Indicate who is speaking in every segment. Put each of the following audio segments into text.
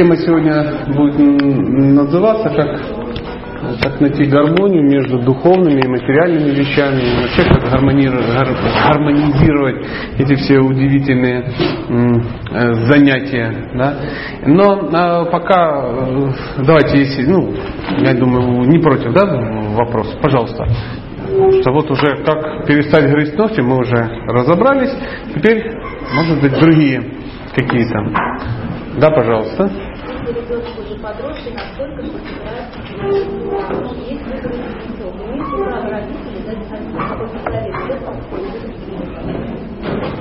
Speaker 1: Тема сегодня будет называться как, как найти гармонию между духовными и материальными вещами, и вообще как гармонизировать, эти все удивительные э, занятия. Да? Но а, пока э, давайте, если, ну, я думаю, не против, да, вопрос, пожалуйста. Что вот уже как перестать грызть ногти, мы уже разобрались. Теперь, может быть, другие какие-то. Да, пожалуйста ребенок уже подросший настолько, что собирается есть выбор ребенок. Имеет право родители дать какой-то совет в этом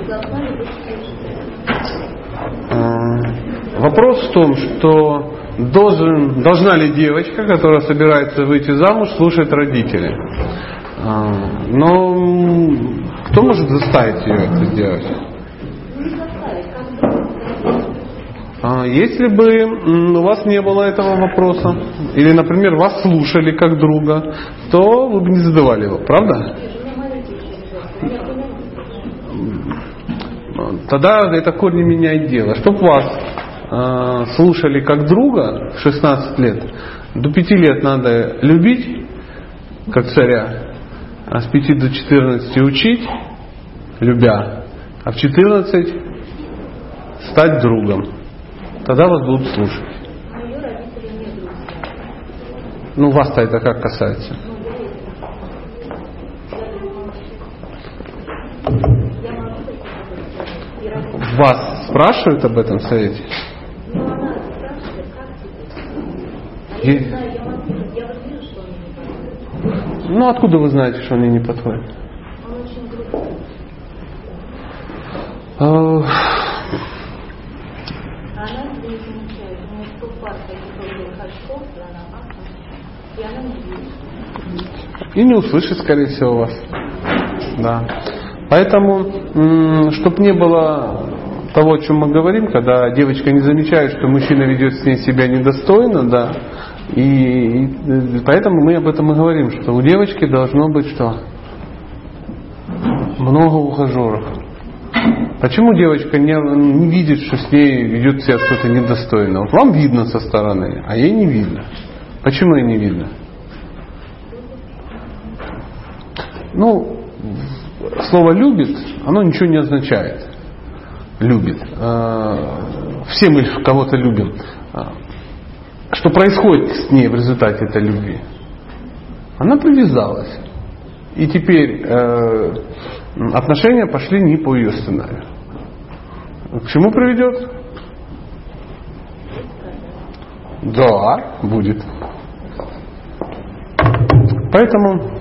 Speaker 1: должна ли быть Вопрос в том, что должен, должна ли девочка, которая собирается выйти замуж, слушать родителей. А, но кто может заставить ее это сделать? А если бы у вас не было этого вопроса, или, например, вас слушали как друга, то вы бы не задавали его, правда? Тогда это корни меняет дело. Чтобы вас э, слушали как друга в 16 лет, до 5 лет надо любить, как царя, а с 5 до 14 учить, любя, а в 14 стать другом тогда вас будут слушать. Ну, вас-то это как касается? Вас спрашивают об этом совете? И... Ну, откуда вы знаете, что они не подходят? И не услышит, скорее всего, вас. Да. Поэтому, чтобы не было того, о чем мы говорим, когда девочка не замечает, что мужчина ведет с ней себя недостойно, да, и, и поэтому мы об этом и говорим, что у девочки должно быть что? Много ухажеров. Почему девочка не, не видит, что с ней ведет себя кто-то недостойно? Вот вам видно со стороны, а ей не видно. Почему ей не видно? Ну, слово любит, оно ничего не означает. Любит. А, все мы кого-то любим. А, что происходит с ней в результате этой любви? Она привязалась. И теперь э, отношения пошли не по ее сценарию. К чему приведет? Да, будет. Поэтому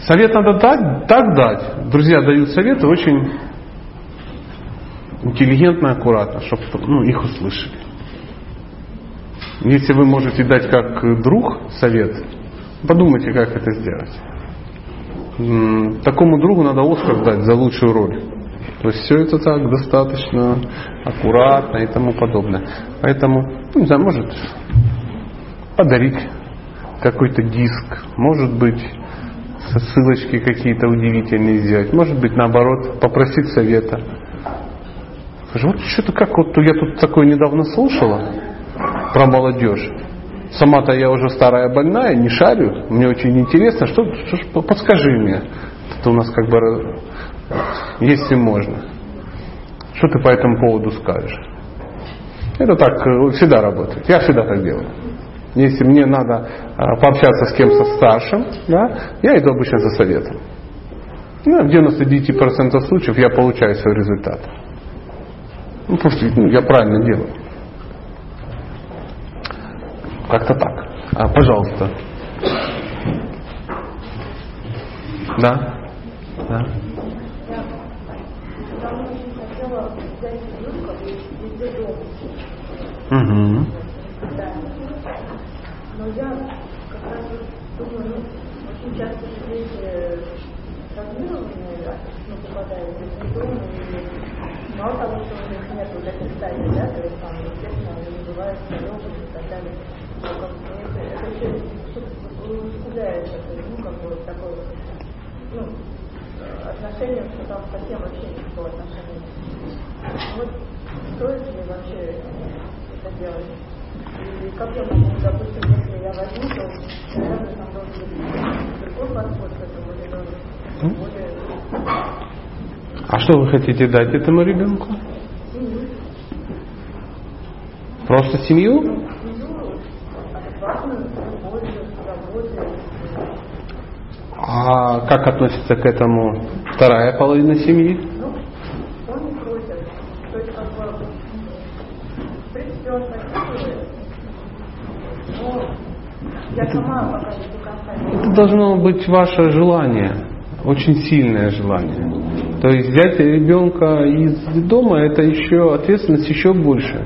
Speaker 1: совет надо так, так дать. Друзья дают советы очень интеллигентно, аккуратно, чтобы ну, их услышали. Если вы можете дать как друг совет, подумайте, как это сделать. Такому другу надо Оскар дать за лучшую роль. То есть все это так достаточно аккуратно и тому подобное. Поэтому, ну, не знаю, может подарить какой-то диск, может быть ссылочки какие-то удивительные сделать, может быть наоборот попросить совета. Скажи, вот что-то как вот я тут такое недавно слушала про молодежь. Сама-то я уже старая больная, не шарю, мне очень интересно, что, что подскажи мне. Это у нас как бы если можно. Что ты по этому поводу скажешь? Это так э, всегда работает. Я всегда так делаю. Если мне надо а, пообщаться с кем-то старшим, да, я иду обычно за советом. Ну, в 99% случаев я получаю свой результат. Ну, просто ну, я правильно делаю. Как-то так. А, пожалуйста. Да? Да? Угу.
Speaker 2: Но я как раз думаю, ну, очень часто дети травмированные, ну, попадают в дом, и мало того, что у них нет вот этой стадии, да, то есть там, естественно, они не бывают здоровыми и так далее. Но как бы это, это еще усугубляет, ну, как бы вот такой вот, ну, отношениям, что там совсем вообще никакого отношения. Вот стоит ли вообще это делать? И как я могу, допустим, если я возьму, то, наверное, там должен быть другой подход к этому, быть более
Speaker 1: А что вы хотите дать этому ребенку?
Speaker 2: семью,
Speaker 1: Просто семью?
Speaker 2: семью, адекватную, любовь, заботу.
Speaker 1: А как относится к этому вторая половина семьи?
Speaker 2: Ну, он не просит. То есть, как бы, в принципе, он поддерживает, но я сама пока не до конца не
Speaker 1: Это должно быть ваше желание, очень сильное желание. То есть взять ребенка из дома, это еще ответственность еще больше.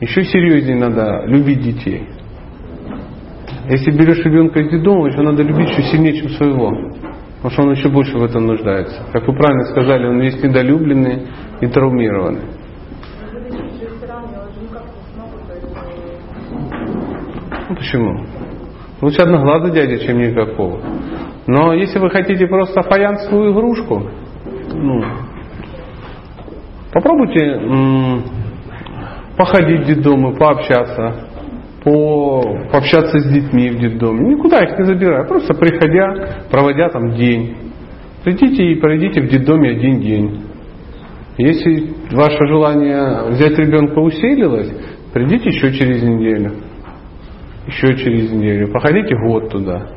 Speaker 1: Еще серьезнее надо любить детей. Если берешь ребенка из детдома, еще надо любить еще сильнее, чем своего. Потому что он еще больше в этом нуждается. Как вы правильно сказали, он весь недолюбленный и травмированный. Ну почему? Лучше одноглазый дядя, чем никакого. Но если вы хотите просто фаянсовую игрушку, ну, попробуйте м, походить в детдомы, пообщаться, по, пообщаться с детьми в детдоме. Никуда их не забирая, просто приходя, проводя там день. Придите и пройдите в детдоме один день. Если ваше желание взять ребенка усилилось, придите еще через неделю еще через неделю. Походите год туда.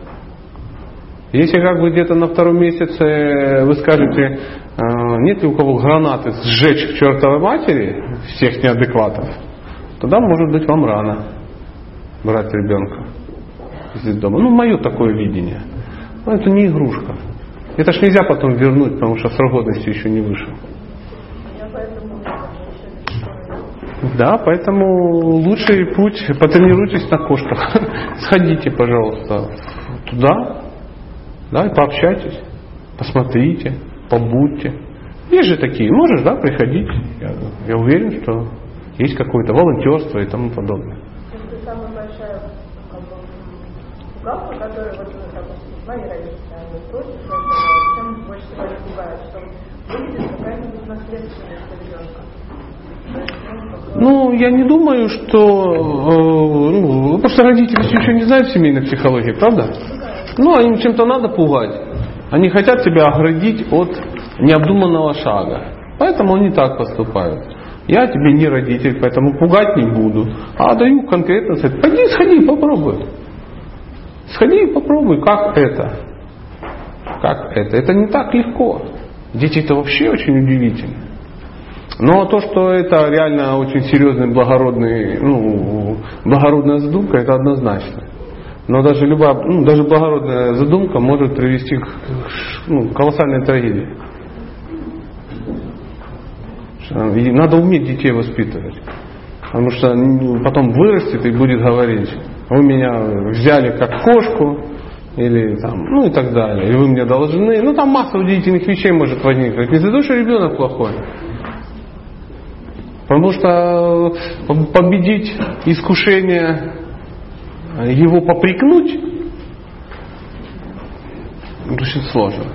Speaker 1: Если как бы где-то на втором месяце вы скажете, э, нет ли у кого гранаты сжечь к чертовой матери всех неадекватов, тогда может быть вам рано брать ребенка из дома. Ну, мое такое видение. Но это не игрушка. Это ж нельзя потом вернуть, потому что срок годности еще не вышел.
Speaker 2: я поэтому как бы, еще не знаю.
Speaker 1: Да, поэтому лучший путь, потренируйтесь на кошках. Сходите, пожалуйста, туда, да, и пообщайтесь, посмотрите, побудьте. Есть же такие, можешь, да, приходить. Я, я уверен, что есть какое-то волонтерство и тому подобное.
Speaker 2: Это самая большая которая вот, ну, допустим, мои родители, они против этого, чем больше они пугают, что будет какая-нибудь наследственность ребенка. Ну,
Speaker 1: Ну, я не думаю, что... э, ну, просто родители все еще не знают семейной психологии, правда? Ну, им чем-то надо пугать. Они хотят тебя оградить от необдуманного шага. Поэтому они так поступают. Я тебе не родитель, поэтому пугать не буду. А даю конкретно совет. Пойди, сходи, попробуй. Сходи и попробуй, как это. Как это? Это не так легко. Дети это вообще очень удивительно. Но то, что это реально очень серьезный, благородный, ну, благородная задумка, это однозначно. Но даже любая, ну, даже благородная задумка может привести к ну, колоссальной трагедии. И надо уметь детей воспитывать. Потому что потом вырастет и будет говорить, вы меня взяли как кошку, или там, ну и так далее, и вы мне должны. Ну там масса удивительных вещей может возникнуть. Не за то, что ребенок плохой. Потому что победить искушение его попрекнуть очень сложно.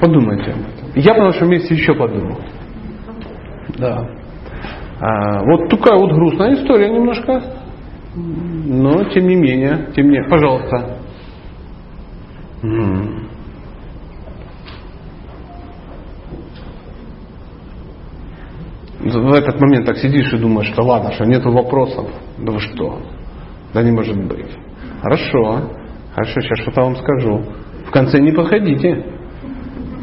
Speaker 1: Подумайте об этом. Я по нашем месте еще подумал. Да. А, вот такая вот грустная история немножко. Но тем не менее, тем не менее, пожалуйста. М. В этот момент так сидишь и думаешь, что ладно, что нету вопросов. Да вы что? Да не может быть. Хорошо. Хорошо, сейчас что-то вам скажу. В конце не подходите.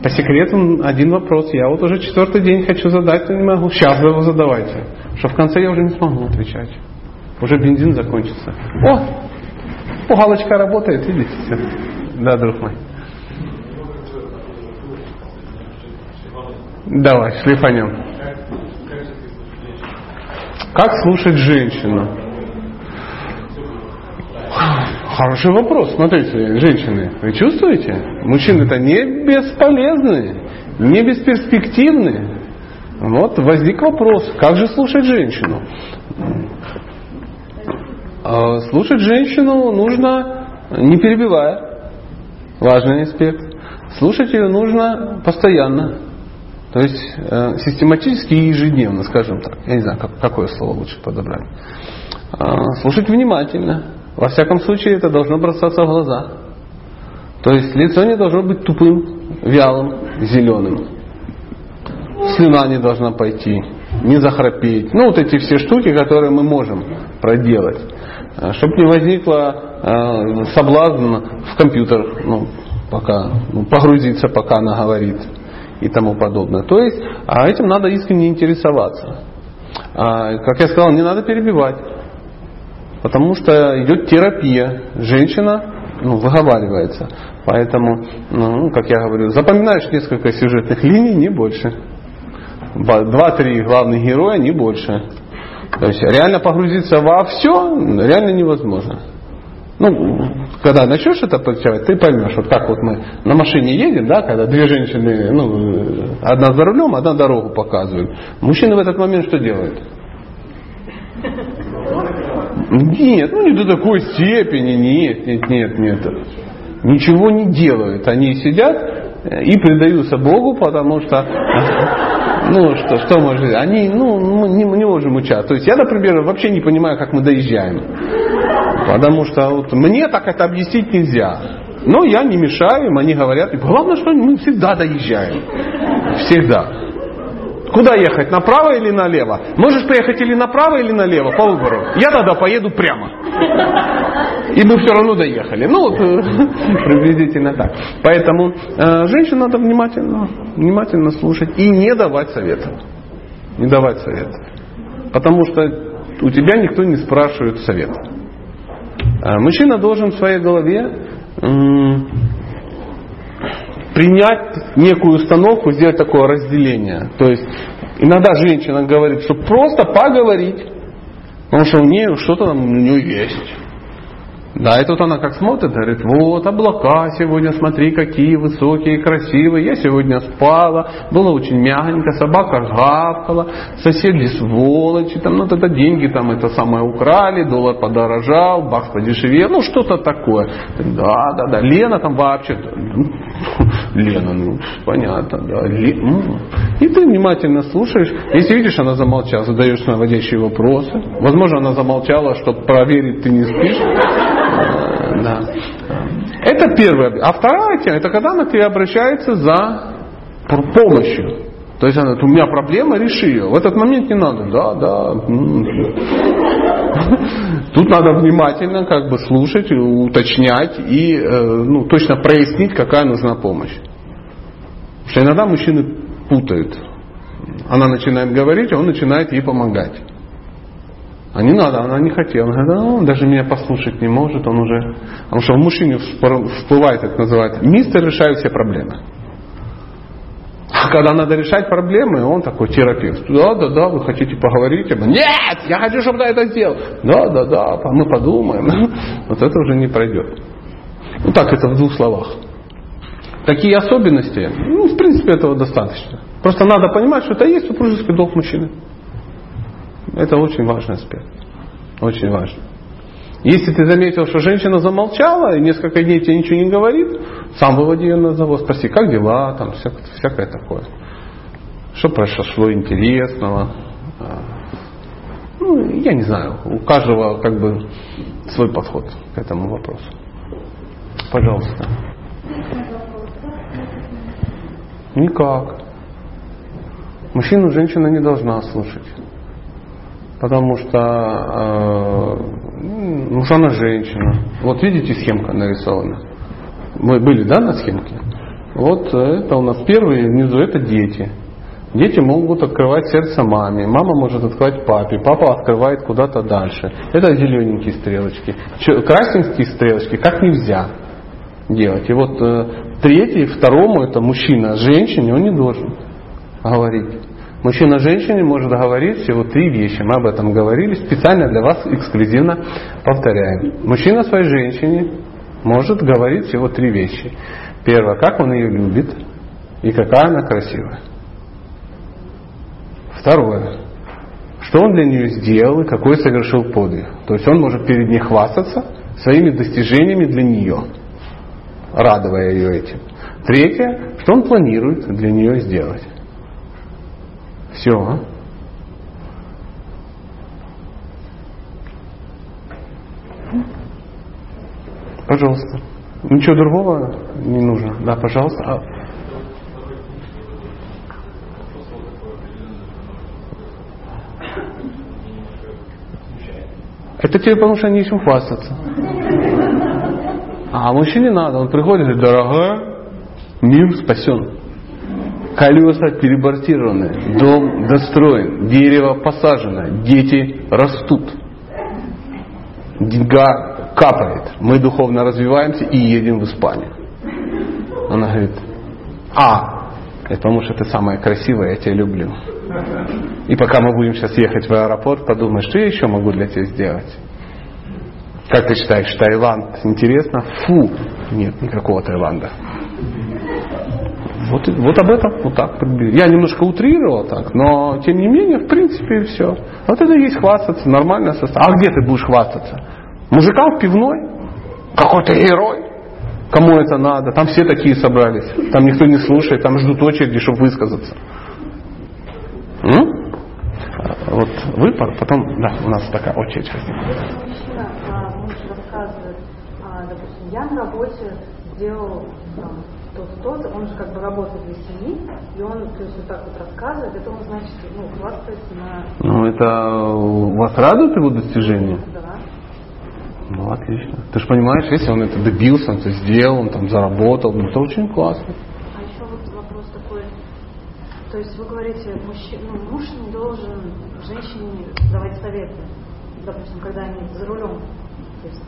Speaker 1: По секрету один вопрос. Я вот уже четвертый день хочу задать, но не могу. Сейчас вы его задавайте. Что в конце я уже не смогу отвечать. Уже бензин закончится. О! Пугалочка работает, видите? Всё. Да, друг мой. Давай, шлифанем. Как слушать женщину? Хороший вопрос. Смотрите, женщины, вы чувствуете? Мужчины-то не бесполезны, не бесперспективны. Вот возник вопрос, как же слушать женщину? А Слушать женщину нужно не перебивая. Важный аспект. Слушать ее нужно постоянно. То есть э, систематически и ежедневно, скажем так. Я не знаю, как, какое слово лучше подобрать. Э, слушать внимательно. Во всяком случае, это должно бросаться в глаза. То есть лицо не должно быть тупым, вялым, зеленым. Слюна не должна пойти, не захрапеть. Ну, вот эти все штуки, которые мы можем проделать. Э, Чтобы не возникло э, соблазн в компьютер, ну, пока, ну, погрузиться, пока она говорит и тому подобное. То есть, а этим надо искренне интересоваться. А, как я сказал, не надо перебивать. Потому что идет терапия. Женщина ну, выговаривается. Поэтому, ну, как я говорю, запоминаешь несколько сюжетных линий, не больше. Два-три главных героя, не больше. То есть реально погрузиться во все реально невозможно. Ну, когда начнешь это подчеркивать, ты поймешь, вот как вот мы на машине едем, да, когда две женщины, ну, одна за рулем, одна дорогу показывают. Мужчины в этот момент что делают? Нет, ну не до такой степени, нет, нет, нет, нет. Ничего не делают. Они сидят и предаются Богу, потому что ну, что, что может, они, ну, мы не, не можем участвовать. То есть я, например, вообще не понимаю, как мы доезжаем. Потому что вот, мне так это объяснить нельзя. Но я не мешаю им, они говорят, главное, что мы всегда доезжаем. Всегда. Куда ехать, направо или налево? Можешь поехать или направо, или налево, по выбору. Я тогда поеду прямо. И мы все равно доехали. Ну, вот, приблизительно так. Поэтому э, женщин надо внимательно, внимательно слушать и не давать советов. Не давать советов. Потому что у тебя никто не спрашивает совета. Э, мужчина должен в своей голове принять некую установку, сделать такое разделение. То есть иногда женщина говорит, что просто поговорить, потому что у нее что-то там у нее есть. Да, и тут она как смотрит, говорит, вот облака сегодня, смотри, какие высокие, красивые. Я сегодня спала, было очень мягенько, собака гавкала, соседи сволочи, там, ну, тогда деньги там это самое украли, доллар подорожал, бакс подешевел, ну, что-то такое. Да, да, да, Лена там вообще, Лена, ну, понятно, да. И ты внимательно слушаешь. Если видишь, она замолчала, задаешь наводящие вопросы. Возможно, она замолчала, чтобы проверить, ты не спишь. Да. Это первое. А вторая тема, это когда она к тебе обращается за помощью. То есть она, у меня проблема, реши ее. В этот момент не надо, да, да. Тут надо внимательно как бы слушать, уточнять и ну, точно прояснить, какая нужна помощь. Потому что иногда мужчины путают. Она начинает говорить, а он начинает ей помогать. А не надо, она не хотела. Она говорит, ну, даже меня послушать не может, он уже... Потому что в мужчине всплывает, это называется, мистер решает все проблемы. А когда надо решать проблемы, он такой терапевт. Да, да, да, вы хотите поговорить? Нет, я хочу, чтобы ты это сделал. Да, да, да, мы подумаем. Вот это уже не пройдет. Ну так, это в двух словах. Такие особенности, ну, в принципе, этого достаточно. Просто надо понимать, что это есть супружеский долг мужчины. Это очень важный аспект. Очень важно. Если ты заметил, что женщина замолчала и несколько дней тебе ничего не говорит, сам выводи ее на завод, спроси, как дела, там всякое, всякое такое. Что произошло интересного. А, ну, я не знаю, у каждого как бы свой подход к этому вопросу. Пожалуйста. Никак. Мужчину женщина не должна слушать. Потому что э, ну, она женщина. Вот видите, схемка нарисована. Мы были, да, на схемке? Вот это у нас первые, внизу это дети. Дети могут открывать сердце маме, мама может открывать папе, папа открывает куда-то дальше. Это зелененькие стрелочки. Красненькие стрелочки как нельзя делать. И вот э, третий, второму, это мужчина, женщине он не должен говорить. Мужчина женщине может говорить всего три вещи. Мы об этом говорили, специально для вас эксклюзивно повторяем. Мужчина своей женщине может говорить всего три вещи. Первое, как он ее любит и какая она красивая. Второе, что он для нее сделал и какой совершил подвиг. То есть он может перед ней хвастаться своими достижениями для нее. радуя ее этим. Третье, что он планирует для нее сделать. Все. А? Пожалуйста. Ничего другого не нужно. Да, пожалуйста. А... Это тебе потому что нечем хвастаться. А мужчине надо. Он приходит и говорит, дорогая, мир спасен. Колеса перебортированы, дом достроен, дерево посажено, дети растут. Деньга капает. Мы духовно развиваемся и едем в Испанию. Она говорит, а, это потому что ты самая красивая, я тебя люблю. И пока мы будем сейчас ехать в аэропорт, подумай, что я еще могу для тебя сделать? Как ты считаешь, Таиланд интересно? Фу, нет никакого Таиланда. Вот, вот об этом вот так. Я немножко утрировал так, но тем не менее, в принципе, все. Вот это и есть хвастаться, нормальное состояние. А где ты будешь хвастаться? Мужикам в пивной? Какой-то герой? Кому это надо? Там все такие собрались. Там никто не слушает, там ждут очереди, чтобы высказаться. М? Вот вы, потом, да, у нас такая очередь
Speaker 2: Мужчина, а, муж рассказывает, а, допустим, я на работе сделал там, то-то, он же как бы работает для семьи, и он, то есть, вот так вот рассказывает, это он, значит, ну, хвастается на...
Speaker 1: Ну, это вас радует его достижение?
Speaker 2: Да.
Speaker 1: Ну, отлично. Ты же понимаешь, если он это добился, он это сделал, он там заработал, ну, это очень классно.
Speaker 2: А еще вот вопрос такой, то есть вы говорите, мужчина, ну, муж не должен женщине давать советы, допустим, когда они за рулем то есть,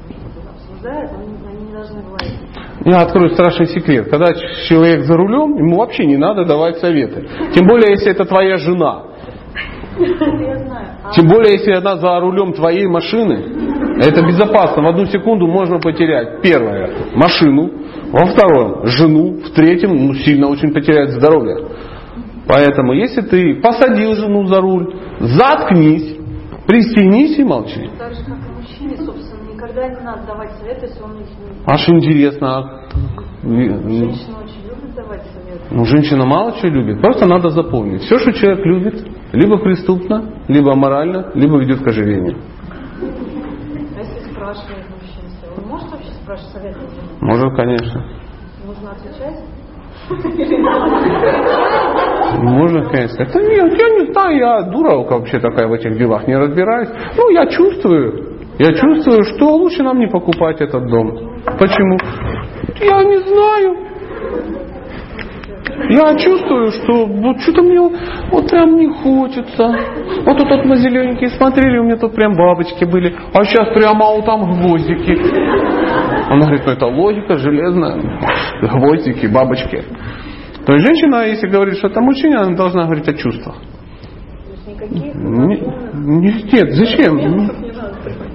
Speaker 2: обсуждают, они, они не должны говорить.
Speaker 1: Я открою страшный секрет. Когда человек за рулем, ему вообще не надо давать советы. Тем более, если это твоя жена.
Speaker 2: А
Speaker 1: Тем более, если она за рулем твоей машины, это безопасно. В одну секунду можно потерять. Первое, машину. Во втором, жену. В третьем, ну, сильно очень потерять здоровье. Поэтому, если ты посадил жену за руль, заткнись, пристегнись и молчи.
Speaker 2: так же, как никогда не надо давать советы, если он их не...
Speaker 1: Аж интересно. а,
Speaker 2: Женщина очень любит давать советы.
Speaker 1: Ну, женщина мало чего любит. Просто надо запомнить. Все, что человек любит, либо преступно, либо аморально, либо ведет к ожирению.
Speaker 2: А если спрашивает мужчина, он может вообще спрашивать советы?
Speaker 1: Может, конечно.
Speaker 2: Нужно отвечать?
Speaker 1: Можно, конечно. Это нет, я не знаю, я дуралка вообще такая в этих делах, не разбираюсь. Ну, я чувствую, я чувствую, что лучше нам не покупать этот дом. Почему? Я не знаю. Я чувствую, что вот что-то мне вот прям не хочется. Вот тут вот мы зелененькие смотрели, у меня тут прям бабочки были, а сейчас прямо вот там гвоздики. Она говорит, ну это логика железная, гвоздики, бабочки. То есть женщина, если говорит, что это мужчина, она должна говорить о чувствах.
Speaker 2: Никаких
Speaker 1: Не-
Speaker 2: разумных
Speaker 1: не- нет, зачем?
Speaker 2: моментов не надо принимать.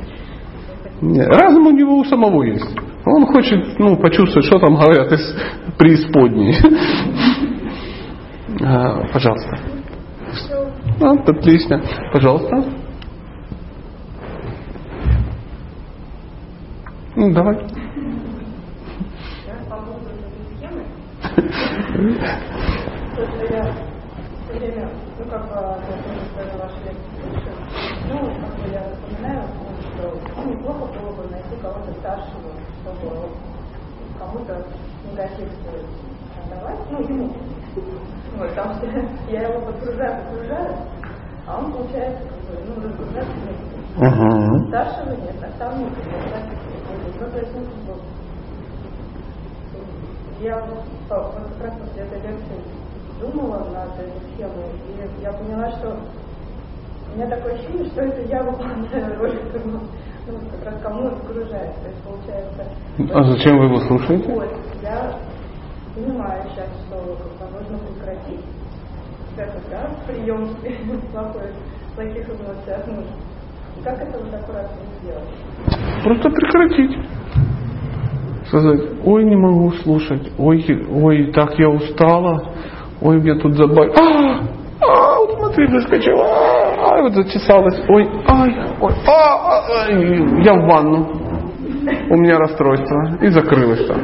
Speaker 1: Нет, разум у него у самого есть. Он хочет ну, почувствовать, что там говорят из преисподней. А, Пожалуйста. А, отлично. Пожалуйста. Ну, давай.
Speaker 2: Просто я все время, ну как бы, когда ваши лекции слушаю, ну, как бы я вспоминаю, неплохо было бы найти кого-то старшего, чтобы кому-то негатив отдавать, ну, ему. Вот, потому что я его подгружаю, подгружаю, а он, получается, как бы, ну, разгружать некуда.
Speaker 1: Угу.
Speaker 2: Старшего нет, а там нет. Ну, то есть, ну, как бы, я вот как раз после этой лекции думала над этой схемой, и я поняла, что у меня такое ощущение, что это я выполняю роль ну, как раз кому загружает. То есть, получается...
Speaker 1: А зачем вы его слушаете?
Speaker 2: Вот, я понимаю сейчас, что как нужно прекратить этот, да, прием плохой, плохих эмоций от мужа. И как это вот аккуратно сделать?
Speaker 1: Просто прекратить. Сказать, ой, не могу слушать, ой, ой, так я устала, ой, мне тут забавили. А, а, вот смотри, заскочила, а, вот зачесалась, ой, ай, ой, а, ай, я в ванну, у меня расстройство, и закрылась там.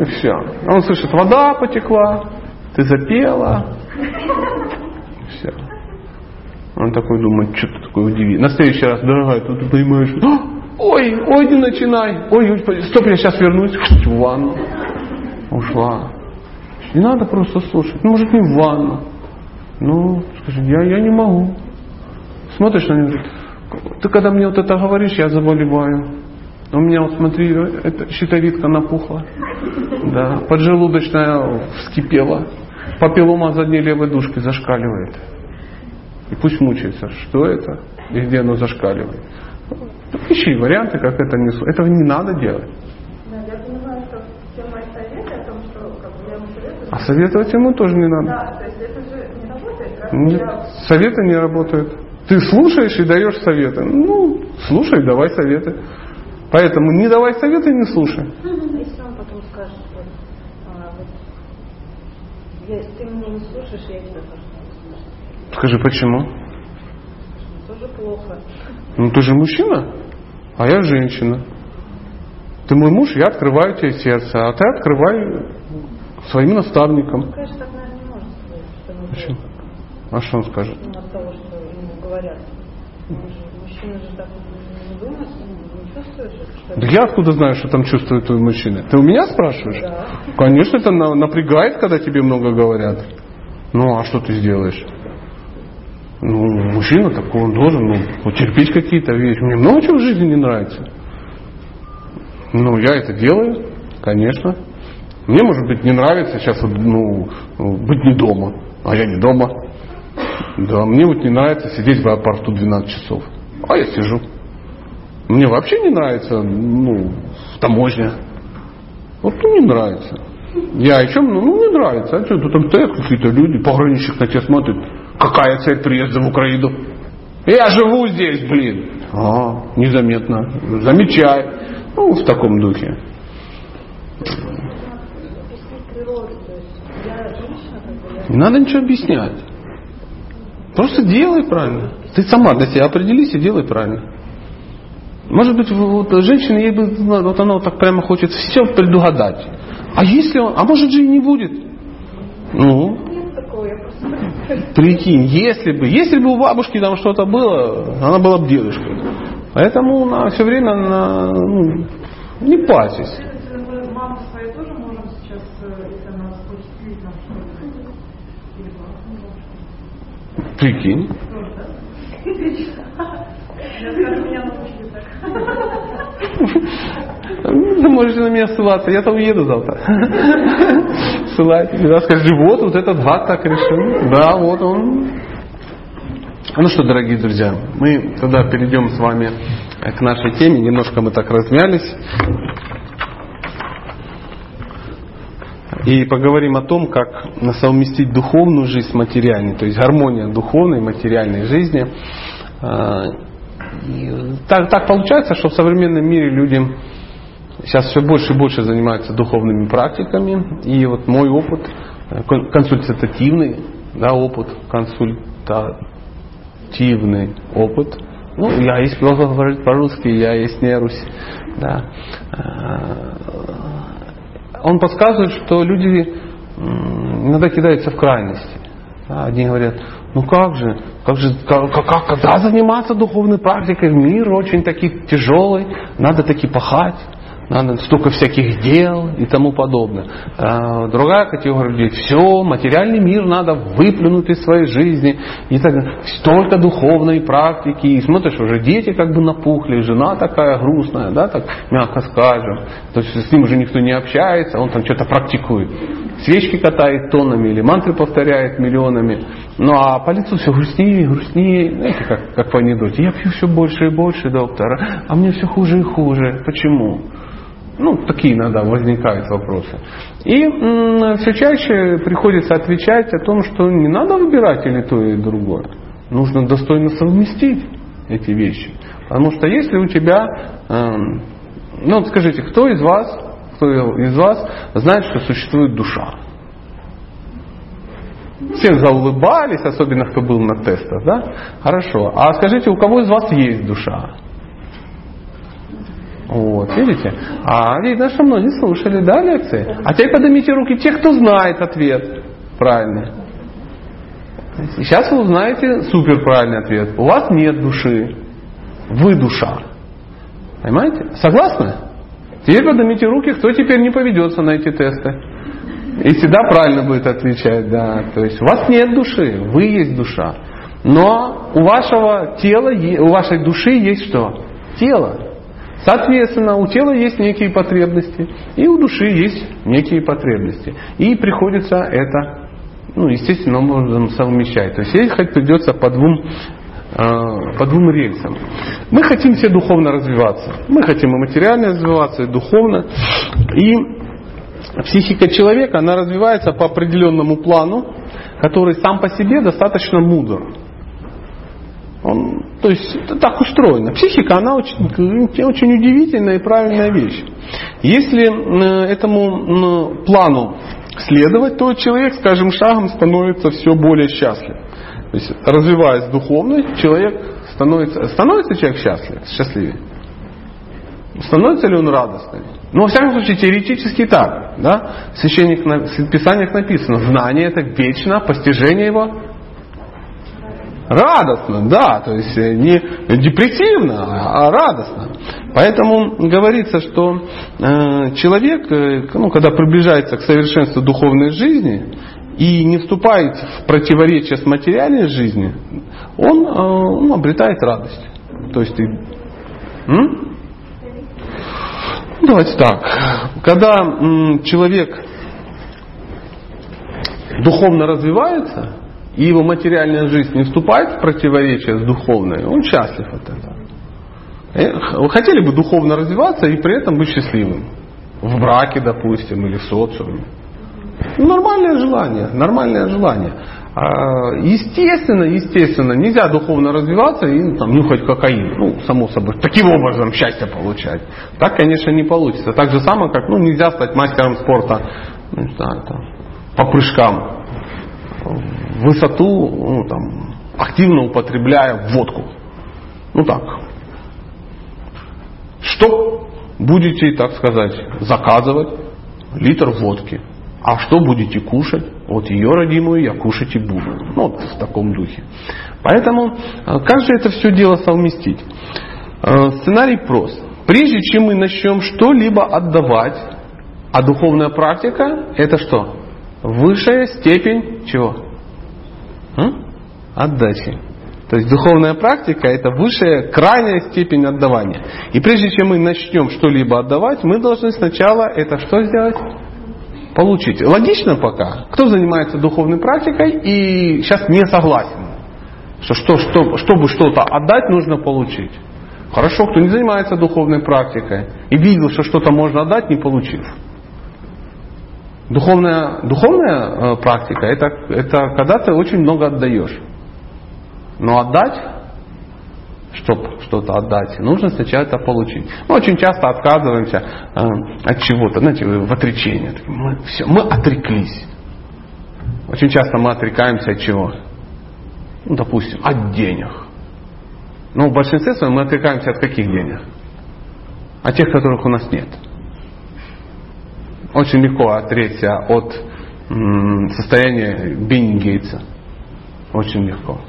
Speaker 1: И все. Он слышит, вода потекла, ты запела. Все. Он такой думает, что ты такой удивительный. На следующий раз, дорогая, тут ты понимаешь, «А, ой, ой, не начинай, ой, стоп, я сейчас вернусь в ванну. Ушла. Не надо просто слушать. Ну, может, не в ванну. Ну, скажи, я, я не могу. Смотришь на него, ты когда мне вот это говоришь, я заболеваю. У меня вот смотри, это щитовидка напухла. Да, поджелудочная вскипела. Папиллома задней левой дужки зашкаливает. И пусть мучается, что это и где оно зашкаливает. Ищи варианты, как это не... Этого не надо делать.
Speaker 2: Да, я понимаю, что все мои советы о том, что как бы, я ему советую.
Speaker 1: А советовать ему тоже не надо.
Speaker 2: Да, то есть это же не работает. Раз
Speaker 1: Нет, советы не работают. Ты слушаешь и даешь советы. Ну, слушай, давай советы. Поэтому не давай советы, не слушай.
Speaker 2: Если он потом скажет, что а, вот, если ты меня не слушаешь, я тебя тоже не слушаю.
Speaker 1: Скажи, почему?
Speaker 2: Тоже плохо.
Speaker 1: Ну ты же мужчина, а я женщина. Ты мой муж, я открываю тебе сердце, а ты открывай своим наставникам.
Speaker 2: Конечно, так, наверное, не может сказать, что
Speaker 1: Почему? А что он скажет?
Speaker 2: Ну, от того, что ему говорят. Мужчина же так не думает, не чувствует же, что
Speaker 1: Да я откуда знаю, что там чувствует твой мужчина? Ты у меня спрашиваешь?
Speaker 2: Да.
Speaker 1: Конечно, это на- напрягает, когда тебе много говорят. Ну, а что ты сделаешь? Ну, мужчина такой, он должен ну, потерпеть какие-то вещи. Мне много чего в жизни не нравится. Ну, я это делаю, конечно. Мне, может быть, не нравится сейчас вот, ну, быть не дома, а я не дома. Да, мне вот не нравится сидеть в аэропорту 12 часов, а я сижу. Мне вообще не нравится, ну, таможня. Вот ну, не нравится. Я о чем? Ну, ну, не нравится. А что, там стоят какие-то люди, пограничник на тебя смотрит. Какая цель приезда в Украину? Я живу здесь, блин. А, незаметно. Замечай. Ну, в таком духе. Не надо ничего объяснять. Просто делай правильно. Ты сама для себя определись и делай правильно. Может быть, вот женщина, ей бы, вот она вот так прямо хочет все предугадать. А если он, а может же и не будет? Ну, прикинь, если бы, если бы у бабушки там что-то было, она была бы дедушкой. Поэтому на все время на, ну, не парьтесь.
Speaker 3: Следовательно, мы маму свою тоже можем сейчас, э, если она хочет пить нам что-то, или папу можем.
Speaker 1: Прикинь.
Speaker 3: Я.
Speaker 1: Ты можешь на меня ссылаться, я-то уеду завтра. Ссылайтесь, да, скажи, вот, вот этот гад так решил. Да, вот он. Ну что, дорогие друзья, мы тогда перейдем с вами к нашей теме. Немножко мы так размялись. И поговорим о том, как совместить духовную жизнь с материальной, то есть гармония духовной и материальной жизни. А, Так, так получается, что в современном мире люди сейчас все больше и больше занимаются духовными практиками. И вот мой опыт, э, кон- консультативный да, опыт, консультативный опыт. Ну, я есть плохо говорить по-русски, я есть нерусь. Да. Он подсказывает, что люди иногда кидаются в крайности. Одни говорят, ну как же, как же, как- как- когда заниматься духовной практикой, мир очень таки тяжелый, надо таки пахать, надо столько всяких дел и тому подобное. А другая категория людей, все, материальный мир надо выплюнуть из своей жизни, и так. Столько духовной практики, и смотришь, уже дети как бы напухли, жена такая грустная, да, так мягко скажем, то есть с ним уже никто не общается, он там что-то практикует свечки катает тоннами или мантры повторяет миллионами. Ну а по лицу все грустнее и грустнее. Знаете, как, как по анекдоте. Я пью все больше и больше, доктор, а мне все хуже и хуже. Почему? Ну, такие иногда возникают вопросы. И все чаще приходится отвечать о том, что не надо выбирать или то, или другое. Нужно достойно совместить эти вещи. Потому что если у тебя, эм, ну вот скажите, кто из вас, кто из вас знает, что существует душа? Все заулыбались, особенно кто был на тестах, да? Хорошо. А скажите, у кого из вас есть душа? Вот, видите? А видно, что многие слушали, да, лекции? А теперь поднимите руки те, кто знает ответ правильный. Сейчас вы узнаете супер правильный ответ. У вас нет души. Вы душа. Понимаете? Согласны? Теперь поднимите руки, кто теперь не поведется на эти тесты. И всегда правильно будет отвечать, да. То есть у вас нет души, вы есть душа. Но у вашего тела, у вашей души есть что? Тело. Соответственно, у тела есть некие потребности, и у души есть некие потребности. И приходится это, ну, естественно, образом совмещать. То есть ехать придется по двум, э, по двум рельсам. Мы хотим все духовно развиваться. Мы хотим и материально развиваться, и духовно. И психика человека, она развивается по определенному плану, который сам по себе достаточно мудр. Он, то есть это так устроено. Психика, она очень, очень удивительная и правильная вещь. Если э, этому плану следовать, то человек с каждым шагом становится все более счастлив. То есть, развиваясь духовно, человек становится, становится человек счастлив, счастливее. Становится ли он радостным? Ну, во всяком случае, теоретически так. Да? В священных в Писаниях написано, знание это вечно, постижение его радостно, да, то есть э, не депрессивно, а радостно. Поэтому говорится, что э, человек, э, ну, когда приближается к совершенству духовной жизни и не вступает в противоречие с материальной жизнью, он ну, обретает радость. То есть, м? Давайте так. Когда человек духовно развивается, и его материальная жизнь не вступает в противоречие с духовной, он счастлив от этого. Э, вы хотели бы духовно развиваться и при этом быть счастливым? В браке, допустим, или в социуме. Нормальное желание, нормальное желание. А, естественно, естественно, нельзя духовно развиваться и ну, там, нюхать кокаин. Ну, само собой, таким образом счастье получать. Так, конечно, не получится. Так же самое, как ну, нельзя стать мастером спорта ну, знаю, там, по прыжкам высоту, ну, там, активно употребляя водку. Ну так. Что будете, так сказать, заказывать? Литр водки. А что будете кушать? Вот ее родимую я кушать и буду. Ну, вот в таком духе. Поэтому, э, как же это все дело совместить? Э, сценарий прост. Прежде чем мы начнем что-либо отдавать, а духовная практика это что? Высшая степень чего? Отдачи. То есть духовная практика это высшая, крайняя степень отдавания. И прежде чем мы начнем что-либо отдавать, мы должны сначала это что сделать? Получить. Логично пока. Кто занимается духовной практикой и сейчас не согласен, что, что, что чтобы что-то отдать, нужно получить. Хорошо, кто не занимается духовной практикой и видел, что что-то можно отдать, не получив. Духовная, духовная э, практика это, это когда ты очень много отдаешь. Но отдать, чтобы что-то отдать, нужно сначала это получить. Мы очень часто отказываемся э, от чего-то, знаете, в отречении. Мы, все, мы отреклись. Очень часто мы отрекаемся от чего? Ну, допустим, от денег. Но в большинстве своем мы отрекаемся от каких денег? От тех, которых у нас нет. Очень легко отречься от состояния Бенни. Очень легко.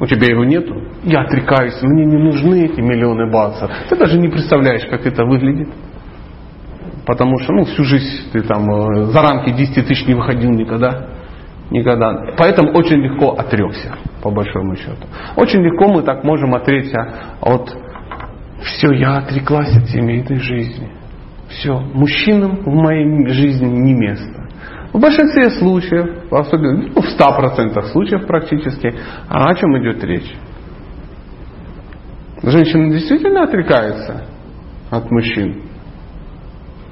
Speaker 1: У тебя его нету? Я отрекаюсь, мне не нужны эти миллионы баксов. Ты даже не представляешь, как это выглядит. Потому что ну, всю жизнь ты там э, за рамки 10 тысяч не выходил никогда. Никогда. Поэтому очень легко отрекся, по большому счету. Очень легко мы так можем отречься от все, я отреклась от семейной жизни. Все, мужчинам в моей жизни не место. В большинстве случаев, особенно ну, в 100% случаев практически, а о чем идет речь? Женщина действительно отрекается от мужчин.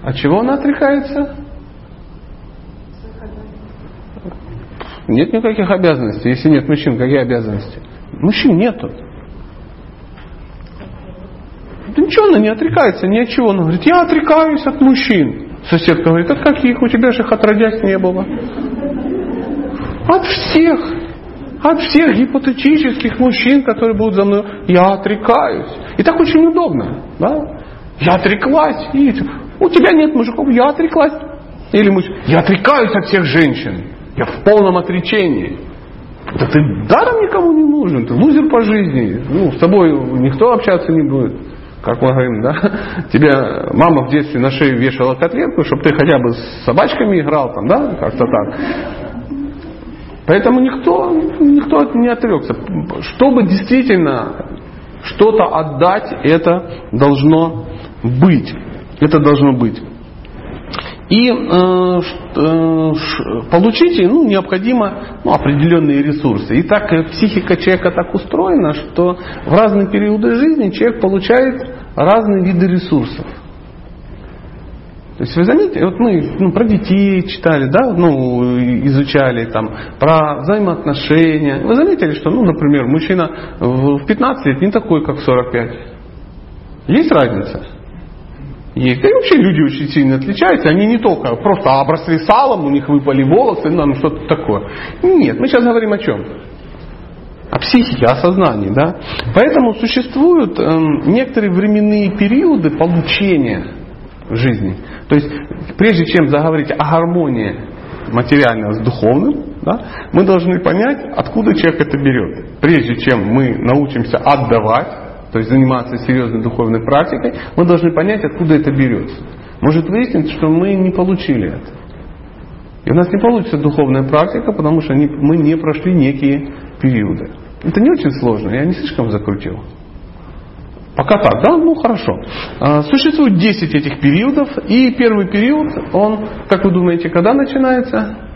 Speaker 1: От чего она отрекается? Нет никаких обязанностей. Если нет мужчин, какие обязанности? Мужчин нету. Да ничего, она не отрекается ни от чего. Она говорит, я отрекаюсь от мужчин. Соседка говорит, от каких? У тебя же их отродясь не было. От всех. От всех гипотетических мужчин, которые будут за мной. Я отрекаюсь. И так очень удобно. Да? Я отреклась. И у тебя нет мужиков, я отреклась. Или муж, я отрекаюсь от всех женщин. Я в полном отречении. Да ты даром никому не нужен, ты лузер по жизни. Ну, с тобой никто общаться не будет. Как мы говорим, да? Тебя мама в детстве на шею вешала котлетку, чтобы ты хотя бы с собачками играл там, да? Как-то так. Поэтому никто, никто не отрекся. Чтобы действительно что-то отдать, это должно быть. Это должно быть. И э, э, получить ну, необходимо ну, определенные ресурсы. И так э, психика человека так устроена, что в разные периоды жизни человек получает разные виды ресурсов. То есть вы заметите, вот мы ну, про детей читали, да, ну, изучали там, про взаимоотношения. Вы заметили, что, ну, например, мужчина в 15 лет не такой, как в 45. Есть разница? Есть. Да и вообще люди очень сильно отличаются. Они не только просто обросли салом, у них выпали волосы, ну, ну что-то такое. Нет, мы сейчас говорим о чем? О психике, о сознании. Да? Поэтому существуют э, некоторые временные периоды получения жизни. То есть, прежде чем заговорить о гармонии материального с духовным, да, мы должны понять, откуда человек это берет. Прежде чем мы научимся отдавать, то есть заниматься серьезной духовной практикой, мы должны понять, откуда это берется. Может выясниться, что мы не получили это. И у нас не получится духовная практика, потому что мы не прошли некие периоды. Это не очень сложно, я не слишком закрутил. Пока так, да? Ну хорошо. А, существует 10 этих периодов, и первый период, он, как вы думаете, когда начинается?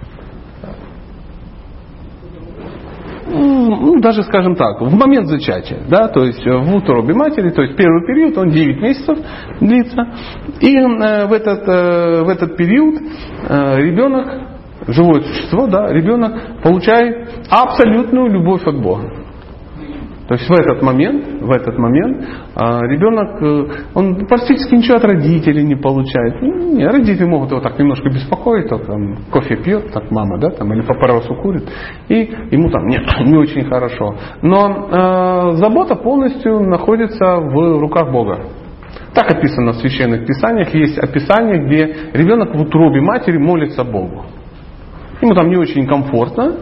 Speaker 1: Ну, даже скажем так, в момент зачатия, да, то есть в утробе матери, то есть первый период, он 9 месяцев длится, и э, в, этот, э, в этот период э, ребенок, живое существо, да, ребенок получает абсолютную любовь от Бога. То есть в этот момент, в этот момент а, ребенок, э, он практически ничего от родителей не получает. Ну, не, родители могут его так немножко беспокоить, то там кофе пьет, так мама, да, там, или папоросу курит, и ему там нет, не очень хорошо. Но э, забота полностью находится в руках Бога. Так описано в священных писаниях. Есть описание, где ребенок в утробе матери молится Богу. Ему там не очень комфортно,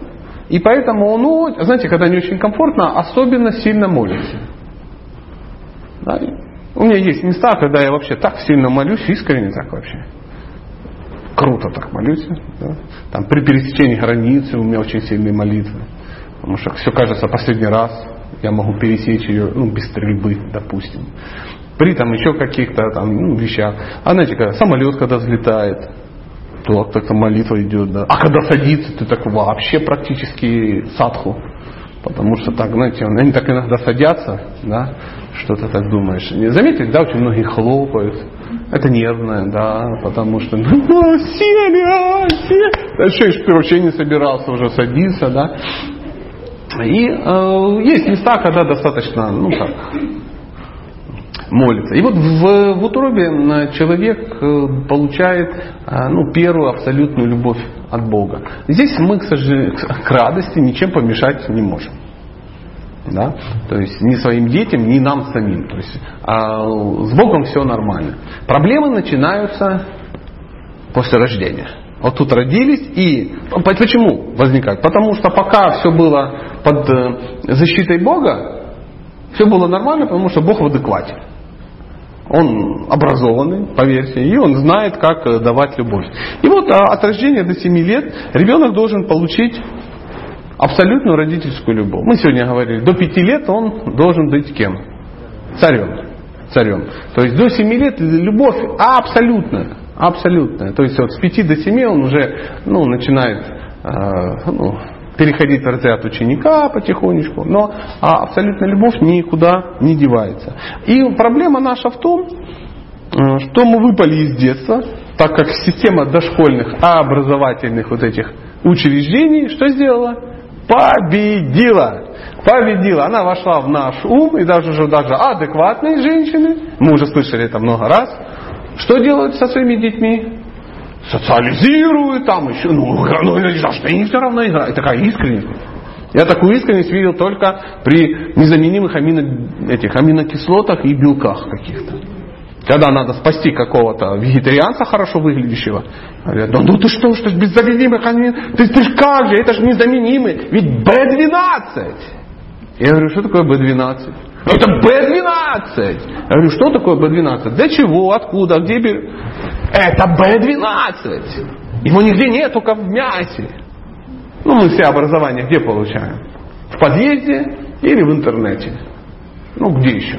Speaker 1: и поэтому он, ну, знаете, когда не очень комфортно, особенно сильно молится. Да? У меня есть места, когда я вообще так сильно молюсь, искренне так вообще. Круто так молюсь. Да? Там при пересечении границы у меня очень сильные молитвы. Потому что все кажется последний раз, я могу пересечь ее ну, без стрельбы, допустим. При там еще каких-то там ну, вещах. А знаете, когда самолет когда взлетает, то как-то молитва идет, да. А когда садится, ты так вообще практически садху. Потому что так, знаете, они так иногда садятся, да, что ты так думаешь. Заметили, да, очень многие хлопают. Это нервное, да, потому что, ну, сели, а, сели. Да что, я вообще не собирался уже садиться, да. И э, есть места, когда достаточно, ну так, молится. И вот в, в утробе человек э, получает э, ну, первую абсолютную любовь от Бога. Здесь мы, к, сожалению, к радости ничем помешать не можем. Да? То есть ни своим детям, ни нам самим. То есть а с Богом все нормально. Проблемы начинаются после рождения. Вот тут родились и почему возникают? Потому что пока все было под э, защитой Бога, все было нормально, потому что Бог в адеквате. Он образованный, поверьте, и он знает, как э, давать любовь. И вот а, от рождения до 7 лет ребенок должен получить абсолютную родительскую любовь. Мы сегодня говорили, до 5 лет он должен быть кем? Царем. Царем. То есть до 7 лет любовь абсолютная. Абсолютная. То есть вот с 5 до 7 он уже ну, начинает э, ну, переходить в разряд ученика потихонечку, но а абсолютная любовь никуда не девается. И проблема наша в том, э, что мы выпали из детства, так как система дошкольных образовательных вот этих учреждений что сделала? Победила. Победила. Она вошла в наш ум, и даже уже даже адекватные женщины, мы уже слышали это много раз, что делают со своими детьми? Социализируют, там еще, ну, ну за что они все равно играют. Такая искренность. Я такую искренность видел только при незаменимых амино, этих аминокислотах и белках каких-то. Когда надо спасти какого-то вегетарианца хорошо выглядящего, говорят, да ну ты что, что без заменимых аминов? Ты, ты как же, это же незаменимый, ведь B12. Я говорю, что такое B12? Это B12. Я говорю, что такое B12? Для чего, откуда, где? бер- Это B12. Его нигде нет, только в мясе. Ну, мы все образование где получаем? В подъезде или в интернете? Ну, где еще?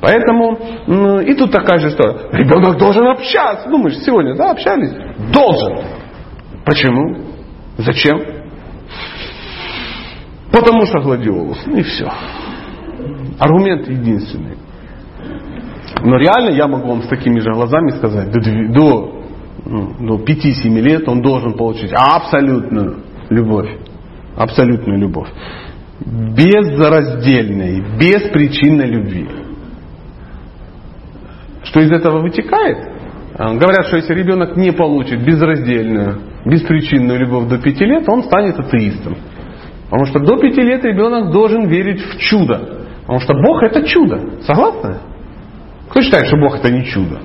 Speaker 1: Поэтому м, и тут такая же история. Ребенок должен общаться. Ну, мы же сегодня, да, общались? Должен. Почему? Зачем? Потому что гладиолус. И все. Аргумент единственный. Но реально я могу вам с такими же глазами сказать, до, до, ну, до 5-7 лет он должен получить абсолютную любовь. Абсолютную любовь. Безраздельной, беспричинной любви. Что из этого вытекает? А, Говорят, что если ребенок не получит безраздельную, беспричинную любовь до 5 лет, он станет атеистом. Потому что до 5 лет ребенок должен верить в чудо. Потому что Бог это чудо. Согласны? Кто считает, что Бог это не чудо?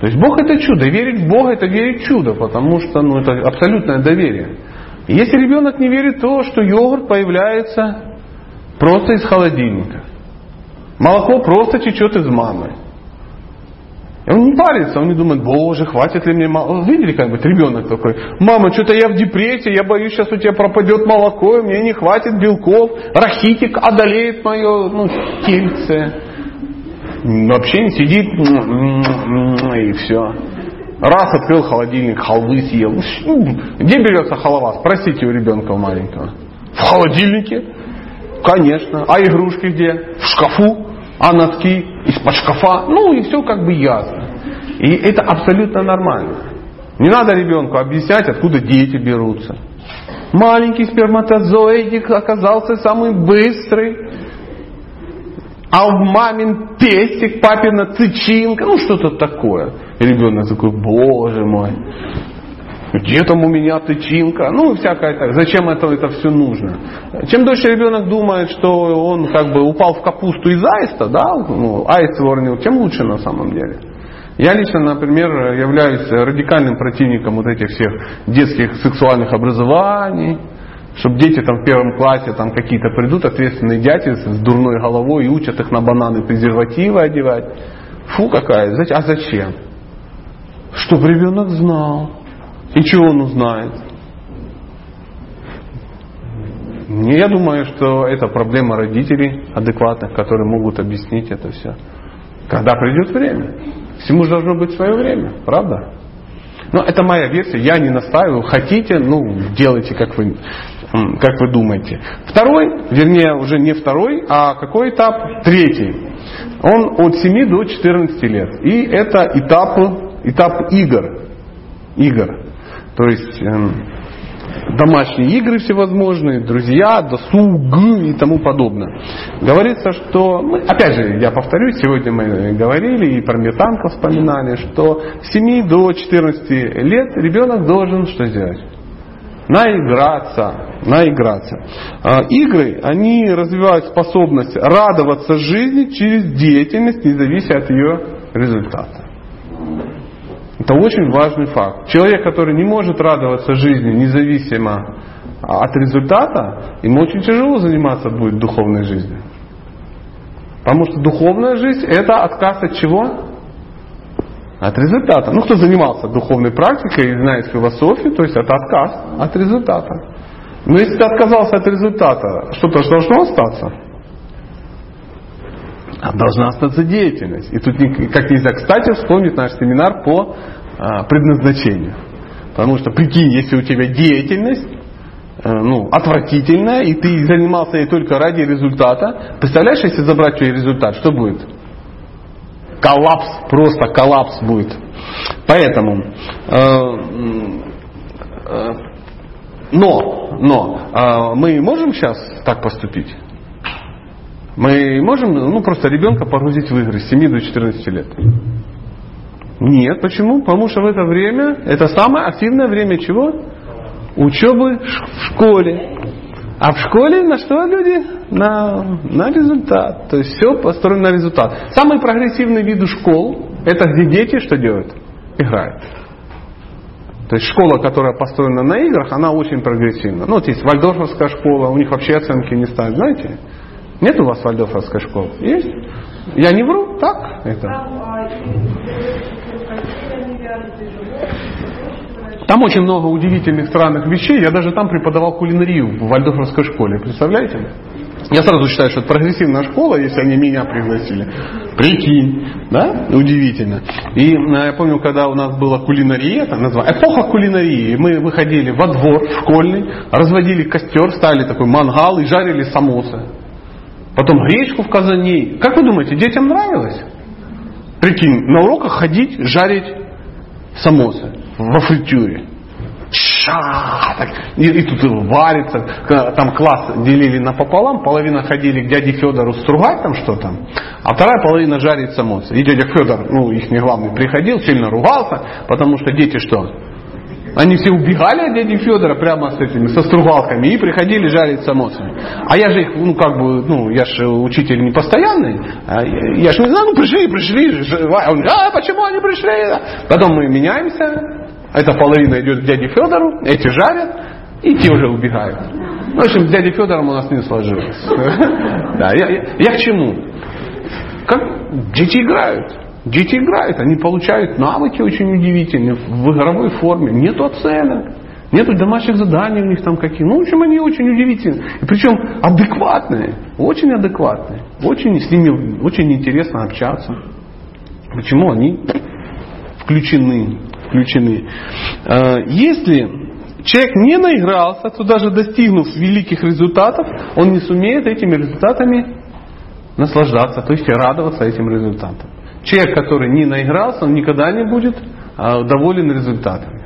Speaker 1: То есть Бог это чудо. Верить в Бога это верить в чудо, потому что ну, это абсолютное доверие. И если ребенок не верит в то, что йогурт появляется просто из холодильника. Молоко просто течет из мамы. И он не парится, он не думает, боже, хватит ли мне молока. Видели, как бы ребенок такой, мама, что-то я в депрессии, я боюсь, сейчас у тебя пропадет молоко, и мне не хватит белков, рахитик одолеет мое ну, тельце. Вообще не сидит, и все. Раз открыл холодильник, халвы съел. Где берется халва? Спросите у ребенка маленького. В холодильнике? Конечно. А игрушки где? В шкафу. А носки из-под шкафа. Ну и все как бы ясно. И это абсолютно нормально. Не надо ребенку объяснять, откуда дети берутся. Маленький сперматозоидик оказался самый быстрый. А в мамин пестик, папина тычинка, ну что-то такое. И ребенок такой, боже мой, где там у меня тычинка? Ну, всякое так. Зачем это, это все нужно? Чем дольше ребенок думает, что он как бы упал в капусту из аиста, да, ну, аист воронил, тем лучше на самом деле. Я лично, например, являюсь радикальным противником вот этих всех детских сексуальных образований, чтобы дети там в первом классе там какие-то придут, ответственные дяди с дурной головой и учат их на бананы презервативы одевать. Фу какая, а зачем? Чтобы ребенок знал. И чего он узнает? Не, Я думаю, что это проблема родителей адекватных, которые могут объяснить это все. Когда придет время. Всему же должно быть свое время, правда? Но это моя версия, я не настаиваю. Хотите, ну, делайте, как вы, как вы думаете. Второй, вернее, уже не второй, а какой этап? Третий. Он от 7 до 14 лет. И это этап, этап игр. Игр. То есть эм, домашние игры всевозможные, друзья, досуг и тому подобное. Говорится, что, мы- опять же, я повторюсь, сегодня мы говорили и про метанков вспоминали, что с 7 до 14 лет ребенок должен что сделать? Наиграться, наиграться. А, Игры, они развивают способность радоваться жизни через деятельность, не завися от ее результата. Это очень важный факт. Человек, который не может радоваться жизни независимо от результата, ему очень тяжело заниматься будет духовной жизнью. Потому что духовная жизнь это отказ от чего? От результата. Ну, кто занимался духовной практикой и знает философию, то есть это отказ от результата. Но если ты отказался от результата, что-то же должно остаться. А должна остаться деятельность. И тут как нельзя кстати вспомнить наш семинар по а, предназначению. Потому что прикинь, если у тебя деятельность э, ну, отвратительная, и ты занимался ей только ради результата, представляешь, если забрать нее результат, что будет? Коллапс, просто коллапс будет. Поэтому, э, э, но, но, э, мы можем сейчас так поступить? Мы можем, ну, просто ребенка погрузить в игры с 7 до 14 лет? Нет, почему? Потому что в это время, это самое активное время чего? Учебы в школе. А в школе на что люди? На, на результат. То есть все построено на результат. Самый прогрессивный вид школ это где дети что делают? Играют. То есть школа, которая построена на играх, она очень прогрессивна. Ну, вот есть вальдорфовская школа, у них вообще оценки не ставят, знаете? Нет у вас вальдорфовской школы? Есть? Я не вру, так? Это. Там очень много удивительных странных вещей. Я даже там преподавал кулинарию в вальдорфовской школе. Представляете? Я сразу считаю, что это прогрессивная школа, если они меня пригласили. Прикинь, да? Удивительно. И я помню, когда у нас была кулинария, это называется, эпоха кулинарии. Мы выходили во двор школьный, разводили костер, ставили такой мангал и жарили самосы. Потом гречку в казане. Как вы думаете, детям нравилось? Прикинь, на уроках ходить, жарить самосы во фритюре. Ша, так, и, и тут варится, там класс делили напополам, половина ходили к дяде Федору стругать там что-то, а вторая половина жарить самосы. И дядя Федор, ну их не главный, приходил, сильно ругался, потому что дети что? Они все убегали от дяди Федора прямо с этими, со стругалками и приходили жарить самосы. А я же их, ну как бы, ну я же учитель не постоянный, а я же не знаю, ну пришли, пришли, а он, а почему они пришли? Потом мы меняемся, эта половина идет к дяде Федору, эти жарят, и те уже убегают. В общем, с дядей Федором у нас не сложилось. Да, я, я, я к чему? Как дети играют. Дети играют, они получают навыки очень удивительные в игровой форме. Нету оценок. Нету домашних заданий у них там какие. Ну, в общем, они очень удивительные. И причем адекватные. Очень адекватные. Очень с ними очень интересно общаться. Почему они включены включены. А, если человек не наигрался, то даже достигнув великих результатов, он не сумеет этими результатами наслаждаться, то есть радоваться этим результатам. Человек, который не наигрался, он никогда не будет а, доволен результатами.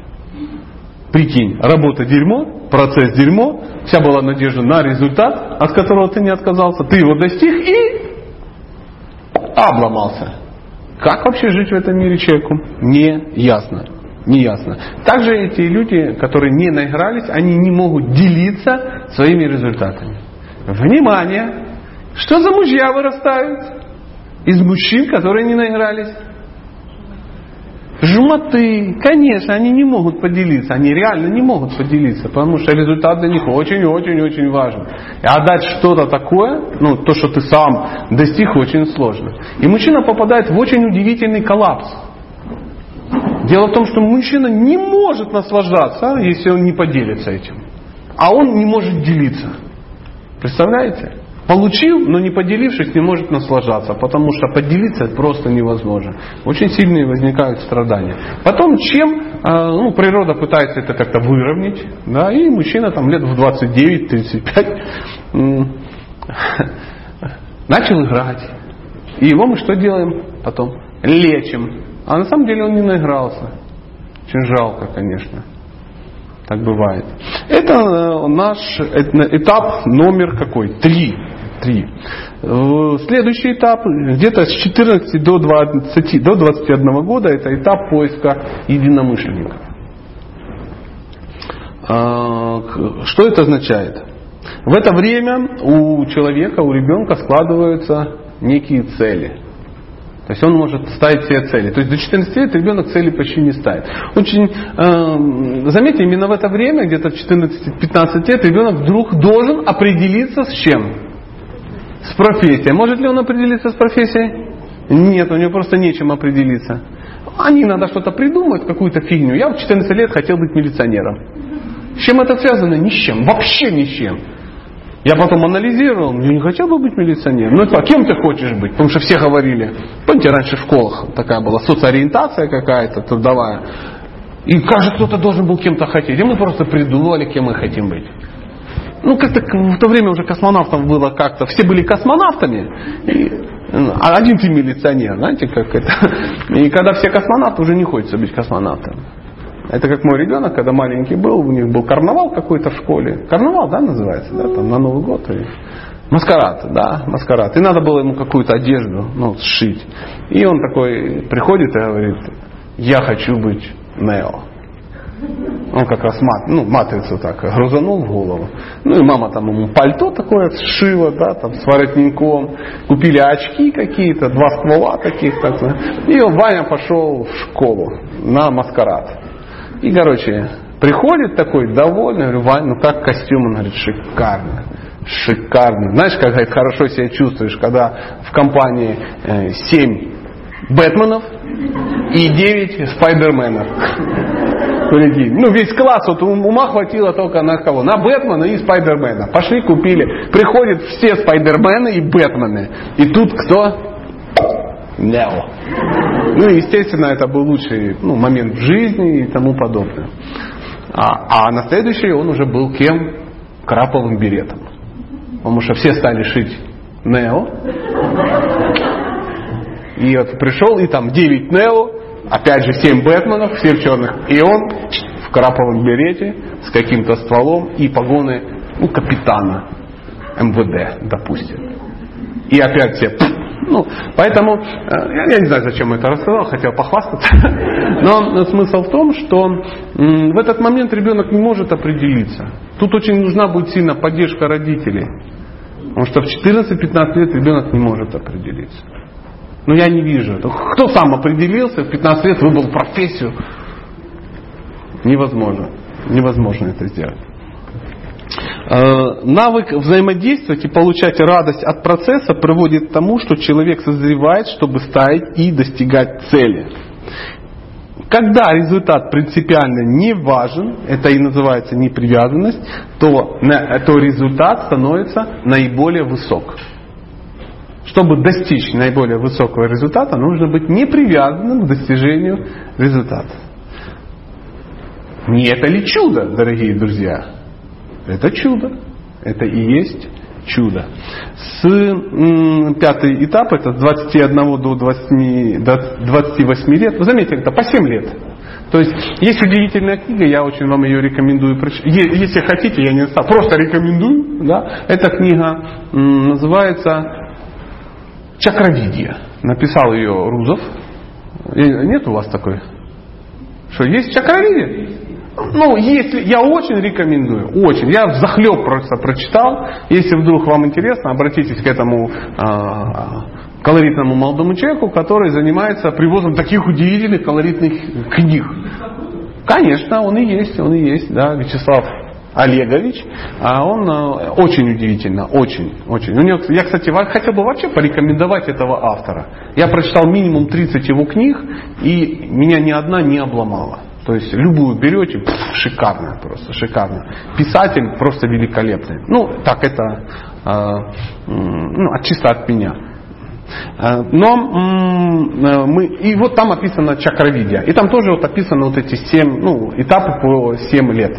Speaker 1: Прикинь, работа дерьмо, процесс дерьмо, вся была надежда на результат, от которого ты не отказался, ты его достиг и обломался. Как вообще жить в этом мире человеку? Не ясно. Не ясно. Также эти люди, которые не наигрались, они не могут делиться своими результатами. Внимание! Что за мужья вырастают? Из мужчин, которые не наигрались. Жмоты, конечно, они не могут поделиться, они реально не могут поделиться, потому что результат для них очень-очень-очень важен. И отдать что-то такое, ну, то, что ты сам достиг, очень сложно. И мужчина попадает в очень удивительный коллапс. Дело в том, что мужчина не может наслаждаться, если он не поделится этим. А он не может делиться. Представляете? Получил, но не поделившись, не может наслаждаться, потому что поделиться просто невозможно. Очень сильные возникают страдания. Потом, чем а, ну, природа пытается это как-то выровнять, да, и мужчина там лет в 29-35 начал играть. И его мы что делаем потом? Лечим. А на самом деле он не наигрался. Очень жалко, конечно. Так бывает. Это э, наш этап номер какой? Три. Три. Э, следующий этап, где-то с 14 до, 20, до 21 года, это этап поиска единомышленников. А, что это означает? В это время у человека, у ребенка складываются некие цели – то есть он может ставить себе цели. То есть до 14 лет ребенок цели почти не ставит. Очень, э, заметьте, именно в это время, где-то 14-15 лет, ребенок вдруг должен определиться с чем? С профессией. Может ли он определиться с профессией? Нет, у него просто нечем определиться. Они надо что-то придумать, какую-то фигню. Я в 14 лет хотел быть милиционером. С чем это связано? Ни с чем. Вообще ни с чем. Я потом анализировал, я не хотел бы быть милиционером. Ну, а кем ты хочешь быть? Потому что все говорили, помните, раньше в школах такая была социориентация какая-то трудовая. И каждый кто-то должен был кем-то хотеть. И мы просто придумывали, кем мы хотим быть. Ну, как-то в то время уже космонавтов было как-то. Все были космонавтами. И, а один ты милиционер, знаете, как это. И когда все космонавты, уже не хочется быть космонавтом. Это как мой ребенок, когда маленький был, у них был карнавал какой-то в школе. Карнавал, да, называется, да, там на Новый год. И... Маскарад, да, маскарад. И надо было ему какую-то одежду, ну, сшить. И он такой приходит и говорит, я хочу быть Нео. Он как раз мат, ну, матрицу так грузанул в голову. Ну и мама там ему пальто такое сшила, да, там с воротником. Купили очки какие-то, два ствола таких. Так, и Ваня пошел в школу на маскарад. И, короче, приходит такой довольный, говорю, Ваня, ну как костюм? Он говорит, шикарно. Шикарно. Знаешь, как хорошо себя чувствуешь, когда в компании э, 7 Бэтменов и 9 Спайдерменов. Ну, весь класс, вот ума хватило только на кого? На Бэтмена и Спайдермена. Пошли, купили. Приходят все Спайдермены и Бэтмены. И тут кто? Нео. Ну, естественно, это был лучший ну, момент в жизни и тому подобное. А, а на следующий он уже был кем? Краповым беретом. Потому что все стали шить Нео. И вот пришел, и там 9 Нео, опять же 7 Бэтменов, все в черных. И он в краповом берете с каким-то стволом и погоны ну, капитана МВД, допустим. И опять все ну, поэтому, э, я, не знаю, зачем я это рассказал, хотел похвастаться. Но смысл в том, что в этот момент ребенок не может определиться. Тут очень нужна будет сильно поддержка родителей. Потому что в 14-15 лет ребенок не может определиться. Но я не вижу. Кто сам определился, в 15 лет выбрал профессию? Невозможно. Невозможно это сделать. Э, навык взаимодействовать и получать радость от процесса приводит к тому, что человек созревает, чтобы ставить и достигать цели. Когда результат принципиально не важен, это и называется непривязанность, то, то результат становится наиболее высок. Чтобы достичь наиболее высокого результата, нужно быть непривязанным к достижению результата. Не это ли чудо, дорогие друзья? Это чудо. Это и есть чудо. С м, пятый этап, это с 21 до, 20, до 28 лет, вы заметите, это по 7 лет. То есть есть удивительная книга, я очень вам ее рекомендую прочитать. Если хотите, я не знаю, просто рекомендую. Да? Эта книга м, называется Чакравидия. Написал ее Рузов. Нет у вас такой? Что, есть Чакравидия? Ну, если, я очень рекомендую, очень. Я захлеб просто прочитал. Если вдруг вам интересно, обратитесь к этому а, колоритному молодому человеку, который занимается привозом таких удивительных колоритных книг. Конечно, он и есть, он и есть, да, Вячеслав Олегович, а он а, очень удивительно, очень, очень. У него, я, кстати, хотел бы вообще порекомендовать этого автора. Я прочитал минимум 30 его книг, и меня ни одна не обломала. То есть любую берете, пфф, шикарно просто, шикарно. Писатель просто великолепный. Ну, так это э, ну, чисто от меня. Э, но э, мы, и вот там описано чакравидия. И там тоже вот описаны вот эти семь, ну, этапы по семь лет.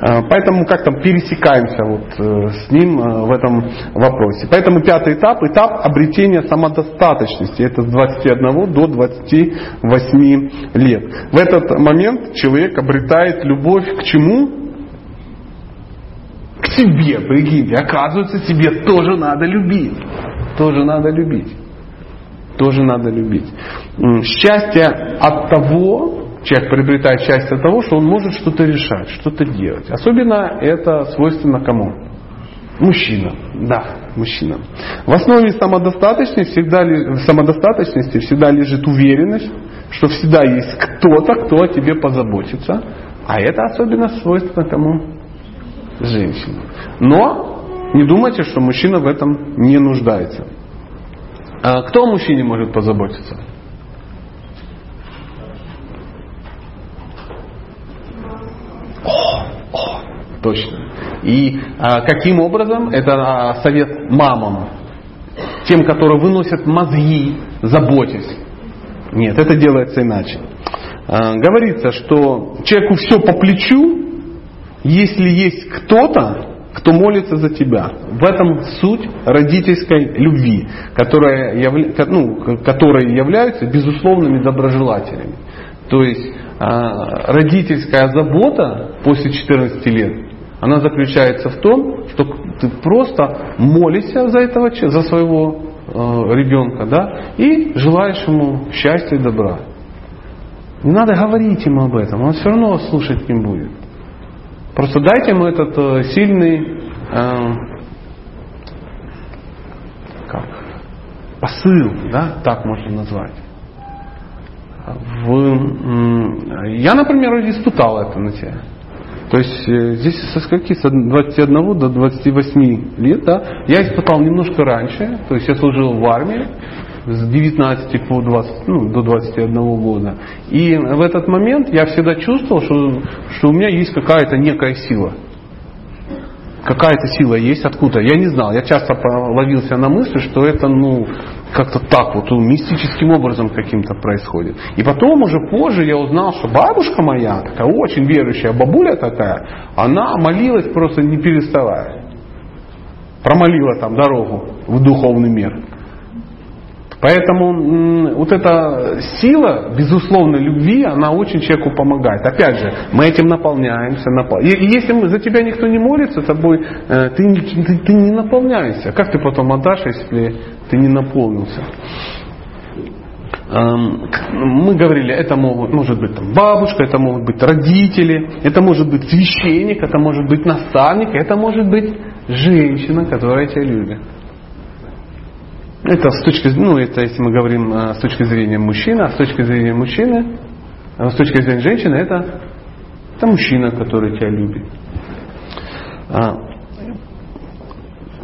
Speaker 1: Э, поэтому как-то пересекаемся вот с ним в этом вопросе. Поэтому пятый этап, этап обретения самодостаточности. Это с 21 до 28 лет. В этот момент человек обретает любовь к чему? К себе, прикиньте, оказывается, себе тоже надо любить. Тоже надо любить тоже надо любить. Счастье от того, человек приобретает счастье от того, что он может что-то решать, что-то делать. Особенно это свойственно кому? Мужчина, да, мужчина. В основе самодостаточности всегда, самодостаточности всегда лежит уверенность, что всегда есть кто-то, кто о тебе позаботится. А это особенно свойственно кому? Женщине. Но не думайте, что мужчина в этом не нуждается. А кто о мужчине может позаботиться? О, о, точно. И а, каким образом? Это а, совет мамам. Тем, которые выносят мозги, заботясь. Нет, это делается иначе. А, говорится, что человеку все по плечу, если есть кто-то, кто молится за тебя. В этом суть родительской любви, которая, ну, которые являются безусловными доброжелателями. То есть а, родительская забота после 14 лет, она заключается в том, что ты просто молишься за этого, за своего э, ребенка, да, и желаешь ему счастья и добра. Не надо говорить ему об этом, он все равно слушать не будет. Просто дайте ему этот э, сильный э, как, посыл, да, так можно назвать. В, я, например, испытал это на себе. То есть э, здесь со скольки? С 21 до 28 лет, да, я испытал немножко раньше, то есть я служил в армии с 19 по 20, ну, до 21 года. И в этот момент я всегда чувствовал, что, что у меня есть какая-то некая сила. Какая-то сила есть откуда. Я не знал. Я часто ловился на мысли, что это, ну, как-то так вот, мистическим образом каким-то происходит. И потом уже позже я узнал, что бабушка моя, такая очень верующая бабуля такая, она молилась просто не переставая. Промолила там дорогу в духовный мир. Поэтому вот эта сила, безусловно, любви, она очень человеку помогает. Опять же, мы этим наполняемся. Напол... И если за тебя никто не молится, тобой, э, ты, ты, ты не наполняешься. Как ты потом отдашь, если ты не наполнился? Эм, мы говорили, это могут, может быть там, бабушка, это могут быть родители, это может быть священник, это может быть наставник, это может быть женщина, которая тебя любит. Это с точки, ну, это если мы говорим а, с точки зрения мужчины, а с точки зрения мужчины, а с точки зрения женщины, это, это мужчина, который тебя любит. А,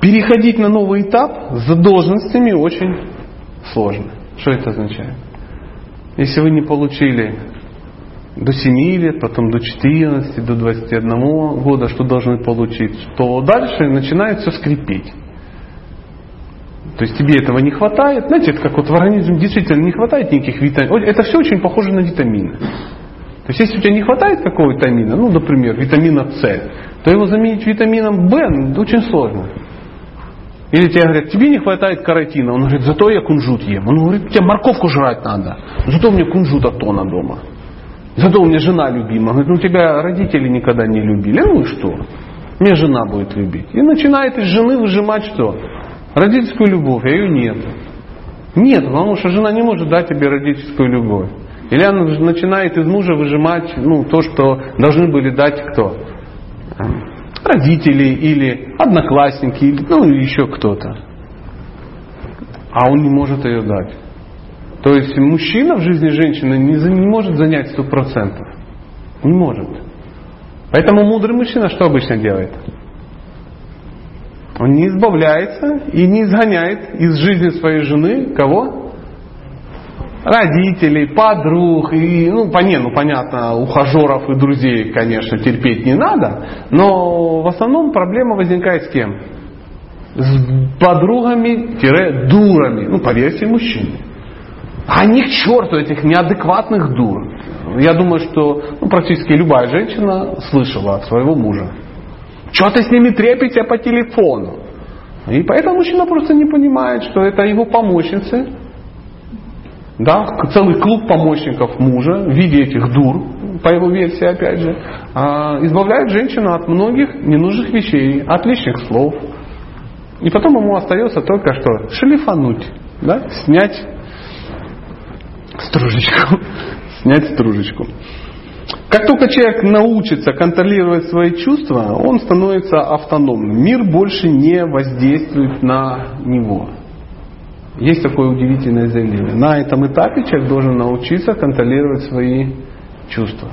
Speaker 1: переходить на новый этап с задолженностями очень сложно. Что это означает? Если вы не получили до 7 лет, потом до 14, до 21 года, что должны получить, то дальше начинает все скрипеть. То есть тебе этого не хватает. Знаете, это как вот в организме действительно не хватает никаких витаминов. Это все очень похоже на витамины. То есть если у тебя не хватает какого витамина, ну, например, витамина С, то его заменить витамином В очень сложно. Или тебе говорят, тебе не хватает каротина. Он говорит, зато я кунжут ем. Он говорит, тебе морковку жрать надо. Зато у меня кунжута тона дома. Зато у меня жена любима. Он говорит, ну тебя родители никогда не любили. Ну и что? Меня жена будет любить. И начинает из жены выжимать что? Родительскую любовь, а ее нет. Нет, потому что жена не может дать тебе родительскую любовь. Или она начинает из мужа выжимать ну, то, что должны были дать кто? Родители или одноклассники, или, ну еще кто-то. А он не может ее дать. То есть мужчина в жизни женщины не, не может занять сто процентов. Не может. Поэтому мудрый мужчина что обычно делает? Он не избавляется и не изгоняет из жизни своей жены кого? Родителей, подруг, и, ну, по не, ну, понятно, ухажеров и друзей, конечно, терпеть не надо, но в основном проблема возникает с кем? С подругами-дурами, ну, по версии мужчины. А не к черту этих неадекватных дур. Я думаю, что ну, практически любая женщина слышала от своего мужа. Что ты с ними трепите по телефону? И поэтому мужчина просто не понимает, что это его помощницы. Да, целый клуб помощников мужа в виде этих дур, по его версии опять же, а, избавляют женщину от многих ненужных вещей, от лишних слов. И потом ему остается только что шлифануть, да, снять стружечку. Снять стружечку. Как только человек научится контролировать свои чувства, он становится автономным. Мир больше не воздействует на него. Есть такое удивительное заявление. На этом этапе человек должен научиться контролировать свои чувства.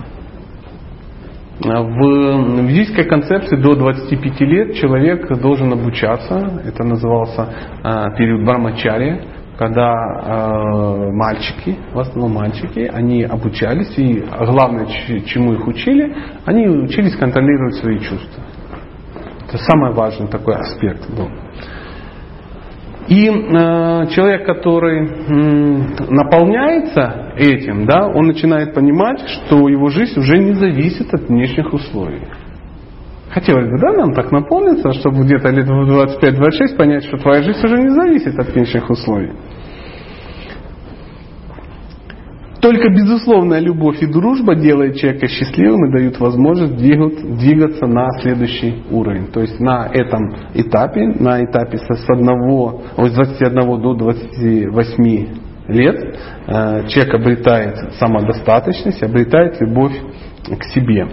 Speaker 1: В ведической концепции до 25 лет человек должен обучаться. Это назывался а, период Брамачария когда э, мальчики, в основном мальчики, они обучались, и главное, чему их учили, они учились контролировать свои чувства. Это самый важный такой аспект был. И э, человек, который э, наполняется этим, да, он начинает понимать, что его жизнь уже не зависит от внешних условий. Хотелось бы, да, нам так наполниться, чтобы где-то лет в 25-26 понять, что твоя жизнь уже не зависит от внешних условий. Только безусловная любовь и дружба делает человека счастливым и дают возможность двигаться на следующий уровень. То есть на этом этапе, на этапе с, одного, с 21 до 28 лет э, человек обретает самодостаточность, обретает любовь к себе.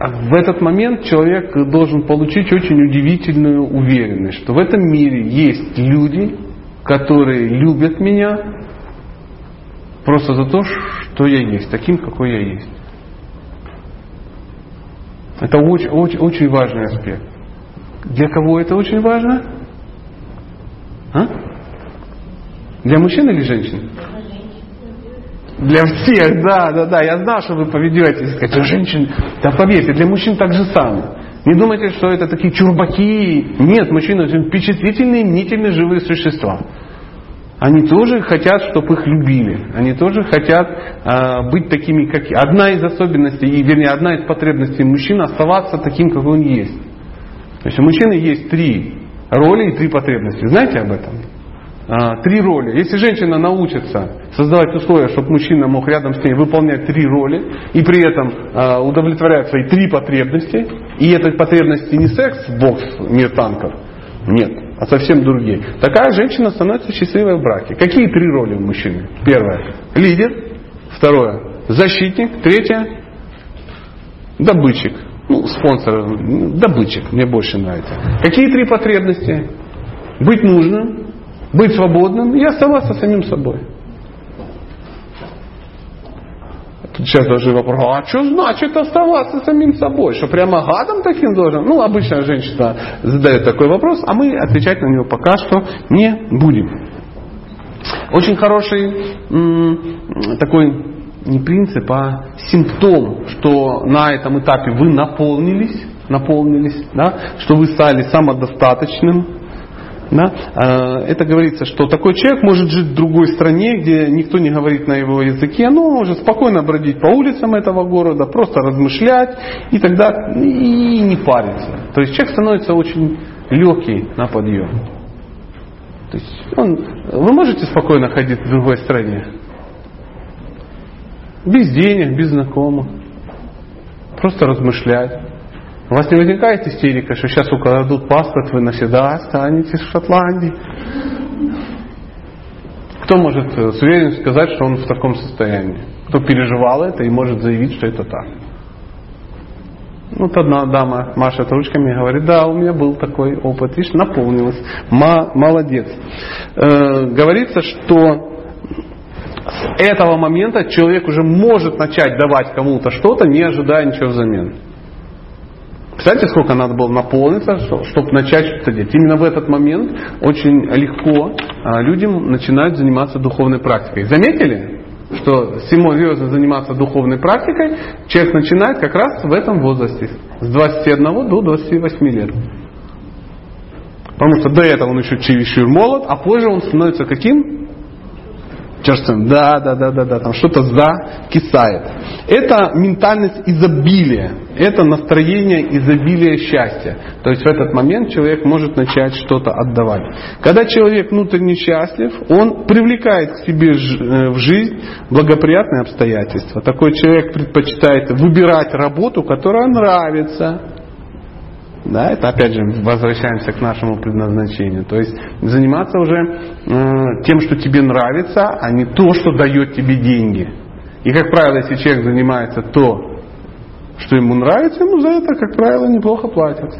Speaker 1: В этот момент человек должен получить очень удивительную уверенность, что в этом мире есть люди, которые любят меня просто за то, что я есть, таким, какой я есть. Это очень, очень, очень важный аспект. Для кого это очень важно? А? Для мужчин или женщин? Для всех, да, да, да. Я знал, что вы поведетесь. Для женщин, да поверьте, для мужчин так же самое. Не думайте, что это такие чурбаки. Нет, мужчины очень впечатлительные, мнительные, живые существа. Они тоже хотят, чтобы их любили. Они тоже хотят э, быть такими, как... Одна из особенностей, вернее, одна из потребностей мужчины оставаться таким, как он есть. То есть у мужчины есть три роли и три потребности. Знаете об этом? А, три роли. Если женщина научится создавать условия, чтобы мужчина мог рядом с ней выполнять три роли и при этом а, удовлетворять свои три потребности, и этой потребности не секс, бокс, мир танков, нет, а совсем другие. Такая женщина становится счастливой в браке. Какие три роли у мужчины? Первое – лидер. Второе – защитник. Третье – добытчик. Ну, спонсор, добытчик, мне больше нравится. Какие три потребности? Быть нужным, быть свободным и оставаться самим собой. Тут сейчас даже вопрос, а что значит оставаться самим собой? Что прямо гадом таким должен? Ну, обычная женщина задает такой вопрос, а мы отвечать на него пока что не будем. Очень хороший м- такой не принцип, а симптом, что на этом этапе вы наполнились, наполнились, да, что вы стали самодостаточным, да? А, это говорится, что такой человек может жить в другой стране, где никто не говорит на его языке, но может спокойно бродить по улицам этого города, просто размышлять и тогда и не париться. То есть человек становится очень легкий на подъем. То есть он, вы можете спокойно ходить в другой стране? Без денег, без знакомых. Просто размышлять. У вас не возникает истерика, что сейчас украдут паспорт, вы навсегда останетесь в Шотландии? Кто может с уверенностью сказать, что он в таком состоянии? Кто переживал это и может заявить, что это так? Вот одна дама машет ручками и говорит, да, у меня был такой опыт. Видишь, наполнилась. Ма, молодец. Э, говорится, что с этого момента человек уже может начать давать кому-то что-то, не ожидая ничего взамен. Представляете, сколько надо было наполниться, чтобы начать что-то делать. Именно в этот момент очень легко а, людям начинают заниматься духовной практикой. Заметили, что серьезно заниматься духовной практикой человек начинает как раз в этом возрасте, с 21 до 28 лет. Потому что до этого он еще чересчур молод, а позже он становится каким? Черствым. Да, да, да, да, да, там что-то закисает. Это ментальность изобилия. Это настроение изобилия счастья. То есть в этот момент человек может начать что-то отдавать. Когда человек внутренне счастлив, он привлекает к себе э, в жизнь благоприятные обстоятельства. Такой человек предпочитает выбирать работу, которая нравится, да, это опять же возвращаемся к нашему предназначению. То есть заниматься уже э, тем, что тебе нравится, а не то, что дает тебе деньги. И как правило, если человек занимается то, что ему нравится, ему за это, как правило, неплохо платят.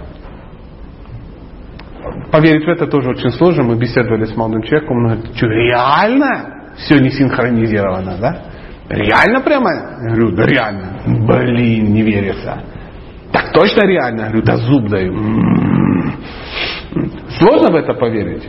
Speaker 1: Поверить в это тоже очень сложно. Мы беседовали с молодым человеком, он говорит, что реально все не синхронизировано, да? Реально прямо? Я говорю, да реально. Блин, не верится. Так точно реально? Я говорю, да зуб даю. Сложно в это поверить?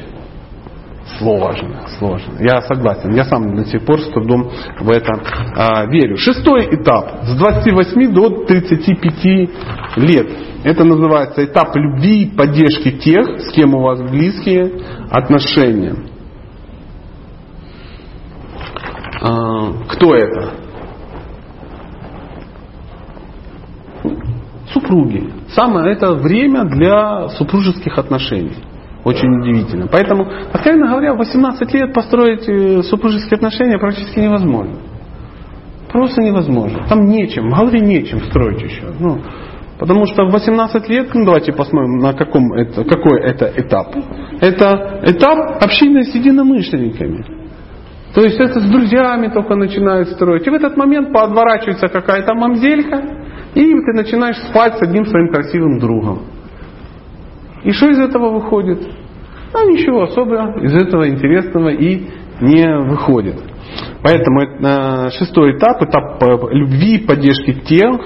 Speaker 1: Сложно, сложно. Я согласен. Я сам до сих пор с трудом в это а, верю. Шестой этап. С 28 до 35 лет. Это называется этап любви и поддержки тех, с кем у вас близкие отношения. А, кто это? Супруги. Самое это время для супружеских отношений. Очень удивительно. Поэтому, откровенно говоря, в 18 лет построить э, супружеские отношения практически невозможно. Просто невозможно. Там нечем, в голове нечем строить еще. Ну, потому что в 18 лет, ну давайте посмотрим, на каком это, какой это этап. это этап общения с единомышленниками. То есть это с друзьями только начинают строить. И в этот момент подворачивается какая-то мамзелька, и ты начинаешь спать с одним своим красивым другом. И что из этого выходит? А ничего особого из этого интересного и не выходит. Поэтому э, шестой этап, этап э, любви и поддержки тех,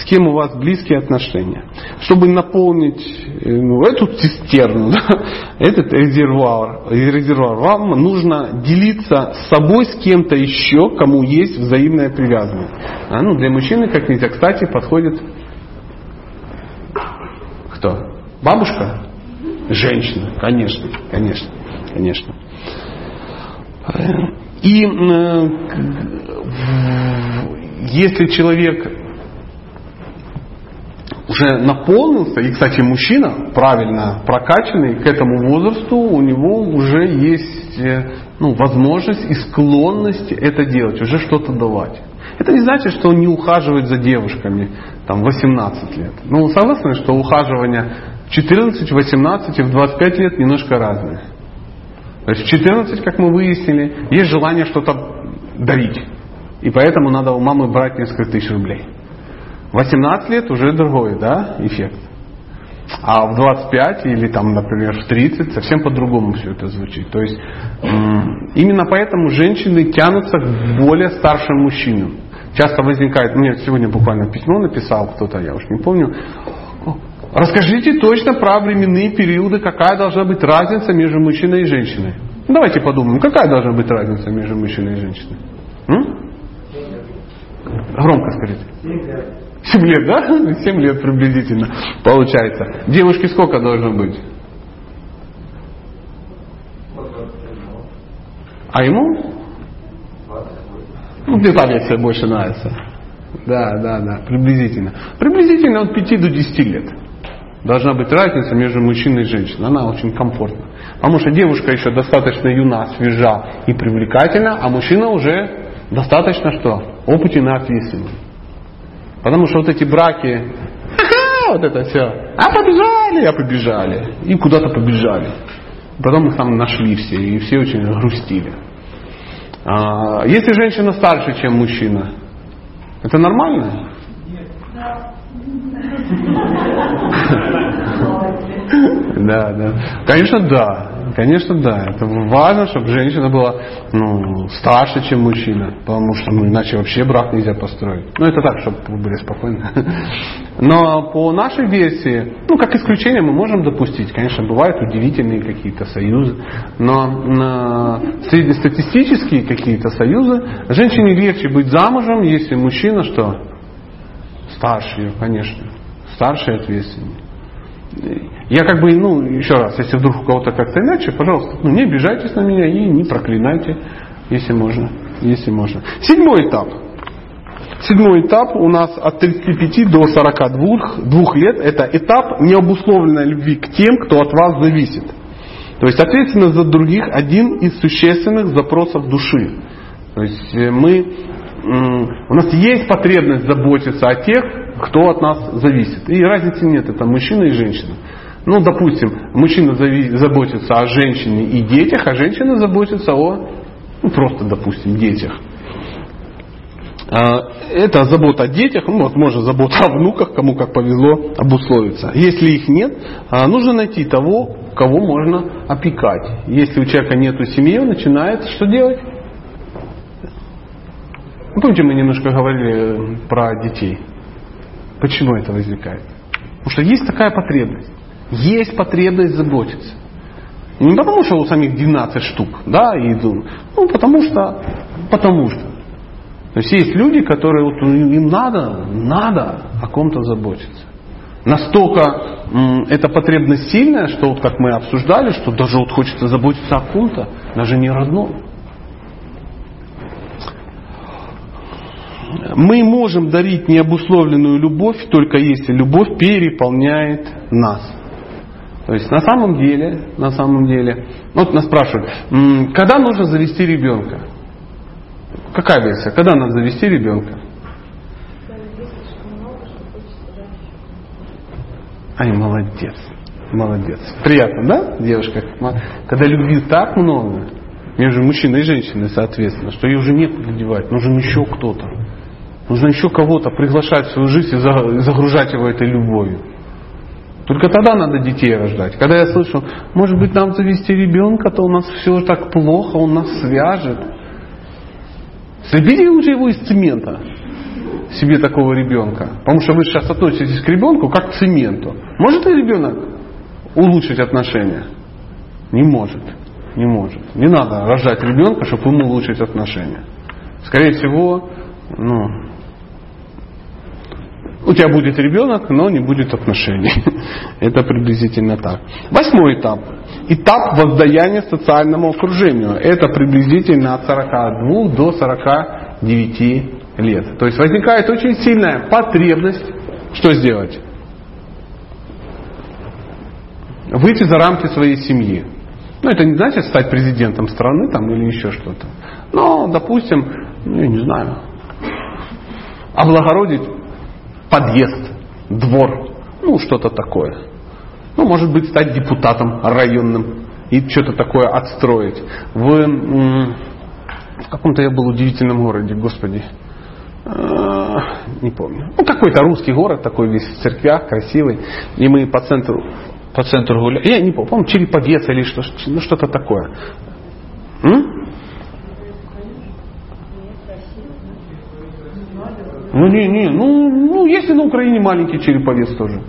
Speaker 1: с кем у вас близкие отношения. Чтобы наполнить э, ну, эту цистерну, да, этот резервуар, резервуар, вам нужно делиться с собой с кем-то еще, кому есть взаимная привязанность. А, ну, для мужчины, как нельзя, кстати, подходит кто? Бабушка? Женщина, конечно, конечно, конечно. И э, если человек уже наполнился, и, кстати, мужчина, правильно прокачанный к этому возрасту, у него уже есть э, ну, возможность и склонность это делать, уже что-то давать. Это не значит, что он не ухаживает за девушками там, 18 лет. Ну, согласны, что ухаживание в 14, 18 и в 25 лет немножко разные. То есть в 14, как мы выяснили, есть желание что-то дарить. И поэтому надо у мамы брать несколько тысяч рублей. 18 лет уже другой да, эффект. А в 25 или там, например, в 30 совсем по-другому все это звучит. То есть именно поэтому женщины тянутся к более старшим мужчинам. Часто возникает, мне сегодня буквально письмо написал кто-то, я уж не помню, Расскажите точно про временные периоды, какая должна быть разница между мужчиной и женщиной. Давайте подумаем, какая должна быть разница между мужчиной и женщиной? М? Громко скажите. Семь лет, да? Семь лет приблизительно получается. Девушке сколько должно быть? А ему? Ну, где там если больше нравится. Да, да, да, приблизительно. Приблизительно от 5 до 10 лет. Должна быть разница между мужчиной и женщиной. Она очень комфортна. Потому что девушка еще достаточно юна, свежа и привлекательна, а мужчина уже достаточно что? Опытен и ответственный. Потому что вот эти браки, вот это все, а побежали, а побежали. И куда-то побежали. Потом их там нашли все, и все очень грустили. А, если женщина старше, чем мужчина, это нормально? Да, да. Конечно, да. Конечно, да. Это важно, чтобы женщина была ну, старше, чем мужчина. Потому что ну, иначе вообще брак нельзя построить. Ну, это так, чтобы вы были спокойны. Но по нашей версии, ну, как исключение мы можем допустить. Конечно, бывают удивительные какие-то союзы. Но на среднестатистические какие-то союзы женщине легче быть замужем, если мужчина что? Старше ее, конечно. Старше ответственнее. Я как бы, ну, еще раз, если вдруг у кого-то как-то иначе, пожалуйста, ну, не обижайтесь на меня и не проклинайте, если можно. Если можно. Седьмой этап. Седьмой этап у нас от 35 до 42 двух лет. Это этап необусловленной любви к тем, кто от вас зависит. То есть ответственность за других один из существенных запросов души. То есть э, мы, у нас есть потребность заботиться о тех, кто от нас зависит. И разницы нет, это мужчина и женщина. Ну, допустим, мужчина заботится о женщине и детях, а женщина заботится о, ну, просто, допустим, детях. А, это забота о детях, ну, возможно, забота о внуках, кому как повезло обусловиться. Если их нет, а, нужно найти того, кого можно опекать. Если у человека нет семьи, он начинает что делать? Помните, мы немножко говорили про детей. Почему это возникает? Потому что есть такая потребность. Есть потребность заботиться. Не потому, что у самих 12 штук, да, и. Ну, потому что, потому что. То есть есть люди, которые вот, им надо, надо о ком-то заботиться. Настолько м, эта потребность сильная, что вот как мы обсуждали, что даже вот хочется заботиться о ком-то, даже не родном. Мы можем дарить необусловленную любовь только если любовь переполняет нас. То есть на самом деле, на самом деле, вот нас спрашивают, когда нужно завести ребенка? Какая версия? Когда надо завести ребенка? Ай, молодец. Молодец. Приятно, да, девушка? Когда любви так много, между мужчиной и женщиной, соответственно, что ее уже некуда девать, нужен еще кто-то. Нужно еще кого-то приглашать в свою жизнь и загружать его этой любовью. Только тогда надо детей рождать. Когда я слышу, может быть нам завести ребенка, то у нас все так плохо, он нас свяжет. Слепите лучше его из цемента себе такого ребенка. Потому что вы сейчас относитесь к ребенку как к цементу. Может ли ребенок улучшить отношения? Не может. Не может. Не надо рожать ребенка, чтобы ему улучшить отношения. Скорее всего, ну, у тебя будет ребенок, но не будет отношений. Это приблизительно так. Восьмой этап. Этап воздаяния социальному окружению. Это приблизительно от 42 до 49 лет. То есть возникает очень сильная потребность, что сделать? Выйти за рамки своей семьи. Ну, это не значит стать президентом страны там, или еще что-то. Но, допустим, ну, я не знаю, облагородить подъезд, двор, ну, что-то такое. Ну, может быть, стать депутатом районным и что-то такое отстроить. В, в каком-то я был удивительном городе, господи, Э, не помню. Ну, какой-то русский город такой весь в церквях, красивый. И мы по центру, по центру гуляли. Я не помню, помню, Череповец или что, ну, что-то такое. М? Ну, не, не, ну, ну, если на Украине маленький Череповец тоже.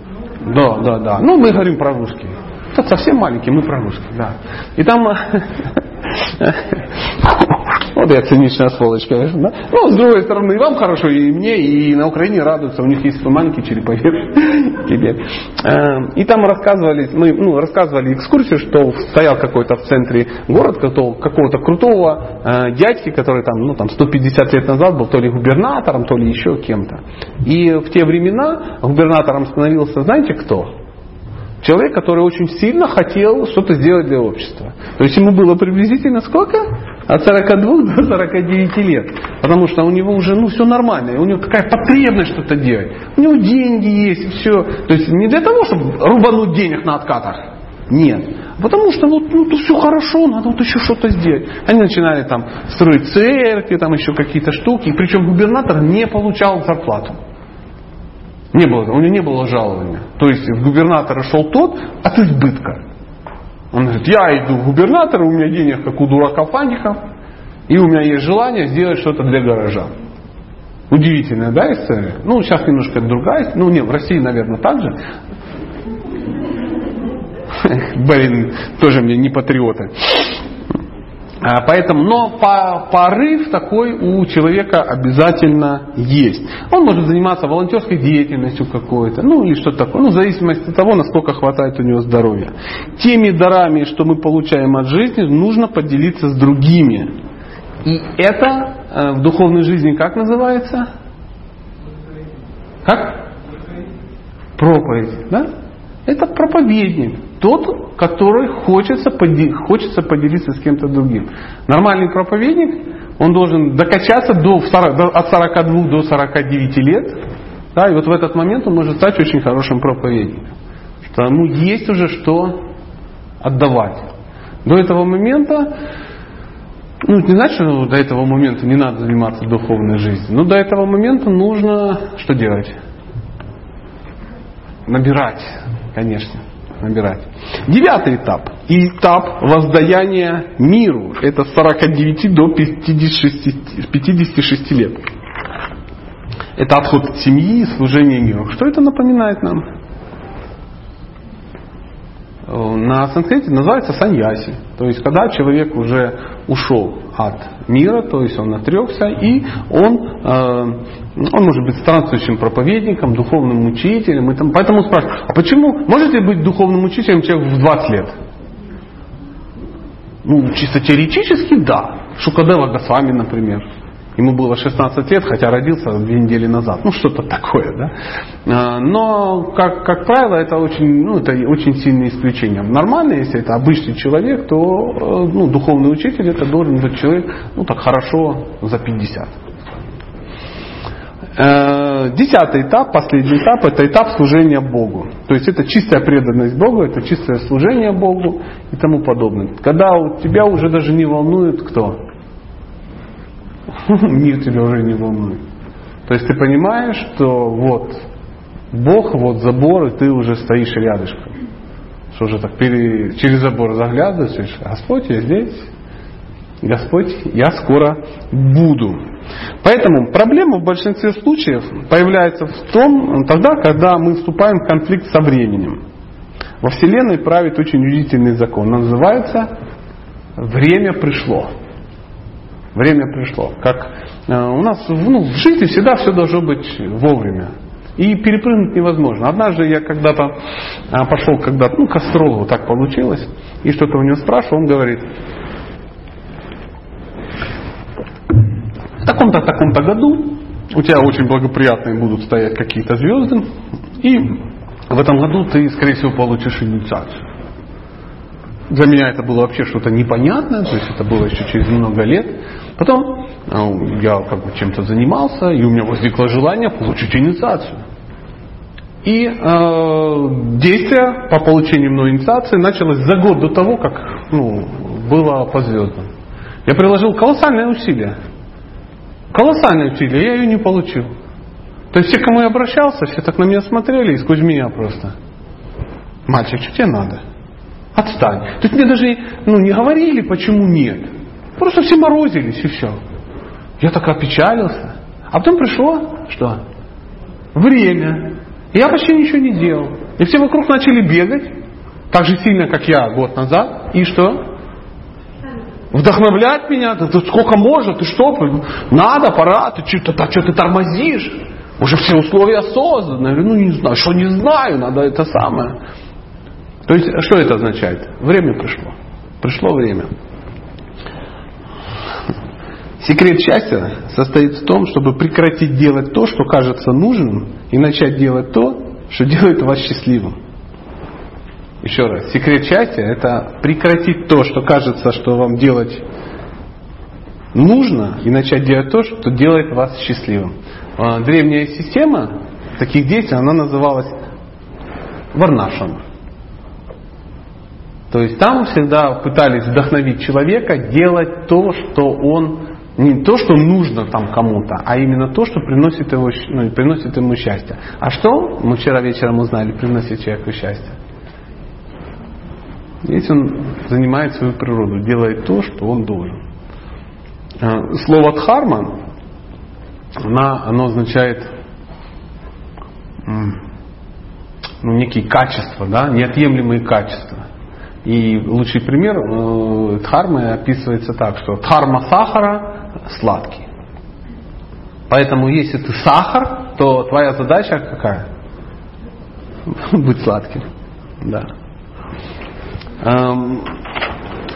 Speaker 1: Да, да, да. Ну, мы говорим про русский. Это совсем маленький, мы про русский, да. И там Вот я циничная сволочь, конечно. Да? Ну, с другой стороны, и вам хорошо, и мне, и на Украине радуются. У них есть маленький череповец. Э, и там рассказывали, мы ну, рассказывали экскурсию, что стоял какой-то в центре город, какого-то крутого э, дядьки, который там, ну, там 150 лет назад был то ли губернатором, то ли еще кем-то. И в те времена губернатором становился, знаете кто? Человек, который очень сильно хотел что-то сделать для общества. То есть ему было приблизительно сколько? От 42 до 49 лет. Потому что у него уже ну, все нормально. У него такая потребность что-то делать. У него деньги есть, все. То есть не для того, чтобы рубануть денег на откатах. Нет. Потому что вот ну, тут все хорошо, надо вот еще что-то сделать. Они начинали там строить церкви, там еще какие-то штуки. Причем губернатор не получал зарплату. Не было, у него не было жалования. То есть в губернатора шел тот от избытка. Он говорит, я иду в губернатора, у меня денег как у дурака фанихов, и у меня есть желание сделать что-то для горожан. Удивительная, да, история? Ну, сейчас немножко другая. Ну, нет, в России, наверное, так же. Блин, тоже мне не патриоты. А, поэтому, но по, порыв такой у человека обязательно есть. Он может заниматься волонтерской деятельностью какой-то, ну или что-то такое, ну в зависимости от того, насколько хватает у него здоровья. Теми дарами, что мы получаем от жизни, нужно поделиться с другими. И это э, в духовной жизни как называется? Как? Проповедь, да? Это проповедник. Тот, который хочется, хочется поделиться с кем-то другим. Нормальный проповедник, он должен докачаться до, от 42 до 49 лет. Да, и вот в этот момент он может стать очень хорошим проповедником. Что ему есть уже что отдавать. До этого момента, ну не значит, что до этого момента не надо заниматься духовной жизнью, но до этого момента нужно что делать? Набирать, конечно набирать. Девятый этап. Этап воздаяния миру. Это с 49 до 56, 56 лет. Это отход от семьи и служение миру. Что это напоминает нам? На санскрите называется саньяси. То есть, когда человек уже ушел от мира, то есть он отрекся, и он, э, он может быть странствующим проповедником, духовным учителем. И там, поэтому спрашивают, а почему можете быть духовным учителем человек в 20 лет? Ну, чисто теоретически, да. Шукадева Госвами, например. Ему было 16 лет, хотя родился две недели назад. Ну, что-то такое, да. А, но, как, как правило, это очень, ну, это очень сильное исключение. Нормально, если это обычный человек, то э, ну, духовный учитель это должен быть человек, ну, так хорошо за 50. Э, десятый этап, последний этап, это этап служения Богу. То есть это чистая преданность Богу, это чистое служение Богу и тому подобное. Когда у тебя уже даже не волнует кто? Мир тебя уже не волнует. То есть ты понимаешь, что вот Бог, вот забор, и ты уже стоишь рядышком. Что уже так пере... через забор заглядываешь, Господь, я здесь, Господь, я скоро буду. Поэтому проблема в большинстве случаев появляется в том, тогда, когда мы вступаем в конфликт со временем. Во Вселенной правит очень удивительный закон. Он называется «Время пришло». Время пришло. Как э, у нас ну, в жизни всегда все должно быть вовремя. И перепрыгнуть невозможно. Однажды я когда-то а, пошел когда-то, ну, к астрологу так получилось, и что-то у него спрашивал, он говорит, в таком-то, таком-то году у тебя очень благоприятные будут стоять какие-то звезды, и в этом году ты, скорее всего, получишь инициацию. Для меня это было вообще что-то непонятное, то есть это было еще через много лет. Потом э, я как бы чем-то занимался, и у меня возникло желание получить инициацию. И э, действие по получению мной инициации началось за год до того, как ну, было по звездам. Я приложил колоссальные усилия. Колоссальные усилия, я ее не получил. То есть все, кому я обращался, все так на меня смотрели и сквозь меня просто. Мальчик, что тебе надо? Отстань. То есть мне даже ну, не говорили, почему нет. Просто все морозились и все. Я так опечалился. А потом пришло, что? Время. Я почти ничего не делал. И все вокруг начали бегать, так же сильно, как я год назад. И что? Вдохновлять меня, да, да сколько можно, ты что, надо, пора, ты что, ты, что ты тормозишь? Уже все условия созданы. Я говорю, ну не знаю, что не знаю, надо это самое. То есть, что это означает? Время пришло. Пришло время. Секрет счастья состоит в том, чтобы прекратить делать то, что кажется нужным, и начать делать то, что делает вас счастливым. Еще раз, секрет счастья – это прекратить то, что кажется, что вам делать нужно, и начать делать то, что делает вас счастливым. А, древняя система таких действий, она называлась варнашем. То есть там всегда пытались вдохновить человека делать то, что он не то, что нужно там кому-то, а именно то, что приносит, его, ну, приносит ему счастье. А что мы вчера вечером узнали, приносит человеку счастье? Если он занимает свою природу, делает то, что он должен. А, слово дхарма, она, оно означает ну, некие качества, да, неотъемлемые качества. И лучший пример э, дхармы описывается так, что дхарма сахара сладкий. Поэтому если ты сахар, то твоя задача какая? Быть сладким. Да. Эм,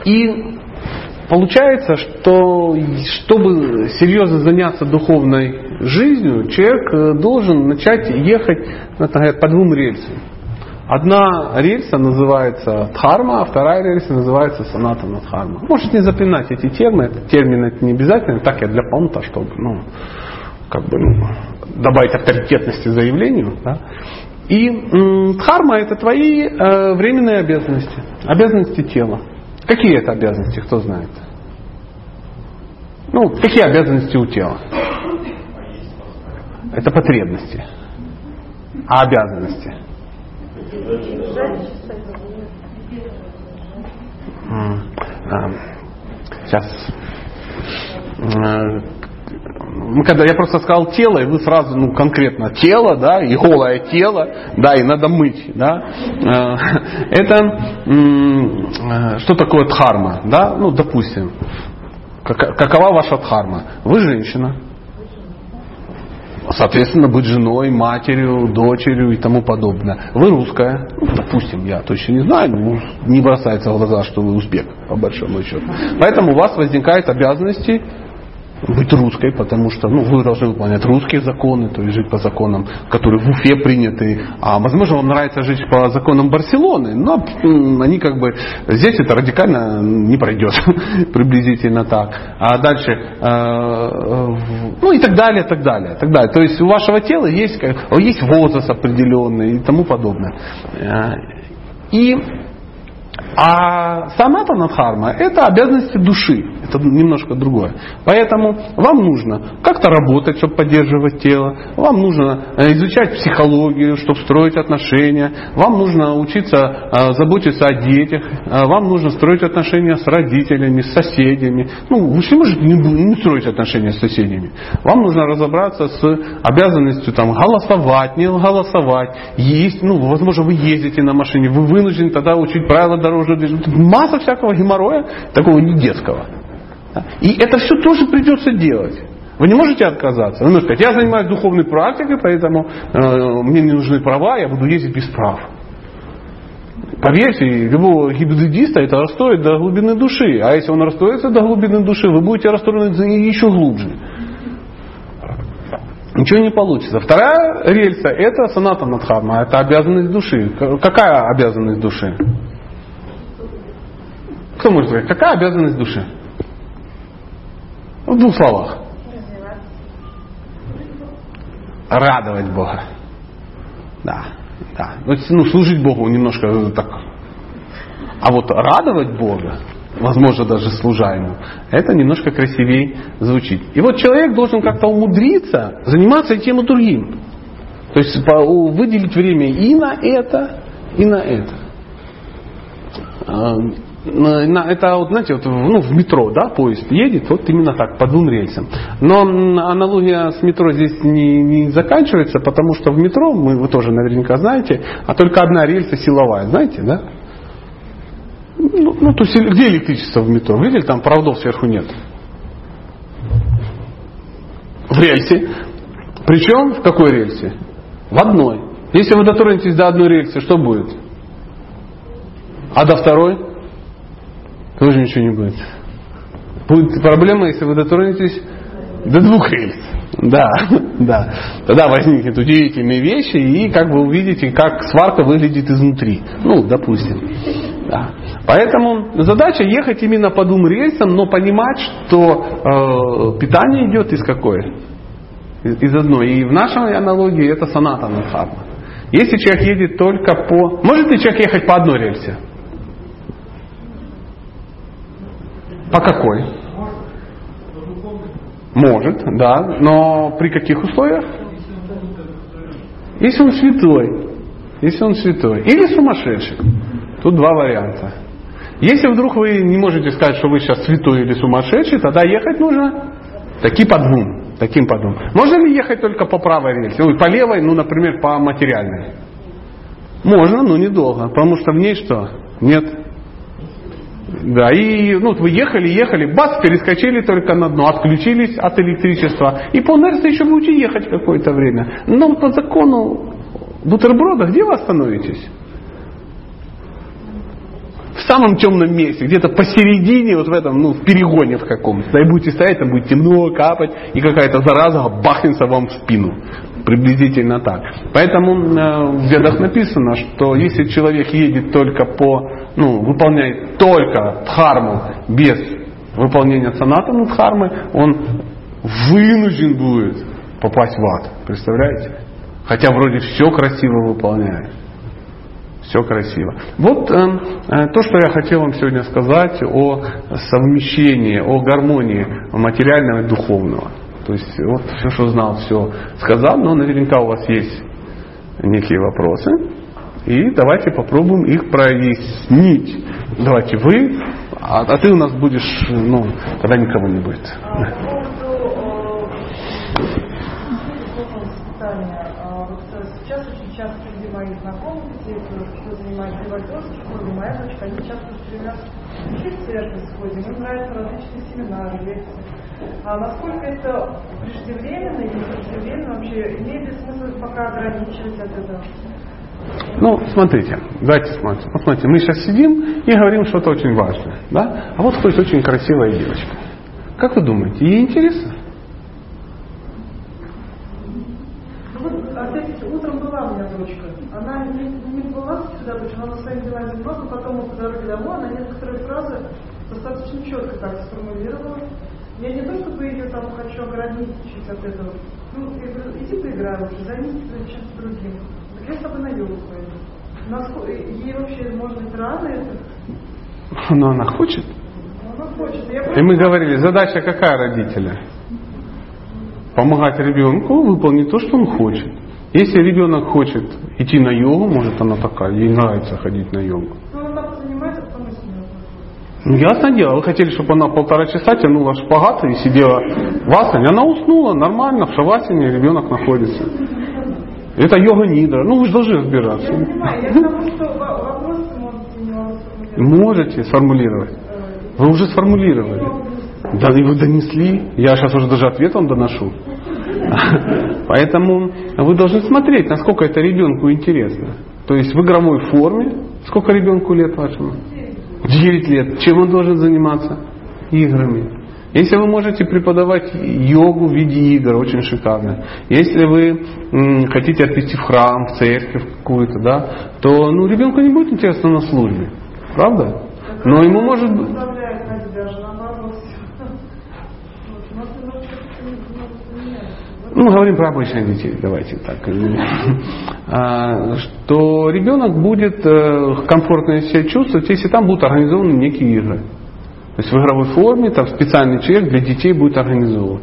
Speaker 1: и получается, что чтобы серьезно заняться духовной жизнью, человек э, должен начать ехать по двум рельсам. Одна рельса называется дхарма, а вторая рельса называется санатана дхарма. Можете не запоминать эти термины, термины это не обязательно, так я для понта, чтобы ну, как бы, ну, добавить авторитетности заявлению. Да? И м, дхарма это твои э, временные обязанности, обязанности тела. Какие это обязанности, кто знает? Ну, какие обязанности у тела? Это потребности. А обязанности? Сейчас. Ну, когда я просто сказал тело, и вы сразу, ну, конкретно тело, да, и голое тело, да, и надо мыть, да. А, это что такое дхарма, да, ну, допустим, какова ваша дхарма? Вы женщина, соответственно, быть женой, матерью, дочерью и тому подобное. Вы русская, ну, допустим, я точно не знаю, но не бросается в глаза, что вы узбек, по большому счету. Поэтому у вас возникают обязанности быть русской, потому что ну, вы должны выполнять русские законы, то есть жить по законам, которые в Уфе приняты. А возможно, вам нравится жить по законам Барселоны, но они как бы здесь это радикально не пройдет, приблизительно так. А дальше, э, ну и так далее, так далее, так далее. То есть у вашего тела есть, есть возраст определенный и тому подобное. Э, и а санатана дхарма – это обязанности души. Это немножко другое. Поэтому вам нужно как-то работать, чтобы поддерживать тело. Вам нужно э, изучать психологию, чтобы строить отношения. Вам нужно учиться э, заботиться о детях. Э, вам нужно строить отношения с родителями, с соседями. Ну, вы же можете не строить отношения с соседями. Вам нужно разобраться с обязанностью там, голосовать, не голосовать, есть. Ну, возможно, вы ездите на машине, вы вынуждены тогда учить правила дорожного движения. Масса всякого геморроя, такого не детского. И это все тоже придется делать. Вы не можете отказаться. Вы можете сказать, я занимаюсь духовной практикой, поэтому э, мне не нужны права, я буду ездить без прав. Поверьте, любого гибридиста это расстроит до глубины души. А если он расстроится до глубины души, вы будете расстроены еще глубже. Ничего не получится. Вторая рельса это саната надхарма, это обязанность души. Какая обязанность души? Кто может сказать, какая обязанность души? В двух словах. Радовать Бога. Да, да. Ну, служить Богу немножко так. А вот радовать Бога, возможно, даже служа ему, это немножко красивее звучит. И вот человек должен как-то умудриться заниматься и тем и другим. То есть выделить время и на это, и на это это вот, знаете, вот, ну, в метро, да, поезд едет, вот именно так, по двум рельсам. Но аналогия с метро здесь не, не заканчивается, потому что в метро, мы, вы тоже наверняка знаете, а только одна рельса силовая, знаете, да? Ну, ну то есть где электричество в метро? Видели, там проводов сверху нет. В рельсе. Причем в какой рельсе? В одной. Если вы дотронетесь до одной рельсы, что будет? А до второй? Тоже ничего не будет. Будет проблема, если вы дотронетесь до двух рельс. Да, да. Тогда возникнет удивительные вещи, и как вы увидите, как сварка выглядит изнутри. Ну, допустим. Да. Поэтому задача ехать именно по двум рельсам, но понимать, что э, питание идет из какой? Из, из одной. И в нашей аналогии это саната дхарма. Если человек едет только по... Может ли человек ехать по одной рельсе? По какой? Может, да. Но при каких условиях? Если он святой. Если он святой. Или сумасшедший. Тут два варианта. Если вдруг вы не можете сказать, что вы сейчас святой или сумасшедший, тогда ехать нужно таки по двум. Таким по двум. Можно ли ехать только по правой рельсе? Ой, по левой, ну, например, по материальной. Можно, но недолго. Потому что в ней что? Нет да, и ну, вы ехали, ехали, бац, перескочили только на дно, отключились от электричества. И по инерции еще будете ехать какое-то время. Но по закону бутерброда где вы остановитесь? В самом темном месте, где-то посередине, вот в этом, ну, в перегоне в каком-то. Да и будете стоять, там будет темно, капать, и какая-то зараза бахнется вам в спину приблизительно так. Поэтому э, в ведах написано, что если человек едет только по, ну, выполняет только дхарму без выполнения санатана дхармы, он вынужден будет попасть в ад. Представляете? Хотя вроде все красиво выполняет. Все красиво. Вот э, э, то, что я хотел вам сегодня сказать о совмещении, о гармонии материального и духовного. То есть вот все, что знал, все сказал, но наверняка у вас есть некие вопросы. И давайте попробуем их прояснить. Давайте вы, а, а ты у нас будешь, ну, когда никого не будет.
Speaker 3: Сейчас очень часто среди моих знакомых, те, кто занимается револьверской школой, моя дочка, они часто стремятся в церковь сходим, им нравятся различные семинары, лекции. А насколько это преждевременно или преждевременно вообще, имеет ли смысл пока ограничивать от этого?
Speaker 1: Ну, смотрите, давайте смотрим. Вот смотрите, мы сейчас сидим и говорим что-то очень важное. Да? А вот ходит очень красивая девочка. Как вы думаете, ей интересно?
Speaker 3: Ну вот, опять утром была у меня дочка. Она не, не была сосредоточена, она своими делами занималась, но потом по дороге домой она некоторые фразы достаточно четко так сформулировала. Я не то чтобы ее там хочу ограничить от этого. Ну, я говорю, иди поиграй уже, займись чем-то другим. Так я с тобой на йогу пойду. Насколько, ей вообще, может быть, рано это?
Speaker 1: Но она хочет.
Speaker 3: Ну, Она хочет. Я
Speaker 1: И мы говорили, задача какая родителя? Помогать ребенку выполнить то, что он хочет. Если ребенок хочет идти на йогу, может она такая, ей нравится ходить на йогу.
Speaker 3: Ну, она там занимается, потом и с ней.
Speaker 1: Ну, ясное дело, вы хотели, чтобы она полтора часа тянула шпагат и сидела в асане. Она уснула нормально, в шавасине ребенок находится. Это йога нидра. Ну, вы же должны разбираться.
Speaker 3: Я понимаю, я к тому, что можете сформулировать.
Speaker 1: Можете сформулировать. Вы уже сформулировали. Да, вы донесли. Я сейчас уже даже ответ вам доношу. Поэтому вы должны смотреть, насколько это ребенку интересно. То есть в игровой форме. Сколько ребенку лет вашему? 9 лет. Чем он должен заниматься? Играми. Если вы можете преподавать йогу в виде игр, очень шикарно. Если вы хотите отвести в храм, в церковь какую-то, да, то ну, ребенку не будет интересно на службе. Правда? Но ему может быть...
Speaker 3: Заставляет на тебя же наоборот. Вот, у нас немножко это не- не- не меняется. Вот
Speaker 1: Ну, говорим про обычных детей, давайте так. А, Что ребенок будет э, комфортно себя чувствовать, если там будут организованы некие игры. То есть в игровой форме, там специальный человек для детей будет организован.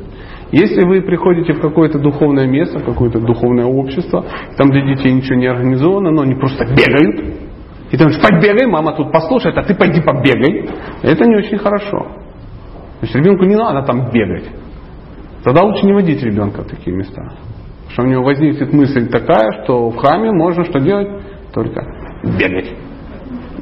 Speaker 1: Если вы приходите в какое-то духовное место, в какое-то духовное общество, там для детей ничего не организовано, но они просто бегают, и ты говоришь, побегай, мама тут послушает, а ты пойди побегай. Это не очень хорошо. То есть ребенку не надо там бегать. Тогда лучше не водить ребенка в такие места. Потому что у него возникнет мысль такая, что в храме можно что делать? Только бегать.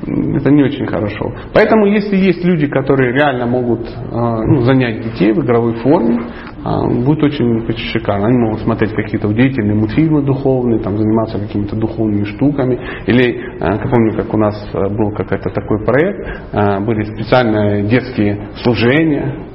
Speaker 1: Это не очень хорошо. Поэтому если есть люди, которые реально могут э, ну, занять детей в игровой форме, э, будет очень, очень шикарно. Они могут смотреть какие-то удивительные мультфильмы духовные, там, заниматься какими-то духовными штуками. Или, э, я помню, как у нас был какой-то такой проект, были специальные детские служения,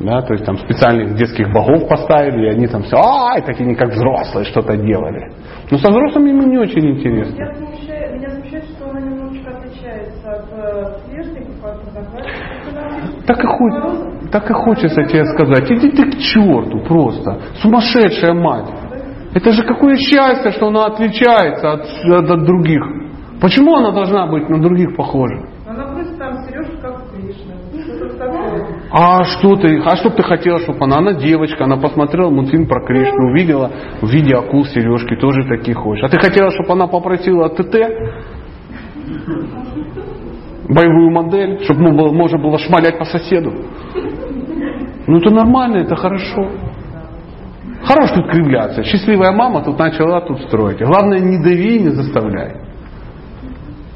Speaker 1: да, то есть там специальных детских богов поставили, и они там все, ай, как они как взрослые что-то делали. Но со взрослыми ему не очень интересно.
Speaker 3: Я смущаю- меня смущает, что она немножечко отличается от э, сверстников, от
Speaker 1: Так и, хочется, так и хочется тебе сказать, иди ты к черту просто, сумасшедшая мать. Это же какое счастье, что она отличается от, от- от других. Почему она должна быть на других похожа?
Speaker 3: Она просит там сережку, как у Кришны. Что-то такое.
Speaker 1: А что ты, а что ты хотела, чтобы она, она девочка, она посмотрела мультфильм про Кришну, увидела в виде акул сережки, тоже такие хочешь. А ты хотела, чтобы она попросила ТТ, боевую модель, чтобы ну, было- можно было шмалять по соседу. Ну это нормально, это хорошо. Хорош тут кривляться. Счастливая мама тут начала тут строить. Главное, не дави и не заставляй.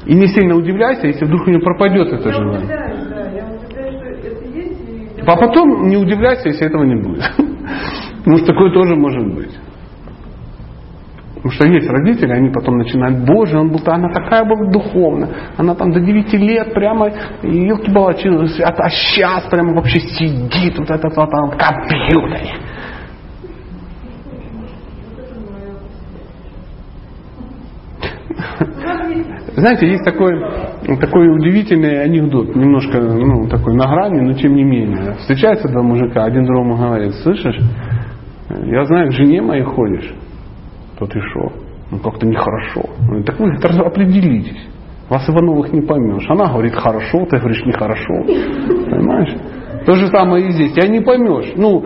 Speaker 1: И не сильно удивляйся, если вдруг у нее пропадет это желание.
Speaker 3: удивляюсь, да, я удивляюсь, что это есть. И...
Speaker 1: А потом не удивляйся, если этого не будет. Потому что такое тоже может быть. Потому что есть родители, они потом начинают, боже, он был, она такая была духовная, она там до 9 лет прямо, елки балачи, а, а сейчас прямо вообще сидит вот этот вот там в компьютере. Знаете, есть такой, такой удивительный анекдот, немножко ну, такой на грани, но тем не менее. Встречаются два мужика, один другому говорит, слышишь, я знаю, к жене моей ходишь. То ты шо? Ну как-то нехорошо. Так вы определитесь. Вас Ивановых не поймешь. Она говорит хорошо, ты говоришь нехорошо. Понимаешь? То же самое и здесь. Я не поймешь. Ну,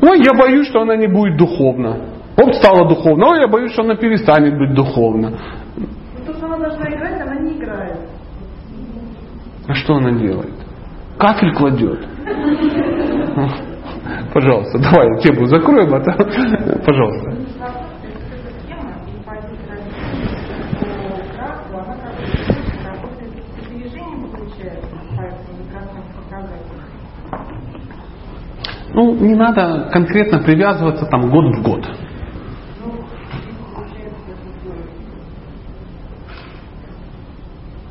Speaker 1: ну, я боюсь, что она не будет духовна. Вот стала духовна, ой, я боюсь, что она перестанет быть духовна.
Speaker 3: Ну, то, что она должна играть, она не играет.
Speaker 1: А что она делает? Кафель кладет. Пожалуйста, давай тему закроем, а то... Пожалуйста. Ну, не надо конкретно привязываться там год в год.
Speaker 4: Ну, получается,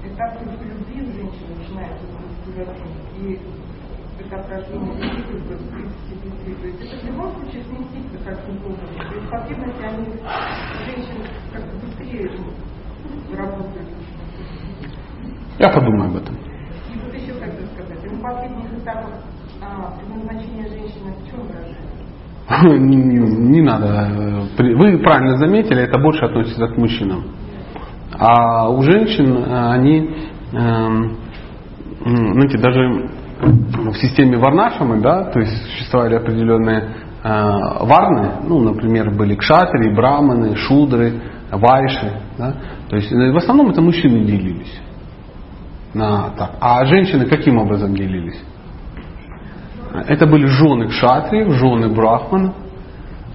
Speaker 4: этап любви у женщины начинается с девятки. И этап рождения детей, то есть 35, то есть это в любом случае сместится каким-то образом. То есть потребности, они женщин как-то быстрее работают.
Speaker 1: Я подумаю об этом.
Speaker 4: И вот еще хотел сказать, у последних этапах а, предназначение женщины в чем выражается?
Speaker 1: Не, надо. Вы правильно заметили, это больше относится к мужчинам. А у женщин э, они, эм, знаете, даже в системе варнашамы, да, то есть существовали определенные э, варны, ну, например, были кшатри, браманы, шудры, вайши, да, то есть э, в основном это мужчины делились. На, так. А женщины каким образом делились? Это были жены кшатриев, жены брахманов,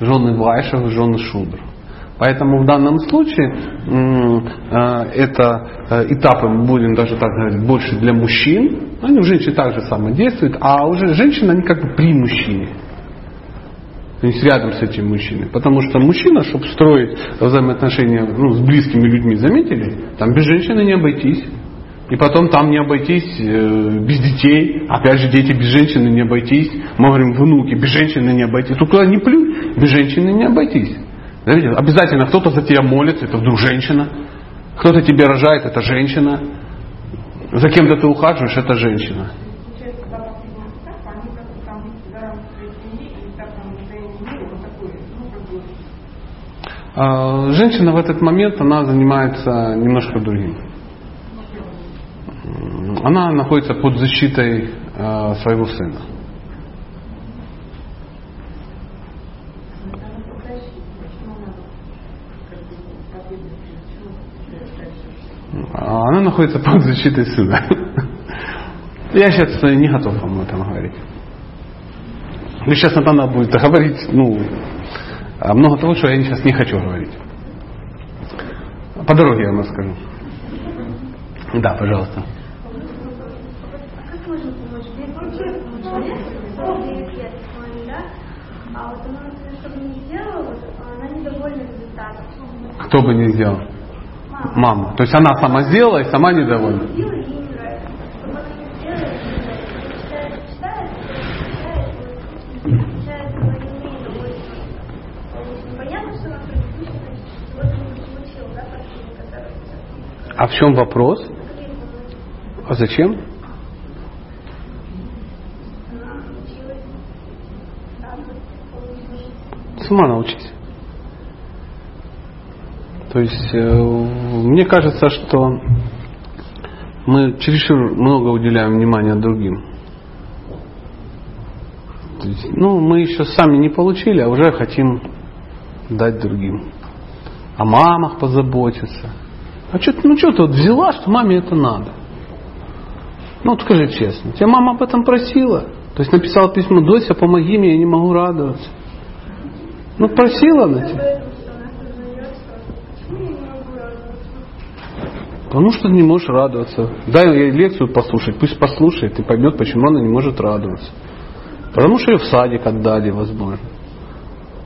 Speaker 1: жены вайшев, жены шудр. Поэтому в данном случае э, это э, этапы, будем даже так говорить, больше для мужчин. Они у женщин также самое действуют, а уже женщины, они как бы при мужчине. То есть рядом с этим мужчиной. Потому что мужчина, чтобы строить взаимоотношения ну, с близкими людьми, заметили, там без женщины не обойтись. И потом там не обойтись э, без детей. Опять же, дети без женщины не обойтись. Мы говорим, внуки без женщины не обойтись. Только не плюнь, без женщины не обойтись. Знаете, обязательно кто-то за тебя молится, это вдруг женщина. Кто-то тебе рожает, это женщина. За кем-то ты ухаживаешь, это женщина. А, Женщина в этот момент, она занимается немножко другим. Она находится под защитой э, своего сына. Она находится под защитой сына. Я сейчас не готов вам об этом говорить. Ну, сейчас надо будет говорить, ну, а много того, что я сейчас не хочу говорить. По дороге я вам расскажу. Да, пожалуйста.
Speaker 2: А как можно помочь? Девять человек, 49 лет, по-моему, да? А вот она, например, что бы не сделала, вот, она недовольна результатом.
Speaker 1: Кто бы не сделал?
Speaker 2: Мама.
Speaker 1: То есть она сама сделала и сама недовольна. А в чем вопрос? А зачем? Сама научись. То есть э, мне кажется, что мы чересчур много уделяем внимания другим. То есть, ну, мы еще сами не получили, а уже хотим дать другим. О мамах позаботиться. А что, ну что ты вот взяла, что маме это надо? Ну вот скажи честно, тебя мама об этом просила? То есть написала письмо, Дося, помоги мне, я не могу радоваться. Ну просила она тебя.
Speaker 2: Поэтому, что она сознается, почему я не могу радоваться?
Speaker 1: Потому что не можешь радоваться. Дай ей лекцию послушать, пусть послушает и поймет, почему она не может радоваться. Потому что ее в садик отдали, возможно.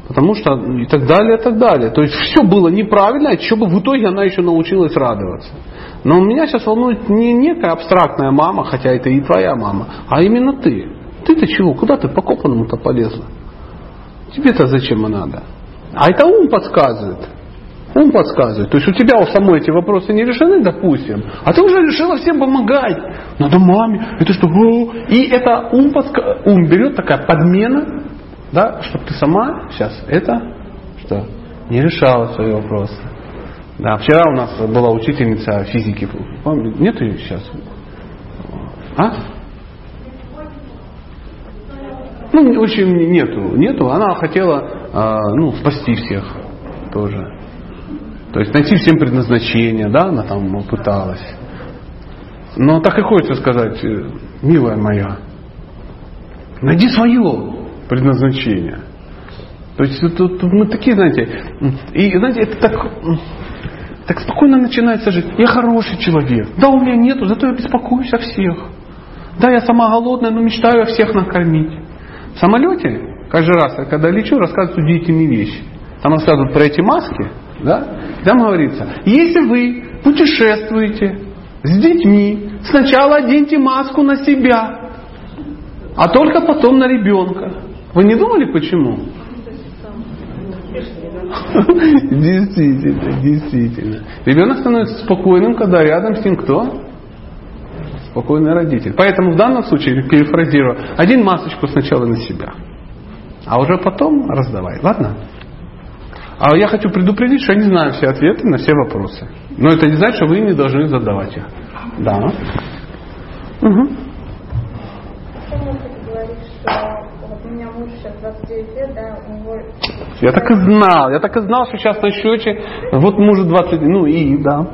Speaker 1: Потому что и так далее, и так далее. То есть все было неправильно, а бы в итоге она еще научилась радоваться. Но меня сейчас волнует не некая абстрактная мама, хотя это и твоя мама, а именно ты. Ты-то чего? Куда ты по копанному-то полезла? Тебе-то зачем надо? А это ум подсказывает. Ум подсказывает. То есть у тебя у самой эти вопросы не решены, допустим, а ты уже решила всем помогать. Надо маме. Это что? И это ум, подска... ум берет такая подмена, да, чтобы ты сама сейчас это что? Не решала свои вопросы. Да, вчера у нас была учительница физики. Нет ее сейчас? А? Ну, очень нету. Нету. Она хотела э, ну, спасти всех тоже. То есть найти всем предназначение, да, она там пыталась. Но так и хочется сказать, э, милая моя, найди свое предназначение. То есть тут, тут мы такие, знаете, и знаете, это так, так спокойно начинается жить. Я хороший человек. Да, у меня нету, зато я беспокоюсь о всех. Да, я сама голодная, но мечтаю о всех накормить. В самолете, каждый раз, когда лечу, рассказывают удивительные вещи. Там рассказывают про эти маски, да? Там говорится, если вы путешествуете с детьми, сначала оденьте маску на себя, а только потом на ребенка. Вы не думали почему? Действительно, действительно. Ребенок становится спокойным, когда рядом с ним кто? Спокойный родитель. Поэтому в данном случае, перефразирую, один масочку сначала на себя, а уже потом раздавай. Ладно? А я хочу предупредить, что я не знаю все ответы на все вопросы. Но это не значит, что вы не должны задавать их. Да. Угу. Я так и знал, я так и знал, что сейчас на счете, вот мужу 20, ну и, да.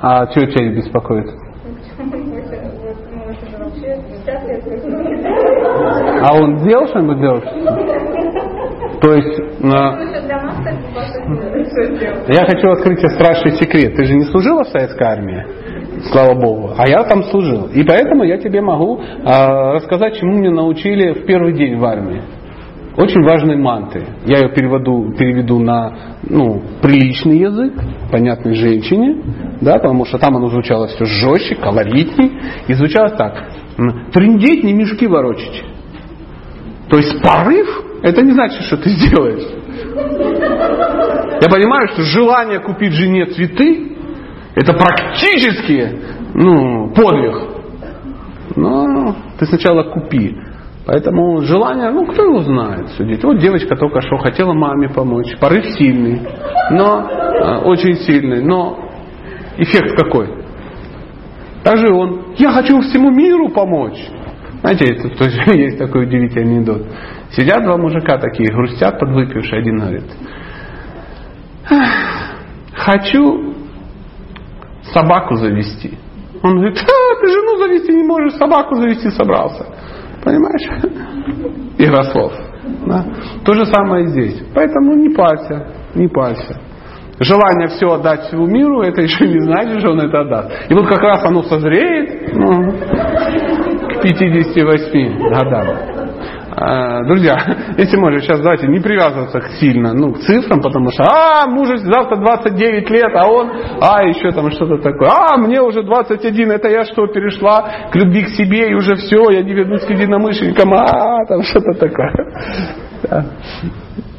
Speaker 1: А что тебя беспокоит? А он сделал что-нибудь для? То есть, на... я хочу открыть тебе страшный секрет. Ты же не служила в советской армии? Слава Богу. А я там служил. И поэтому я тебе могу а, рассказать, чему меня научили в первый день в армии. Очень важные манты. Я ее переведу, переведу на ну, приличный язык, понятный женщине, да, потому что там оно звучало все жестче, колоритней. И звучало так. Трындеть, не мешки ворочить. То есть порыв, это не значит, что ты сделаешь. Я понимаю, что желание купить жене цветы, это практически ну, подвиг. Но ты сначала купи. Поэтому желание, ну кто его знает судить. Вот девочка только что хотела маме помочь. Порыв сильный, но э, очень сильный. Но эффект какой? Также он, я хочу всему миру помочь. Знаете, это тоже есть такой удивительный анекдот. Сидят два мужика такие, грустят подвыпившие. Один говорит, хочу собаку завести. Он говорит, а, ты жену завести не можешь, собаку завести собрался. Понимаешь? Игра слов. Да? То же самое здесь. Поэтому не парься, не парься. Желание все отдать всему миру, это еще не значит, что он это отдаст. И вот как раз оно созреет ну, к 58 годам. А, друзья, если можно, сейчас давайте не привязываться сильно ну, к цифрам, потому что, а, мужу завтра 29 лет, а он, а, еще там что-то такое, а, мне уже 21, это я что, перешла к любви к себе, и уже все, я не вернусь к единомышленникам, а, там что-то такое.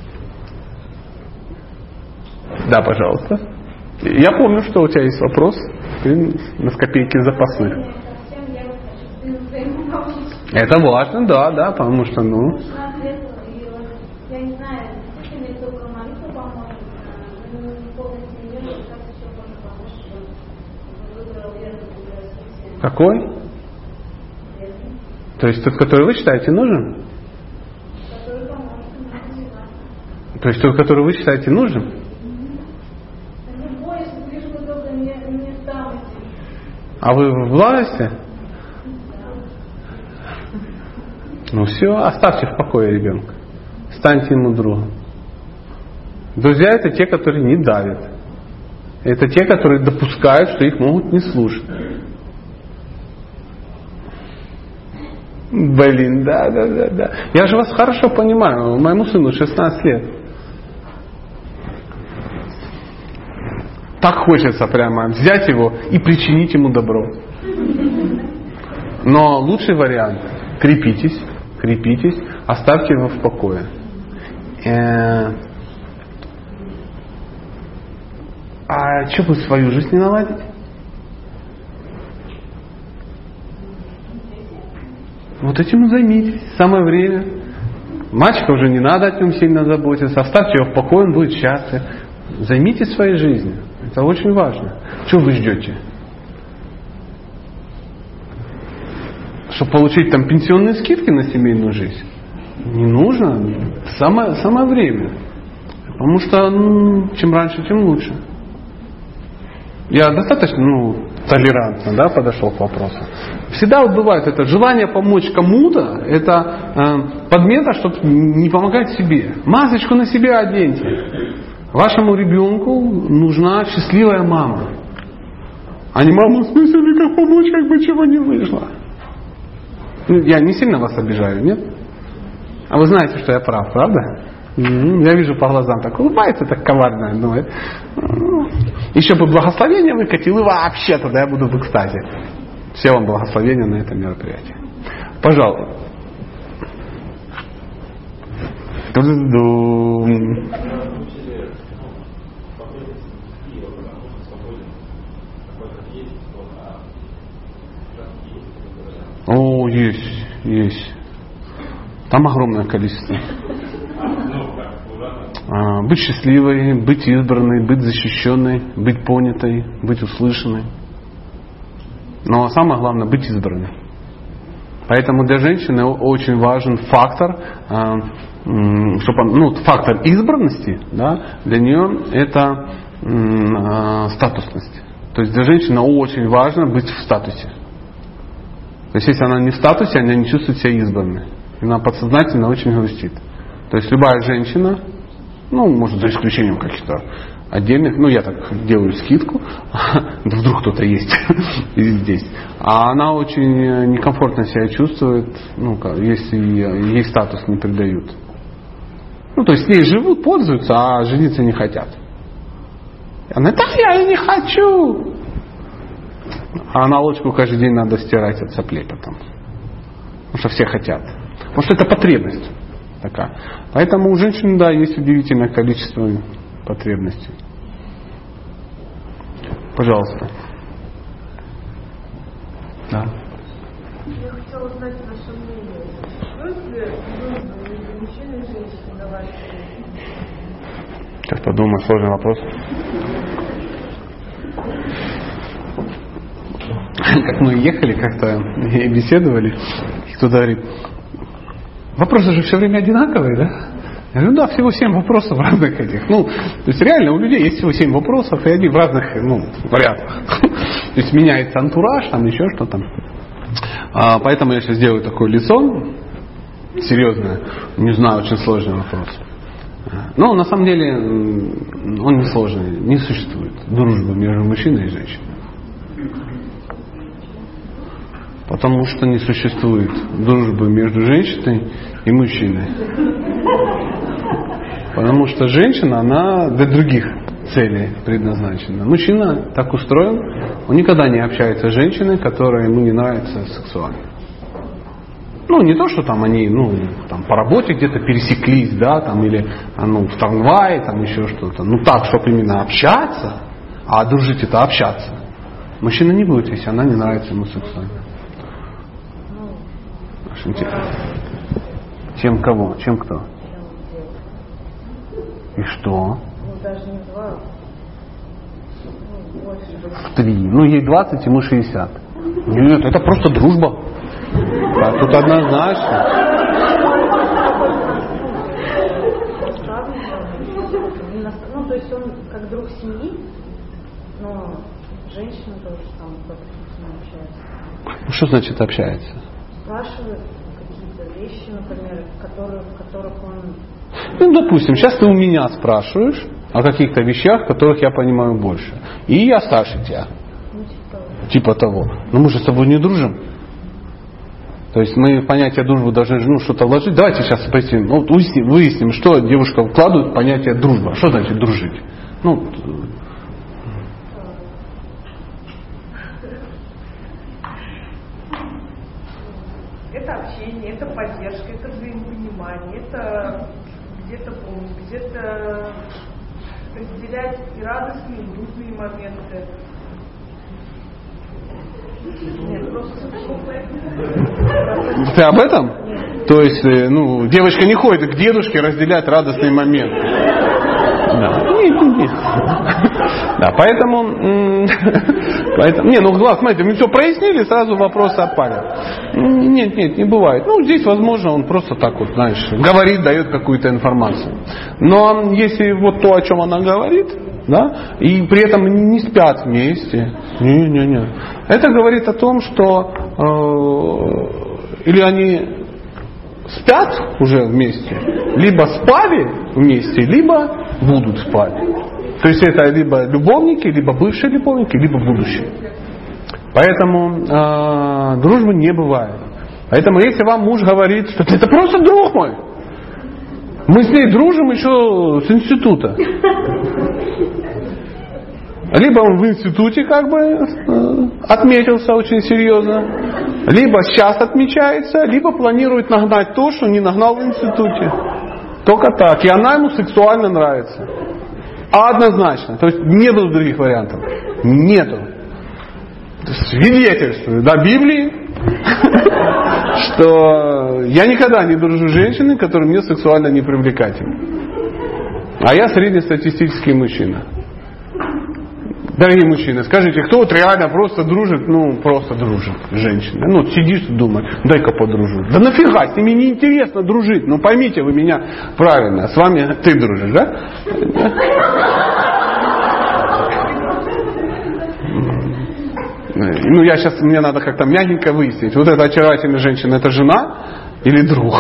Speaker 1: Да. пожалуйста. Я помню, что у тебя есть вопрос. Ты на скопейке запасных. Это важно, да, да, потому что, ну... Какой? То есть тот, который вы считаете нужен? То есть тот, который вы считаете нужен? А вы в власти? Ну все, оставьте в покое ребенка. Станьте ему другом. Друзья это те, которые не давят. Это те, которые допускают, что их могут не слушать. Блин, да, да, да, да. Я же вас хорошо понимаю. Моему сыну 16 лет. Так хочется прямо взять его и причинить ему добро. Но лучший вариант – крепитесь, крепитесь, оставьте его в покое. Э, а что бы свою жизнь не наладить? Вот этим и займитесь. Самое время. Мальчика уже не надо о нем сильно заботиться. Оставьте его в покое, он будет счастлив. Займитесь своей жизнью. Это очень важно. Чего вы ждете? чтобы получить там пенсионные скидки на семейную жизнь. Не нужно. Самое, самое время. Потому что ну, чем раньше, тем лучше. Я достаточно ну, толерантно да, подошел к вопросу. Всегда вот бывает это желание помочь кому-то, это э, подмета, чтобы не помогать себе. Масочку на себя оденьте. Вашему ребенку нужна счастливая мама. А не мама, в смысле, как помочь, как бы чего не вышло. Ну, я не сильно вас обижаю, нет? А вы знаете, что я прав, правда? Я вижу по глазам, так улыбается, так коварно. Думает. Еще бы благословение выкатил, и вообще тогда я буду в экстазе. Все вам благословения на это мероприятие. Пожалуйста. О, есть, есть. Там огромное количество. А, быть счастливой, быть избранной, быть защищенной, быть понятой, быть услышанной. Но самое главное быть избранной. Поэтому для женщины очень важен фактор, а, чтобы, ну, фактор избранности, да, для нее это а, статусность. То есть для женщины очень важно быть в статусе. Есть если она не в статусе, она не чувствует себя избранной. Она подсознательно очень грустит. То есть любая женщина, ну, может, за исключением каких-то отдельных, ну, я так делаю скидку, вдруг кто-то есть здесь, а она очень некомфортно себя чувствует, ну, если ей статус не придают. Ну, то есть с живут, пользуются, а жениться не хотят. Она, да я и не хочу. А аналочку каждый день надо стирать от соплей потом. Потому что все хотят. Потому что это потребность такая. Поэтому у женщин, да, есть удивительное количество потребностей. Пожалуйста.
Speaker 2: Да. Я хотела узнать ваше мнение. Стоит ли мужчиной и женщиной на ваш
Speaker 1: Сейчас подумаю, сложный вопрос. Как мы ехали как-то и беседовали, кто-то говорит, вопросы же все время одинаковые, да? Я говорю, да, всего семь вопросов разных этих. Ну, то есть реально у людей есть всего семь вопросов, и они в разных ну, вариантах. То есть меняется антураж, там еще что-то. А, поэтому я сейчас сделаю такое лицо серьезное. Не знаю, очень сложный вопрос. Но на самом деле он не сложный, не существует дружбы между мужчиной и женщиной. Потому что не существует дружбы между женщиной и мужчиной. Потому что женщина, она для других целей предназначена. Мужчина так устроен, он никогда не общается с женщиной, которая ему не нравится сексуально. Ну, не то, что там они, ну, там по работе где-то пересеклись, да, там, или, а, ну, в трамвае, там еще что-то. Ну, так, чтобы именно общаться, а дружить это общаться. Мужчина не будет, если она не нравится ему сексуально. Чем кого? Чем кто? И что? В три. Ну, ей 20, ему 60. Нет, это просто дружба. А тут однозначно.
Speaker 2: Ну, то есть он как друг семьи, но женщина тоже там как с ним общается.
Speaker 1: Ну, что значит общается?
Speaker 2: Спрашивает какие-то вещи, например, которые, в которых он
Speaker 1: Ну, допустим, сейчас ты у меня спрашиваешь о каких-то вещах, которых я понимаю больше. И я старше тебя.
Speaker 2: ну, типа,
Speaker 1: Типа того. Но мы же с тобой не дружим. То есть мы в понятие дружбы должны ну, что-то вложить. Давайте сейчас поясним, ну, выясним, выясним, что девушка вкладывает в понятие дружба. Что значит дружить? Ну,
Speaker 3: Это общение, это поддержка, это взаимопонимание, это где-то помощь, где-то разделять и радостные, и грустные моменты.
Speaker 2: нет, просто
Speaker 1: ты об этом? То есть, э, ну, девочка не ходит к дедушке разделять радостные моменты. Да. Нет, нет, нет. Да, поэтому, поэтому, не, ну глаз, смотрите, мы все прояснили, сразу вопросы отпали. М, Нет, нет, не бывает. Ну, здесь, возможно, он просто так вот, знаешь, говорит, дает какую-то информацию. Но если вот то, о чем она говорит, да, и при этом не спят вместе, не-не-не, это говорит о том, что э, или они спят уже вместе, либо спали вместе, либо будут спать. То есть это либо любовники, либо бывшие любовники, либо будущие. Поэтому э, дружбы не бывает. Поэтому если вам муж говорит, что это просто друг мой, мы с ней дружим еще с института. Либо он в институте как бы э, отметился очень серьезно, либо сейчас отмечается, либо планирует нагнать то, что не нагнал в институте. Только так. И она ему сексуально нравится. Однозначно. То есть нету других вариантов. Нету. Свидетельствую до Библии, что я никогда не дружу с женщиной, которая мне сексуально не привлекательна. А я среднестатистический мужчина. Дорогие мужчины, скажите, кто вот реально просто дружит, ну, просто дружит с женщиной? Ну, сидишь и думаешь, дай-ка подружу. Да нафига, с ними неинтересно дружить. Ну, поймите вы меня правильно, с вами ты дружишь, да? Ну, я сейчас, мне надо как-то мягенько выяснить. Вот эта очаровательная женщина, это жена или друг?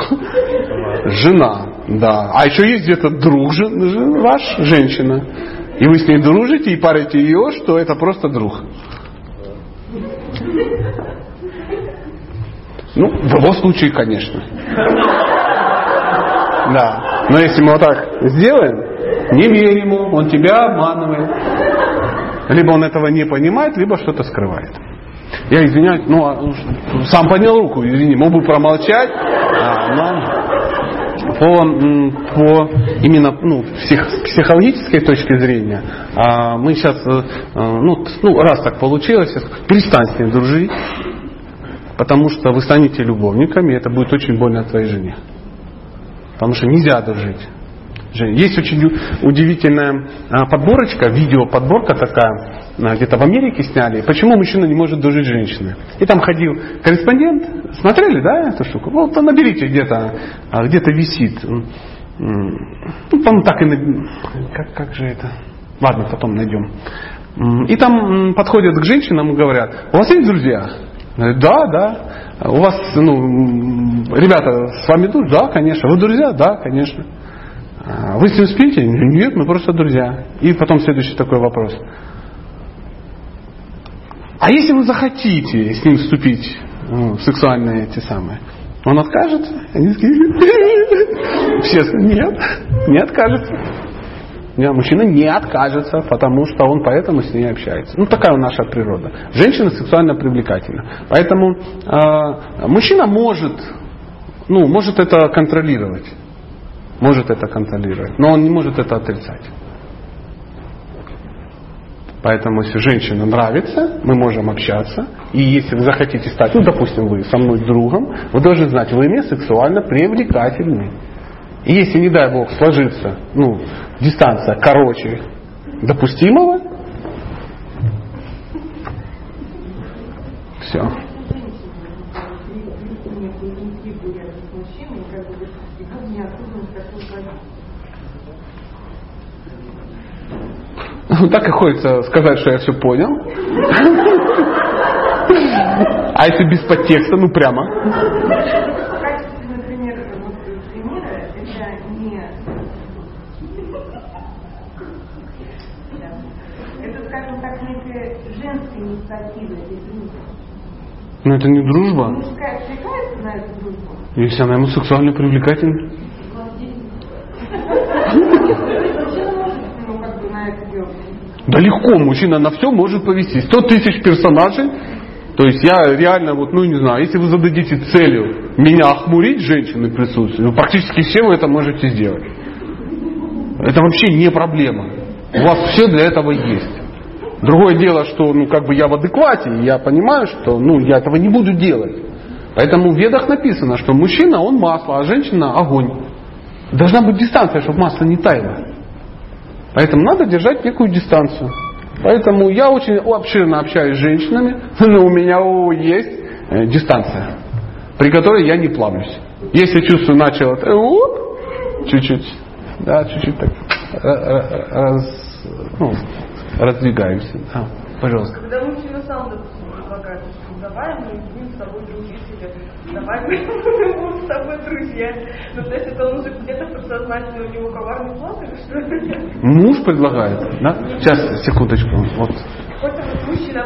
Speaker 1: Жена, да. А еще есть где-то друг ваш, женщина. И вы с ней дружите и парите ее, что это просто друг. Ну, в его случае, конечно. Да. Но если мы вот так сделаем, не верь ему, он тебя обманывает. Либо он этого не понимает, либо что-то скрывает. Я извиняюсь, ну, а, сам поднял руку, извини, мог бы промолчать, а, но по, по именно ну, псих, психологической точки зрения а, мы сейчас, э, ну, ну, раз так получилось, перестань с ним дружить, потому что вы станете любовниками, и это будет очень больно твоей жене. Потому что нельзя дружить. Есть очень удивительная а, подборочка, видеоподборка такая, а, где-то в Америке сняли, почему мужчина не может дружить с женщиной. И там ходил корреспондент, смотрели, да, эту штуку? Вот наберите где-то, а, где-то висит. Ну, по так и, как, как же это? Ладно, потом найдем. И там подходят к женщинам и говорят, у вас есть друзья? Да, да. У вас, ну, ребята с вами дружат? Да, конечно. Вы друзья? Да, конечно. А вы с ним спите? Нет, мы просто друзья. И потом следующий такой вопрос. А если вы захотите с ним вступить ну, в сексуальные эти самые, он откажется? Они скажут, все нет, не откажется. Нет, мужчина не откажется, потому что он поэтому с ней общается. Ну, такая наша природа. Женщина сексуально привлекательна. Поэтому э, мужчина может, ну, может это контролировать может это контролировать, но он не может это отрицать. Поэтому, если женщина нравится, мы можем общаться. И если вы захотите стать, ну, допустим, вы со мной другом, вы должны знать, вы мне сексуально привлекательны. И если, не дай бог, сложится, ну, дистанция короче допустимого, все. Ну, так и хочется сказать, что я все понял. А если без подтекста, ну прямо.
Speaker 4: Примеры, это не... Это,
Speaker 1: Но это дружба. Если она ему сексуально привлекательна. Да легко, мужчина на все может повести. 100 тысяч персонажей. То есть я реально, вот, ну не знаю, если вы зададите целью меня охмурить женщины присутствие, ну, практически все вы это можете сделать. Это вообще не проблема. У вас все для этого есть. Другое дело, что ну, как бы я в адеквате, и я понимаю, что ну, я этого не буду делать. Поэтому в ведах написано, что мужчина он масло, а женщина огонь. Должна быть дистанция, чтобы масло не таяло. Поэтому надо держать некую дистанцию. Поэтому я очень обширно общаюсь с женщинами, но у меня есть э, дистанция, при которой я не плавлюсь. Если чувствую начало, чуть-чуть, да, чуть-чуть так э, э, раз, ну, раздвигаюсь. Да, пожалуйста.
Speaker 3: Когда мужчина сам, допустим, предлагает, давай мы будем с тобой дружить, давай мы будем с тобой друзья. Ну, то есть это он уже где-то подсознательно у него коварный план или что?
Speaker 1: Муж предлагает, да? Сейчас, секундочку. Вот.
Speaker 3: Вот мужчина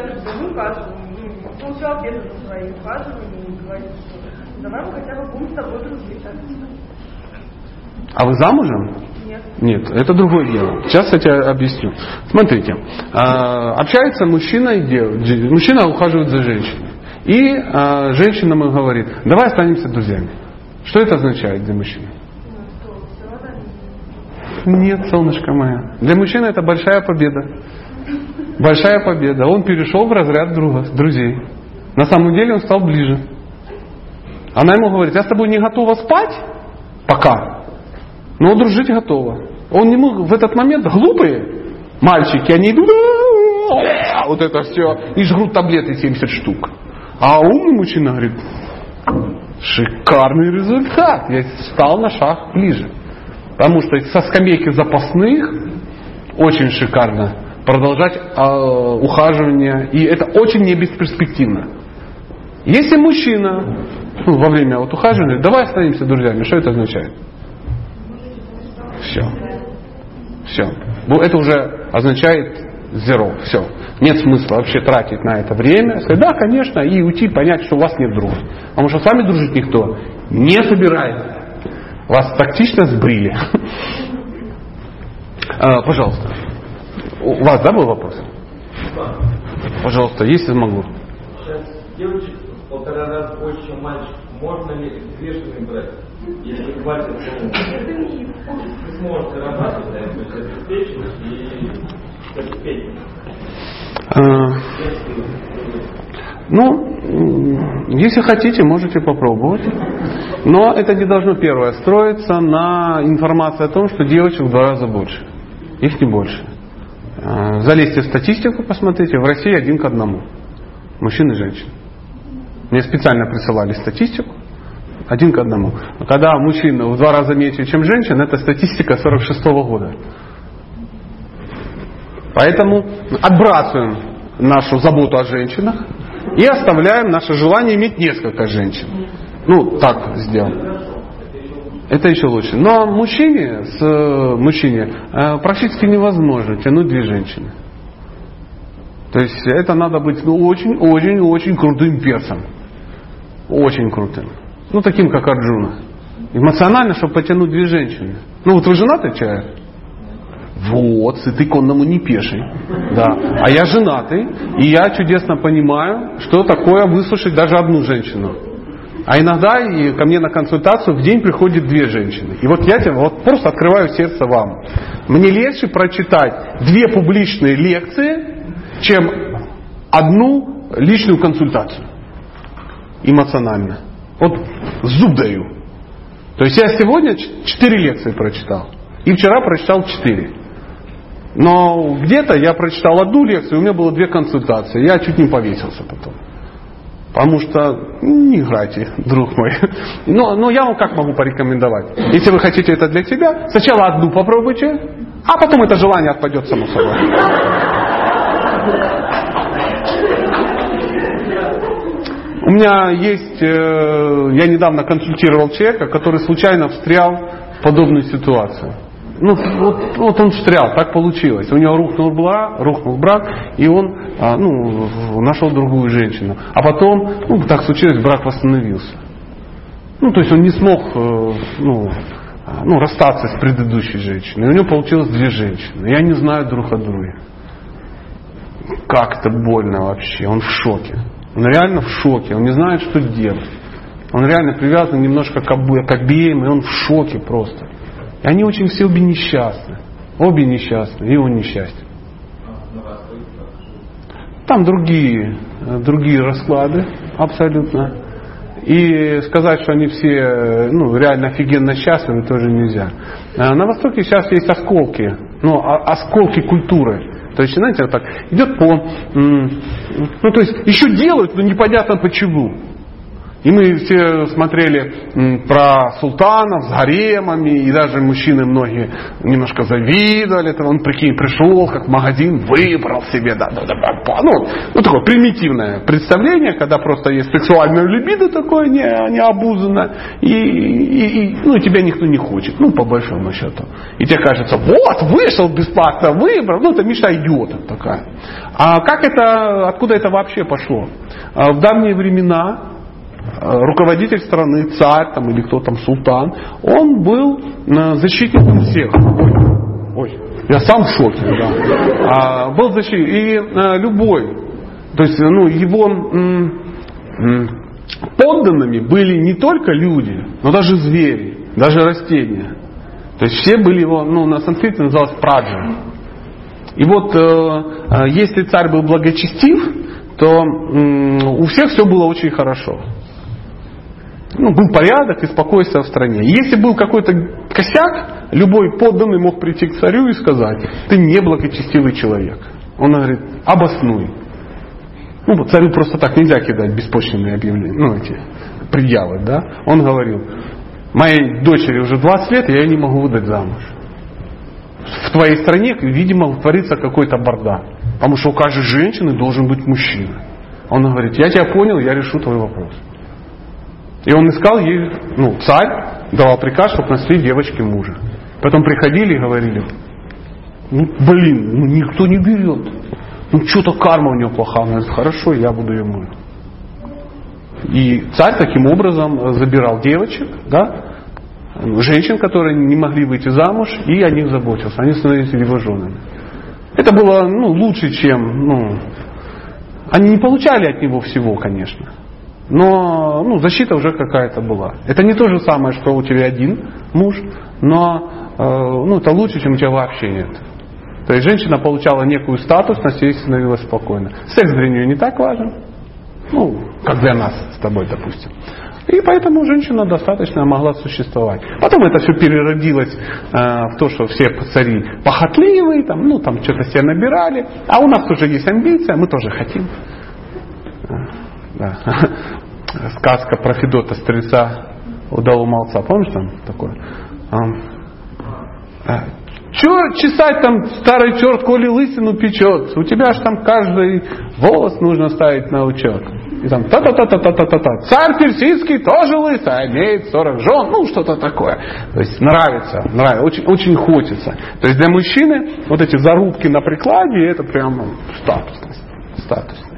Speaker 3: ухаживал, ну, получал ответы за свои ухаживания и говорит, что давай мы хотя бы будем с тобой дружить.
Speaker 1: А вы замужем?
Speaker 2: Нет.
Speaker 1: Нет, это другое дело. Сейчас я тебе объясню. Смотрите, а, общается мужчина и девушка. Мужчина ухаживает за женщиной. И а, женщина ему говорит, давай останемся друзьями. Что это означает для мужчины? Нет, солнышко мое. Для мужчины это большая победа. Большая победа. Он перешел в разряд друга, друзей. На самом деле он стал ближе. Она ему говорит, я с тобой не готова спать пока, но дружить готова. Он не мог в этот момент глупые мальчики, они идут вот это все и жрут таблеты 70 штук. А умный мужчина говорит, шикарный результат, я стал на шаг ближе. Потому что со скамейки запасных очень шикарно продолжать э, ухаживание. И это очень не бесперспективно. Если мужчина ну, во время вот ухаживания, давай останемся друзьями, что это означает? Все. Все. Ну, это уже означает zero. Все. Нет смысла вообще тратить на это время. Сказать, да, конечно, и уйти, понять, что у вас нет друга. Потому что с вами дружить никто не собирается. Вас тактично сбрили. А, пожалуйста. У вас, да, был вопрос? Пожалуйста, если могу.
Speaker 5: Сейчас девочек в полтора раза больше, чем мальчик. Можно ли взвешенный брать? Если хватит, то вы сможете работать, да, то есть обеспеченность и обеспеченность.
Speaker 1: А, ну, если хотите, можете попробовать. Но это не должно первое строиться на информации о том, что девочек в два раза больше. Их не больше. А, Залезьте в статистику, посмотрите. В России один к одному. Мужчин и женщин. Мне специально присылали статистику. Один к одному. Когда мужчина в два раза меньше, чем женщин, это статистика 46 года. Поэтому отбрасываем нашу заботу о женщинах и оставляем наше желание иметь несколько женщин. Ну, так сделаем. Это еще лучше. Но мужчине, с э, мужчине э, практически невозможно тянуть две женщины. То есть это надо быть ну, очень, очень, очень крутым перцем. Очень крутым. Ну, таким, как Арджуна. Эмоционально, чтобы потянуть две женщины. Ну, вот вы женатый человек? Вот, сытый конному не пеший. Да. А я женатый, и я чудесно понимаю, что такое выслушать даже одну женщину. А иногда и ко мне на консультацию в день приходит две женщины. И вот я тебе вот просто открываю сердце вам. Мне легче прочитать две публичные лекции, чем одну личную консультацию. Эмоционально. Вот зуб даю. То есть я сегодня четыре лекции прочитал. И вчера прочитал четыре. Но где-то я прочитал одну лекцию, у меня было две консультации. Я чуть не повесился потом. Потому что ну, не играйте, друг мой. Но, но я вам как могу порекомендовать? Если вы хотите это для себя, сначала одну попробуйте, а потом это желание отпадет само собой. У меня есть, э, я недавно консультировал человека, который случайно встрял в подобную ситуацию. Ну, вот, вот он встрял, так получилось. У него рухнул, бла, рухнул брак, и он а, ну, нашел другую женщину. А потом, ну, так случилось, брак восстановился. Ну, то есть он не смог э, ну, а, ну, расстаться с предыдущей женщиной. И у него получилось две женщины. И они знают друг о друге. Как это больно вообще. Он в шоке. Он реально в шоке. Он не знает, что делать. Он реально привязан немножко к, обе- к обеим, и он в шоке просто. И они очень все обе несчастны. Обе несчастны, и он несчастен. Там другие, э, другие расклады абсолютно. И сказать, что они все э, ну, реально офигенно счастливы, тоже нельзя. А На Востоке сейчас есть осколки, ну, осколки культуры. То есть, знаете, вот так идет по... Ну, то есть, еще делают, но непонятно почему. И мы все смотрели про султанов с гаремами, и даже мужчины многие немножко завидовали. этого. Он, прикинь, пришел как в магазин, выбрал себе, да, да, да, да, ну, ну, такое примитивное представление, когда просто есть сексуальное либидо такое не, необузанное, и, и, и, ну, тебя никто не хочет, ну, по большому счету. И тебе кажется, вот, вышел бесплатно, выбрал, ну, это мечта идиота такая. А как это, откуда это вообще пошло? А В давние времена руководитель страны, царь там, или кто там, султан, он был э, защитником всех. Ой, я сам в шоке. Да. А, был защитник. И а, любой, то есть ну, его м, м, подданными были не только люди, но даже звери, даже растения. То есть все были его, ну, на санскрите называлось праджа. И вот э, если царь был благочестив, то у всех все было очень хорошо. Ну, был порядок и спокойствие в стране. Если был какой-то косяк, любой подданный мог прийти к царю и сказать, ты не благочестивый человек. Он говорит, обоснуй. Ну, царю просто так нельзя кидать беспочвенные объявления, ну, эти предъявы, да. Он говорил, моей дочери уже 20 лет, я ее не могу выдать замуж. В твоей стране, видимо, творится какой-то бардак. Потому что у каждой женщины должен быть мужчина. Он говорит, я тебя понял, я решу твой вопрос. И он искал ей, ну, царь давал приказ, чтобы нашли девочке мужа. Потом приходили и говорили, ну, блин, ну никто не берет. Ну, что-то карма у него плохая. Он говорит, хорошо, я буду ее мужем. И царь таким образом забирал девочек, да, женщин, которые не могли выйти замуж, и о них заботился. Они становились его женами. Это было ну, лучше, чем... Ну, они не получали от него всего, конечно. Но ну, защита уже какая-то была. Это не то же самое, что у тебя один муж, но э, ну, это лучше, чем у тебя вообще нет. То есть женщина получала некую статусность и становилась спокойна. Секс для нее не так важен, ну, как для нас с тобой, допустим. И поэтому женщина достаточно могла существовать. Потом это все переродилось э, в то, что все цари похотливые, там, ну, там что-то себе набирали, а у нас тоже есть амбиция, мы тоже хотим. Да. Сказка про Федота, стрельца удалого молца. Помнишь там такое? А, Че чесать там старый черт, коли лысину печет? У тебя же там каждый волос нужно ставить на учет. И там та-та-та-та-та-та-та. Царь персидский тоже лысый, а имеет 40 жен. Ну, что-то такое. То есть нравится, нравится, очень, очень хочется. То есть для мужчины вот эти зарубки на прикладе, это прям статусность. Статусность.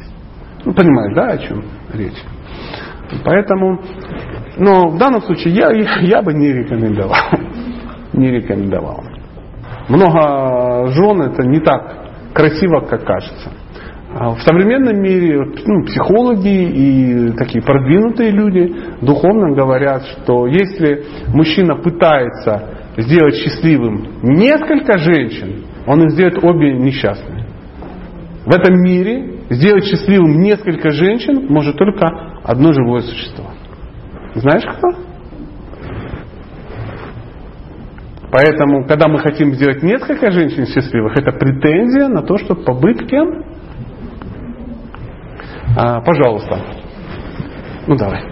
Speaker 1: Ну, понимаешь, да, о чем речь? Поэтому, но в данном случае я, я бы не рекомендовал. Не рекомендовал. Много жен это не так красиво, как кажется. А в современном мире ну, психологи и такие продвинутые люди духовно говорят, что если мужчина пытается сделать счастливым несколько женщин, он их сделает обе несчастными. В этом мире сделать счастливым несколько женщин может только одно живое существо. Знаешь кто? Поэтому, когда мы хотим сделать несколько женщин счастливых, это претензия на то, чтобы побыть кем? А, пожалуйста. Ну давай.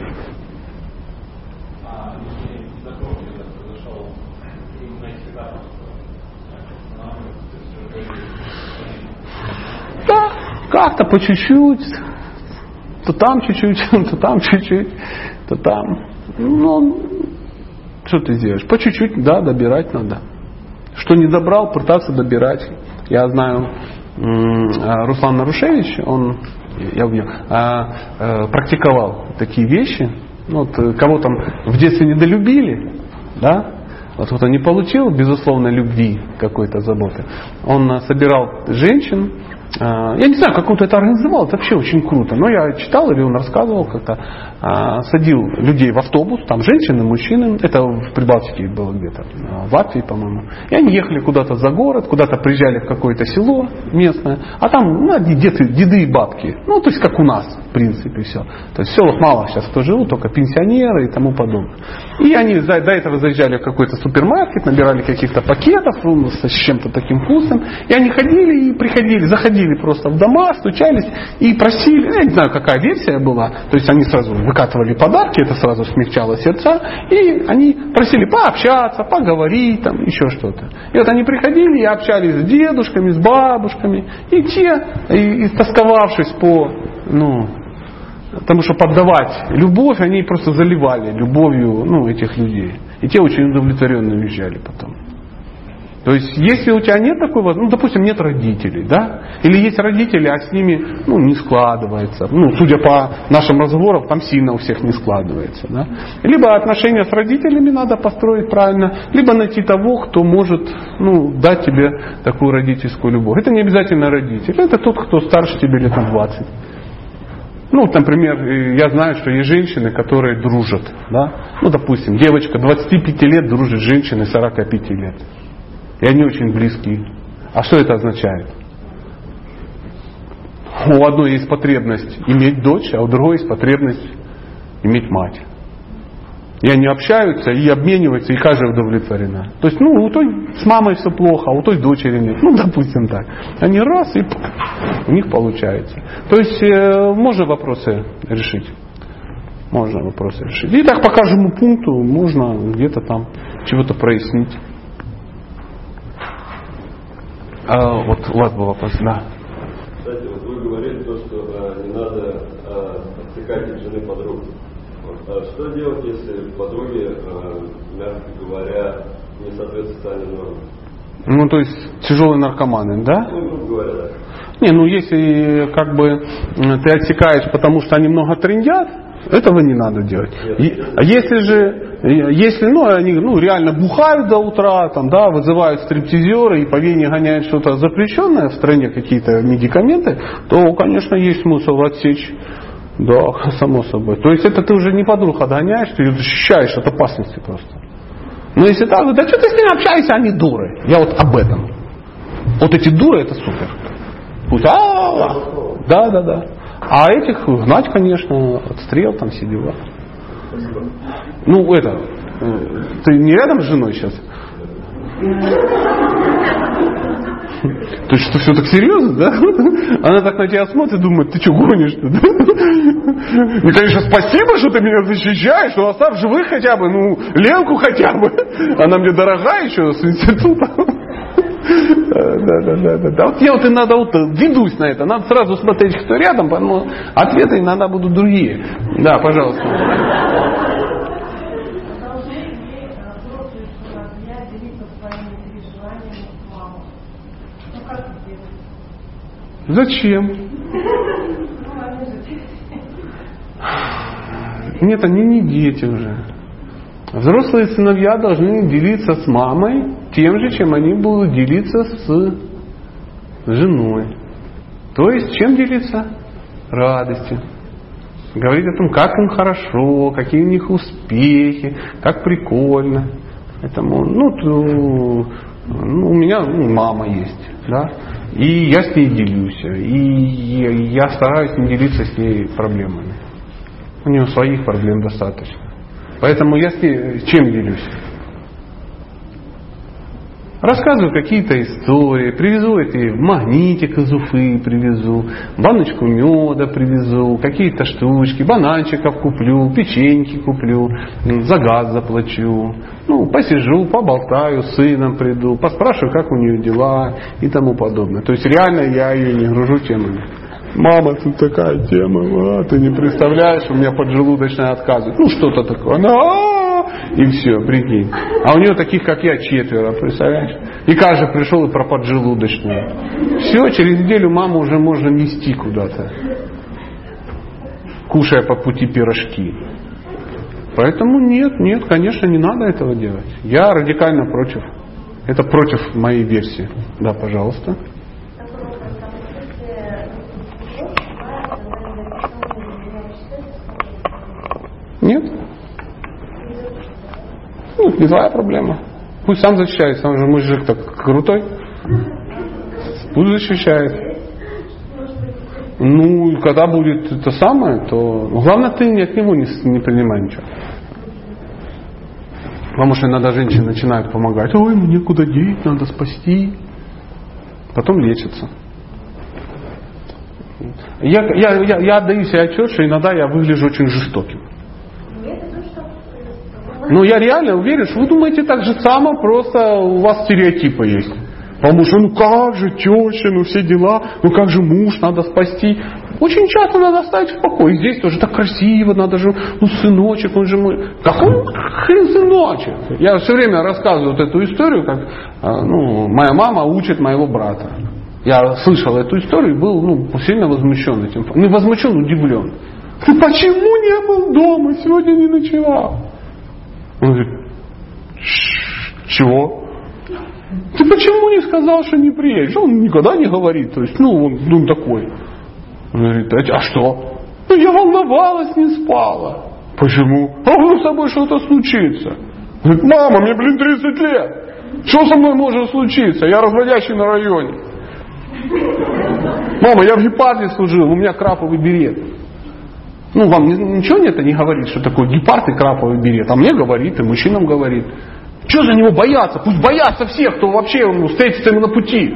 Speaker 1: Да, как-то по чуть-чуть, то там чуть-чуть, то там чуть-чуть, то там. Ну, что ты делаешь? По чуть-чуть, да, добирать надо. Что не добрал, пытаться добирать. Я знаю, а, Руслан Нарушевич, он я убью, а, а, практиковал такие вещи. Ну, вот, э, кого там в детстве недолюбили, да, вот кто-то не получил, безусловно, любви какой-то заботы. Он а, собирал женщин, я не знаю, как он это организовал, это вообще очень круто. Но я читал или он рассказывал как-то. А, садил людей в автобус, там женщины, мужчины. Это в Прибалтике было где-то, а, в Латвии, по-моему. И они ехали куда-то за город, куда-то приезжали в какое-то село местное. А там ну, деды, деды и бабки. Ну, то есть как у нас, в принципе, все. То есть в селах мало сейчас кто живут, только пенсионеры и тому подобное. И они до этого заезжали в какой-то супермаркет, набирали каких-то пакетов ну, с чем-то таким вкусным. И они ходили и приходили, заходили заходили просто в дома, стучались и просили, я не знаю, какая версия была, то есть они сразу выкатывали подарки, это сразу смягчало сердца, и они просили пообщаться, поговорить, там, еще что-то. И вот они приходили и общались с дедушками, с бабушками, и те, и, и тосковавшись по, ну, потому что поддавать любовь, они просто заливали любовью ну, этих людей. И те очень удовлетворенно уезжали потом. То есть, если у тебя нет такой возможности, ну, допустим, нет родителей, да, или есть родители, а с ними, ну, не складывается, ну, судя по нашим разговорам, там сильно у всех не складывается, да. Либо отношения с родителями надо построить правильно, либо найти того, кто может, ну, дать тебе такую родительскую любовь. Это не обязательно родитель, это тот, кто старше тебе лет на 20. Ну, например, я знаю, что есть женщины, которые дружат. Да? Ну, допустим, девочка 25 лет дружит с женщиной 45 лет. И они очень близки. А что это означает? У одной есть потребность иметь дочь, а у другой есть потребность иметь мать. И они общаются и обмениваются, и каждая удовлетворена. То есть, ну, у той с мамой все плохо, а у той дочери нет. Ну, допустим так. Они раз, и у них получается. То есть, э, можно вопросы решить. Можно вопросы решить. И так по каждому пункту можно где-то там чего-то прояснить. А, вот у вас был вопрос, да.
Speaker 6: Кстати, вот вы говорили то, что э, не надо э, отсекать от жены подруг. А что делать, если подруги, э, мягко говоря, не соответствуют социальным нормам?
Speaker 1: Ну, то есть тяжелые наркоманы, да?
Speaker 6: Ну, грубо говоря, да.
Speaker 1: Не, ну если как бы ты отсекаешь, потому что они много трендят, этого не надо делать. А если же, если ну, они ну, реально бухают до утра, там, да, вызывают стриптизеры и по вене гоняют что-то запрещенное в стране, какие-то медикаменты, то, конечно, есть смысл отсечь да, само собой. То есть это ты уже не подруг отгоняешь, ты ее защищаешь от опасности просто. Но если так, да что ты с ними общаешься, они дуры. Я вот об этом. Вот эти дуры это супер. Пусть, а, да, да, да. А этих гнать, конечно, отстрел, там все дела. Ну, это, ты не рядом с женой сейчас? То есть, что все так серьезно, да? Она так на тебя смотрит, думает, ты что гонишь-то, да? И, конечно, спасибо, что ты меня защищаешь, но оставь живых хотя бы, ну, Ленку хотя бы. Она мне дорогая еще с института. Да, да, да, да, да. Вот я вот и надо вот ведусь на это. Надо сразу смотреть, кто рядом, потому ответы иногда будут другие. Да, пожалуйста. Зачем? Нет, они не дети уже. Взрослые сыновья должны делиться с мамой тем же, чем они будут делиться с женой. То есть, чем делиться? Радостью. Говорить о том, как им хорошо, какие у них успехи, как прикольно. Поэтому, ну, ну у меня ну, мама есть, да, и я с ней делюсь. И я стараюсь не делиться с ней проблемами. У нее своих проблем достаточно. Поэтому я с ней чем делюсь? Рассказываю какие-то истории, привезу эти магнитик из Уфы, привезу, баночку меда привезу, какие-то штучки, бананчиков куплю, печеньки куплю, за газ заплачу. Ну, посижу, поболтаю, с сыном приду, поспрашиваю, как у нее дела и тому подобное. То есть реально я ее не гружу темами. Мама, тут такая тема, а, ты не представляешь, у меня поджелудочная отказывает. Ну, что-то такое. Она, и все, прикинь. А у нее таких, как я, четверо, представляешь? И каждый пришел и про поджелудочную. Все, через неделю маму уже можно нести куда-то, кушая по пути пирожки. Поэтому нет, нет, конечно, не надо этого делать. Я радикально против. Это против моей версии. Да, пожалуйста. Нет? Ну, не твоя проблема. Пусть сам защищается, он же мужик так крутой. Пусть защищает. Ну, когда будет это самое, то главное ты от него не, не принимай ничего. Потому что иногда женщины начинают помогать. Ой, мне куда деть, надо спасти. Потом лечатся. Я, я, я, я отдаю себе отчет, что иногда я выгляжу очень жестоким. Ну, я реально уверен, что вы думаете так же само, просто у вас стереотипы есть. Потому что, ну как же, теща, ну все дела, ну как же муж, надо спасти. Очень часто надо оставить в покое. Здесь тоже так красиво, надо же, ну сыночек, он же мой. Какой хрен сыночек? Я все время рассказываю вот эту историю, как а, ну, моя мама учит моего брата. Я слышал эту историю и был ну, сильно возмущен этим. Не возмущен, удивлен. Ты почему не был дома? Сегодня не ночевал. Он говорит, чего? Ты почему не сказал, что не приедешь? Он никогда не говорит. То есть, ну, он, ну, такой. Он говорит, а, а что? Ну, я волновалась, не спала. Почему? А вдруг с тобой что-то случится? Говорит, мама, мне, блин, 30 лет. Что со мной может случиться? Я разводящий на районе. Мама, я в гепарде служил, у меня краповый берет. Ну, вам ничего это не говорит, что такое гепард и краповый берет. А мне говорит, и мужчинам говорит. Что за него бояться? Пусть боятся всех, кто вообще ну, встретится ему на пути.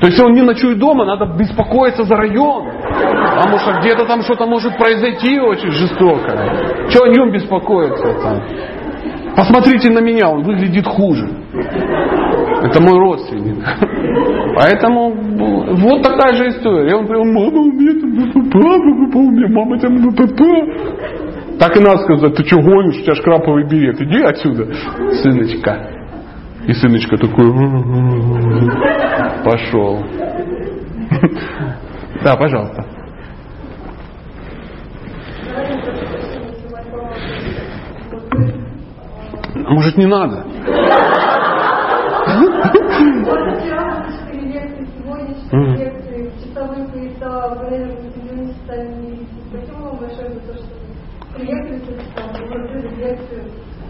Speaker 1: То есть, если он не ночует дома, надо беспокоиться за район. Потому что где-то там что-то может произойти очень жестоко. Что о нем беспокоиться там? Посмотрите на меня, он выглядит хуже. Это мой родственник. Поэтому вот такая же история. И он говорит, мама, у меня там папа, у меня мама там папа. Так и надо сказать, ты что гонишь, у тебя шкраповый берет, иди отсюда, сыночка. И сыночка такой пошел. Да, пожалуйста. Может не надо?
Speaker 2: лекции, часовые пояса, вы, стали Спасибо вам большое за то, что приехали, там, лекцию,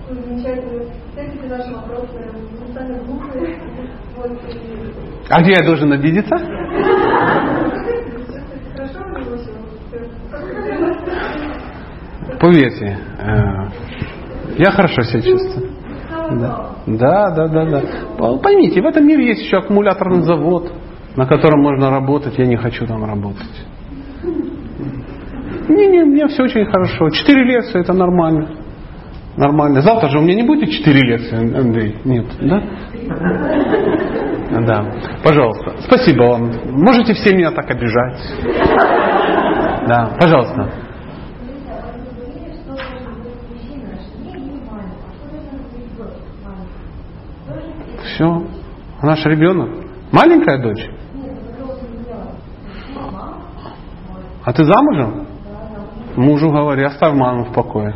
Speaker 2: замечательную, встретите наши вопросы, мы стали глупые. Вот, и...
Speaker 1: А где я должен обидеться? Поверьте, я хорошо себя чувствую. Да. да, да, да, да. Поймите, в этом мире есть еще аккумуляторный завод, на котором можно работать. Я не хочу там работать. Не-не, меня все очень хорошо. Четыре лекции это нормально. Нормально. Завтра же у меня не будет четыре лекции, Андрей? Нет, да? Да. Пожалуйста. Спасибо вам. Можете все меня так обижать. Да, пожалуйста. Все. Она же ребенок. Маленькая дочь? А ты замужем? Мужу говори, оставь маму в покое.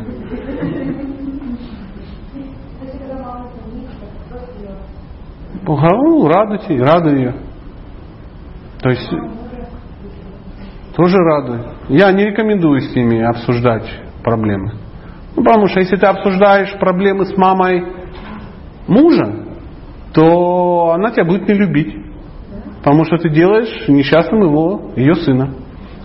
Speaker 1: Ну, радуйте, радуй ее. То есть, тоже радуй. Я не рекомендую с ними обсуждать проблемы. Ну, потому что если ты обсуждаешь проблемы с мамой мужа, то она тебя будет не любить. Потому что ты делаешь несчастным его, ее сына.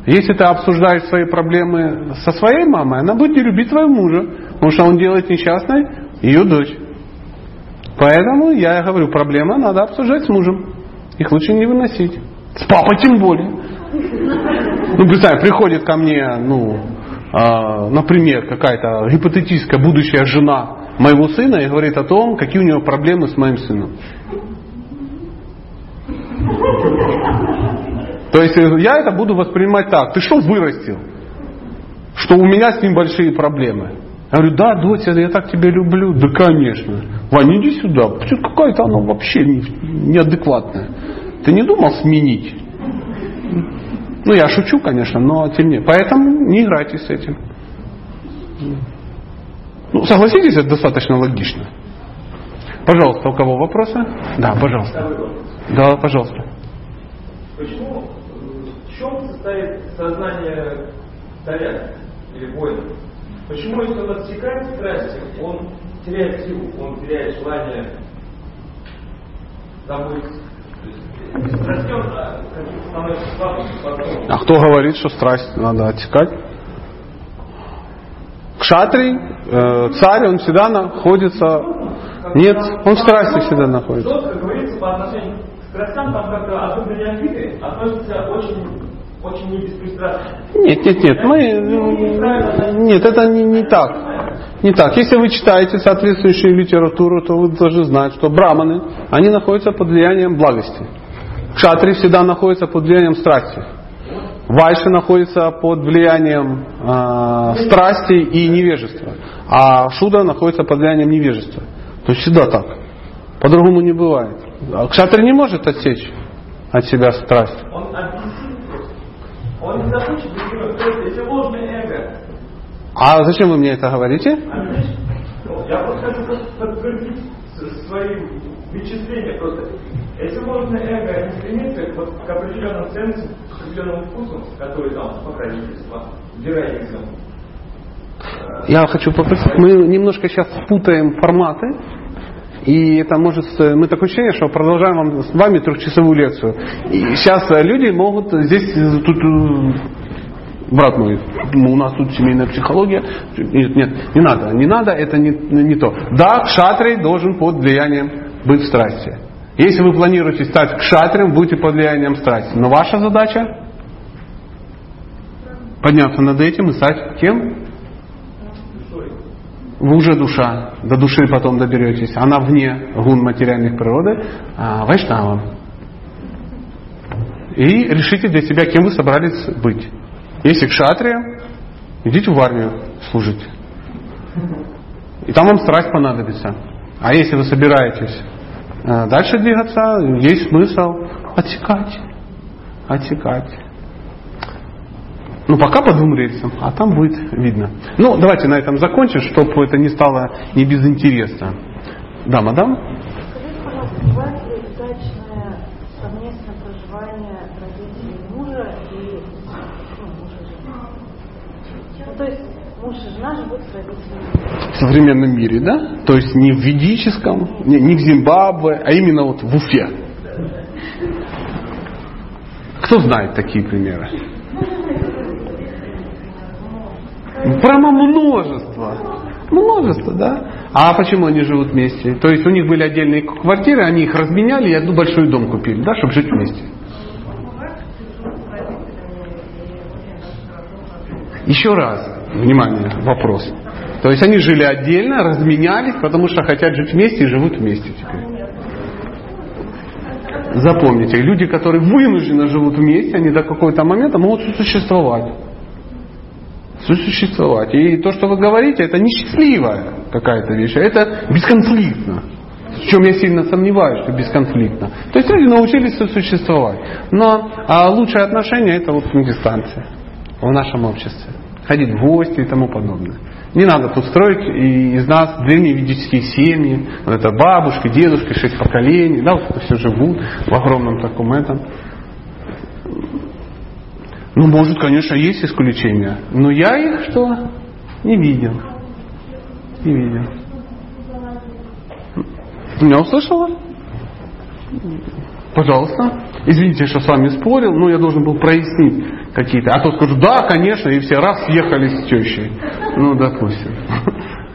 Speaker 1: Если ты обсуждаешь свои проблемы со своей мамой, она будет не любить твоего мужа, потому что он делает несчастной ее дочь. Поэтому я говорю, проблемы надо обсуждать с мужем. Их лучше не выносить. С папой тем более. Ну, представь, приходит ко мне, ну, э, например, какая-то гипотетическая будущая жена моего сына и говорит о том, какие у него проблемы с моим сыном. То есть э, я это буду воспринимать так. Ты что вырастил? Что у меня с ним большие проблемы. Я говорю, да, дочь, я так тебя люблю. Да, конечно. Ваня, иди сюда. Какая-то она вообще неадекватная. Ты не думал сменить? Ну, я шучу, конечно, но тем не. Поэтому не играйте с этим. Ну, согласитесь, это достаточно логично. Пожалуйста, у кого вопросы? Да, пожалуйста. Да, пожалуйста.
Speaker 5: Почему, в чем состоит сознание царя или воина? Почему, если он отсекает страсти, он теряет силу, он теряет желание забыть а,
Speaker 1: а кто говорит, что страсть надо отсекать? Кшатрий, э, царь, он всегда находится... Нет, он в страсти всегда находится.
Speaker 5: Жестко говорится по отношению к страстям, там как-то особенно неофиты относятся очень очень не беспристрастно.
Speaker 1: Нет, нет, нет, мы... Нет, это не, не так. Не так. Если вы читаете соответствующую литературу, то вы должны знать, что браманы, они находятся под влиянием благости. Кшатри всегда находятся под влиянием страсти. Вайши находится под влиянием э, страсти и невежества. А Шудра находится под влиянием невежества. То есть всегда так. По-другому не бывает. А Кшатри не может отсечь от себя страсть.
Speaker 5: Он. Он не захочет То есть, если ложное эго,
Speaker 1: А зачем вы мне это говорите?
Speaker 5: Отлично. Я просто хочу подтвердить с- свои вычисления просто. Если ложное эго не стремится вот к определенным ценностям, к определенному вкусу, который там покровительство, героизм,
Speaker 1: Я хочу попросить, мы немножко сейчас путаем форматы, и это может, э, мы такое ощущение, что продолжаем вам, с вами трехчасовую лекцию. И сейчас э, люди могут здесь, э, тут, брат мой, ну, у нас тут семейная психология, нет, нет, не надо, не надо, это не, не то. Да, кшатрий должен под влиянием быть в страсти. Если вы планируете стать кшатрием, будете под влиянием страсти. Но ваша задача подняться над этим и стать кем? Вы уже душа, до души потом доберетесь. Она вне гун материальных природы, а вайшнавом. И решите для себя, кем вы собрались быть. Если кшатрия, идите в армию служить. И там вам страсть понадобится. А если вы собираетесь э, дальше двигаться, есть смысл отсекать. Отсекать. Ну, пока по двум рельсам, а там будет видно. Ну, давайте на этом закончим, чтобы это не стало не безинтересно. Да, мадам?
Speaker 2: Скажите, пожалуйста, бывает ли удачное совместное проживание родителей мужа и ну, мужа жены? Ну, то есть муж и жена живут с родителями.
Speaker 1: В современном мире, да? То есть не в ведическом, не, не в Зимбабве, а именно вот в Уфе. Кто знает такие примеры? Прямо множество. Множество, да? А почему они живут вместе? То есть у них были отдельные квартиры, они их разменяли и одну большой дом купили, да, чтобы жить вместе. Еще раз, внимание, вопрос. То есть они жили отдельно, разменялись, потому что хотят жить вместе и живут вместе теперь. Запомните, люди, которые вынужденно живут вместе, они до какого-то момента могут существовать. Существовать. И то, что вы говорите, это не счастливая какая-то вещь, а это бесконфликтно. В чем я сильно сомневаюсь, что бесконфликтно. То есть люди научились существовать. Но а лучшее отношение это вот на дистанции в нашем обществе. Ходить в гости и тому подобное. Не надо тут строить и из нас древние ведические семьи, вот это бабушки, дедушки, шесть поколений, да, вот это все живут в огромном таком этом. Ну, может, конечно, есть исключения, но я их что? Не видел. Не видел. Меня услышала? Пожалуйста. Извините, что с вами спорил, но я должен был прояснить какие-то. А то скажу, да, конечно, и все раз съехали с тещей. Ну, допустим.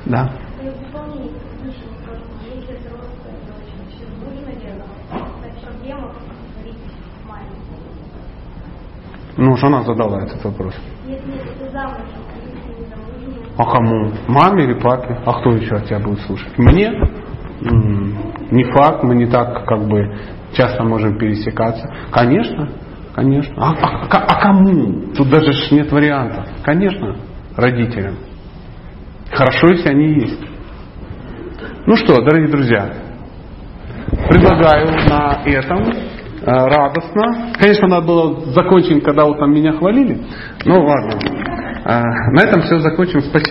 Speaker 1: Да.
Speaker 2: В дополнение к предыдущему вопросу, если взрослая дочь вообще нужно ли стать проблему говорить маме?
Speaker 1: Ну, жена задала этот вопрос. А кому? Маме или папе? А кто еще от тебя будет слушать? Мне? Не факт, мы не так как бы часто можем пересекаться. Конечно, конечно. А, а- а- а кому? Тут даже нет вариантов. Конечно, родителям. Хорошо, если они есть. Ну что, дорогие друзья, предлагаю на этом радостно. Конечно, надо было закончить, когда вот там меня хвалили. Ну ладно. Э, На этом все закончим. Спасибо.